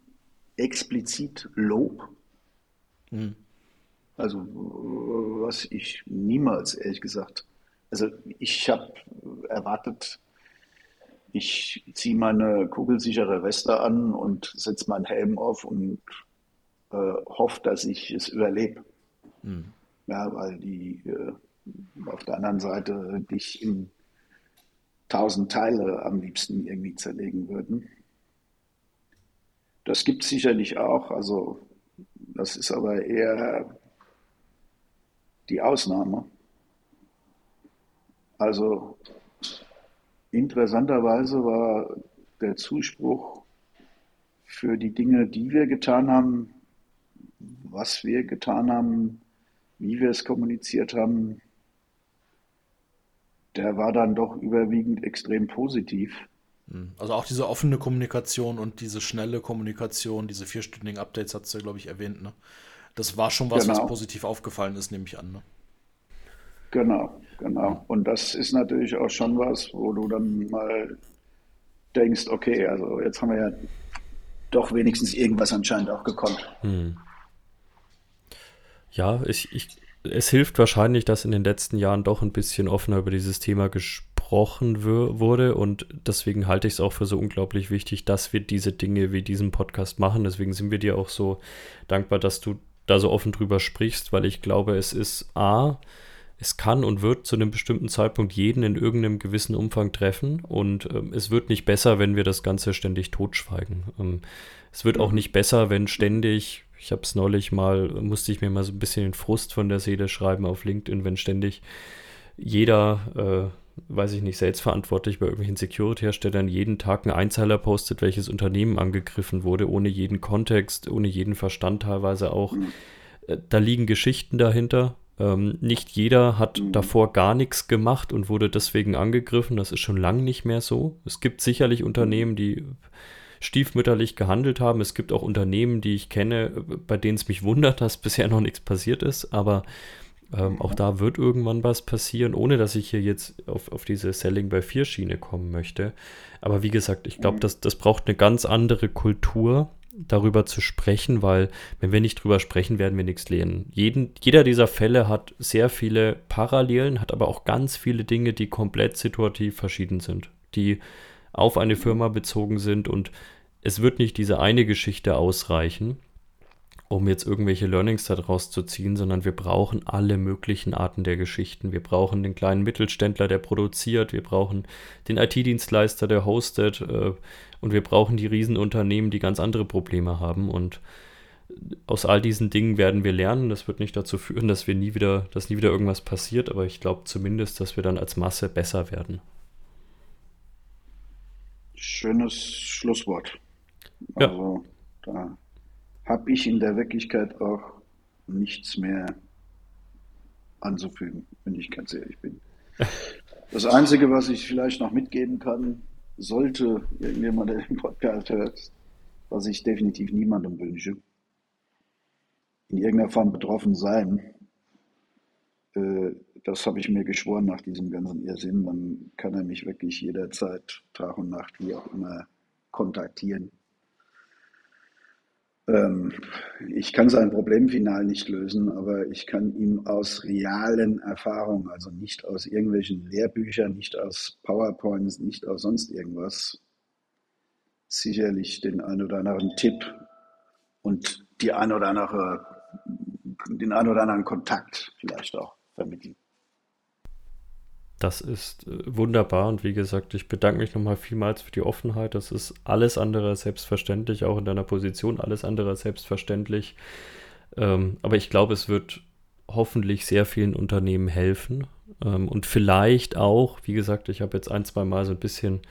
explizit Lob. Hm. Also was ich niemals, ehrlich gesagt, also ich habe erwartet, ich ziehe meine kugelsichere Weste an und setze meinen Helm auf und äh, hoffe, dass ich es überlebe. Mhm. Ja, weil die äh, auf der anderen Seite dich in tausend Teile am liebsten irgendwie zerlegen würden. Das gibt es sicherlich auch, also das ist aber eher die Ausnahme. Also interessanterweise war der Zuspruch für die Dinge, die wir getan haben, was wir getan haben, wie wir es kommuniziert haben, der war dann doch überwiegend extrem positiv. Hm. Also auch diese offene Kommunikation und diese schnelle Kommunikation, diese vierstündigen Updates hat es ja, glaube ich, erwähnt. Ne? Das war schon was, genau. was positiv aufgefallen ist, nehme ich an. Ne? Genau, genau. Und das ist natürlich auch schon was, wo du dann mal denkst, okay, also jetzt haben wir ja doch wenigstens irgendwas anscheinend auch gekonnt. Hm. Ja, ich, ich, es hilft wahrscheinlich, dass in den letzten Jahren doch ein bisschen offener über dieses Thema gesprochen besprochen wurde und deswegen halte ich es auch für so unglaublich wichtig, dass wir diese Dinge wie diesen Podcast machen. Deswegen sind wir dir auch so dankbar, dass du da so offen drüber sprichst, weil ich glaube, es ist A, es kann und wird zu einem bestimmten Zeitpunkt jeden in irgendeinem gewissen Umfang treffen und ähm, es wird nicht besser, wenn wir das Ganze ständig totschweigen. Ähm, es wird auch nicht besser, wenn ständig, ich habe es neulich mal, musste ich mir mal so ein bisschen den Frust von der Seele schreiben auf LinkedIn, wenn ständig jeder, äh, weiß ich nicht, selbstverantwortlich bei irgendwelchen Security-Herstellern jeden Tag einen Einzeiler postet, welches Unternehmen angegriffen wurde, ohne jeden Kontext, ohne jeden Verstand teilweise auch. Mhm. Äh, da liegen Geschichten dahinter. Ähm, nicht jeder hat mhm. davor gar nichts gemacht und wurde deswegen angegriffen. Das ist schon lange nicht mehr so. Es gibt sicherlich Unternehmen, die stiefmütterlich gehandelt haben. Es gibt auch Unternehmen, die ich kenne, bei denen es mich wundert, [LAUGHS] dass bisher noch nichts passiert ist. Aber ähm, auch da wird irgendwann was passieren, ohne dass ich hier jetzt auf, auf diese Selling bei vier Schiene kommen möchte. Aber wie gesagt, ich glaube, mhm. das, das braucht eine ganz andere Kultur, darüber zu sprechen, weil wenn wir nicht drüber sprechen, werden wir nichts lernen. Jeden, jeder dieser Fälle hat sehr viele Parallelen, hat aber auch ganz viele Dinge, die komplett situativ verschieden sind, die auf eine Firma bezogen sind und es wird nicht diese eine Geschichte ausreichen, um jetzt irgendwelche Learnings daraus zu ziehen, sondern wir brauchen alle möglichen Arten der Geschichten. Wir brauchen den kleinen Mittelständler, der produziert, wir brauchen den IT-Dienstleister, der hostet äh, und wir brauchen die Riesenunternehmen, die ganz andere Probleme haben und aus all diesen Dingen werden wir lernen. Das wird nicht dazu führen, dass wir nie wieder, dass nie wieder irgendwas passiert, aber ich glaube zumindest, dass wir dann als Masse besser werden. Schönes Schlusswort. Also, ja. da habe ich in der Wirklichkeit auch nichts mehr anzufügen, wenn ich ganz ehrlich bin. Das Einzige, was ich vielleicht noch mitgeben kann, sollte irgendjemand den Podcast hört, was ich definitiv niemandem wünsche, in irgendeiner Form betroffen sein, äh, das habe ich mir geschworen nach diesem ganzen Irrsinn. Dann kann er mich wirklich jederzeit, Tag und Nacht, wie auch immer, kontaktieren. Ähm, ich kann sein Problem final nicht lösen, aber ich kann ihm aus realen Erfahrungen, also nicht aus irgendwelchen Lehrbüchern, nicht aus PowerPoints, nicht aus sonst irgendwas, sicherlich den ein oder anderen Tipp und die ein oder andere, den ein oder anderen Kontakt vielleicht auch vermitteln. Das ist äh, wunderbar und wie gesagt, ich bedanke mich nochmal vielmals für die Offenheit. Das ist alles andere selbstverständlich, auch in deiner Position alles andere selbstverständlich. Ähm, aber ich glaube, es wird hoffentlich sehr vielen Unternehmen helfen ähm, und vielleicht auch, wie gesagt, ich habe jetzt ein, zwei Mal so ein bisschen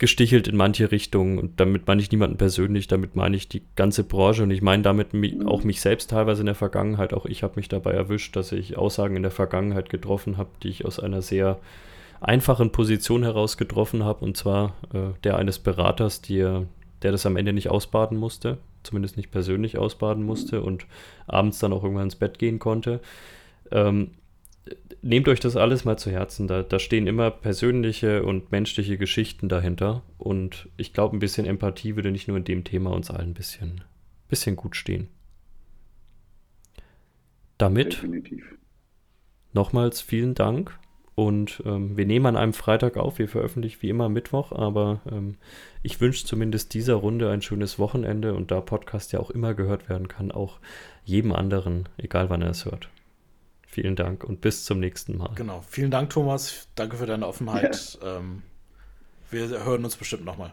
gestichelt in manche Richtungen. Und damit meine ich niemanden persönlich, damit meine ich die ganze Branche. Und ich meine damit mich, auch mich selbst teilweise in der Vergangenheit. Auch ich habe mich dabei erwischt, dass ich Aussagen in der Vergangenheit getroffen habe, die ich aus einer sehr einfachen Position heraus getroffen habe. Und zwar äh, der eines Beraters, die, der das am Ende nicht ausbaden musste. Zumindest nicht persönlich ausbaden musste und abends dann auch irgendwann ins Bett gehen konnte. Ähm, nehmt euch das alles mal zu Herzen. Da, da stehen immer persönliche und menschliche Geschichten dahinter. Und ich glaube, ein bisschen Empathie würde nicht nur in dem Thema uns allen ein bisschen, bisschen gut stehen. Damit Definitiv. nochmals vielen Dank. Und ähm, wir nehmen an einem Freitag auf. Wir veröffentlichen wie immer Mittwoch, aber ähm, ich wünsche zumindest dieser Runde ein schönes Wochenende und da Podcast ja auch immer gehört werden kann, auch jedem anderen, egal wann er es hört. Vielen Dank und bis zum nächsten Mal. Genau. Vielen Dank, Thomas. Danke für deine Offenheit. Ja. Ähm, wir hören uns bestimmt nochmal.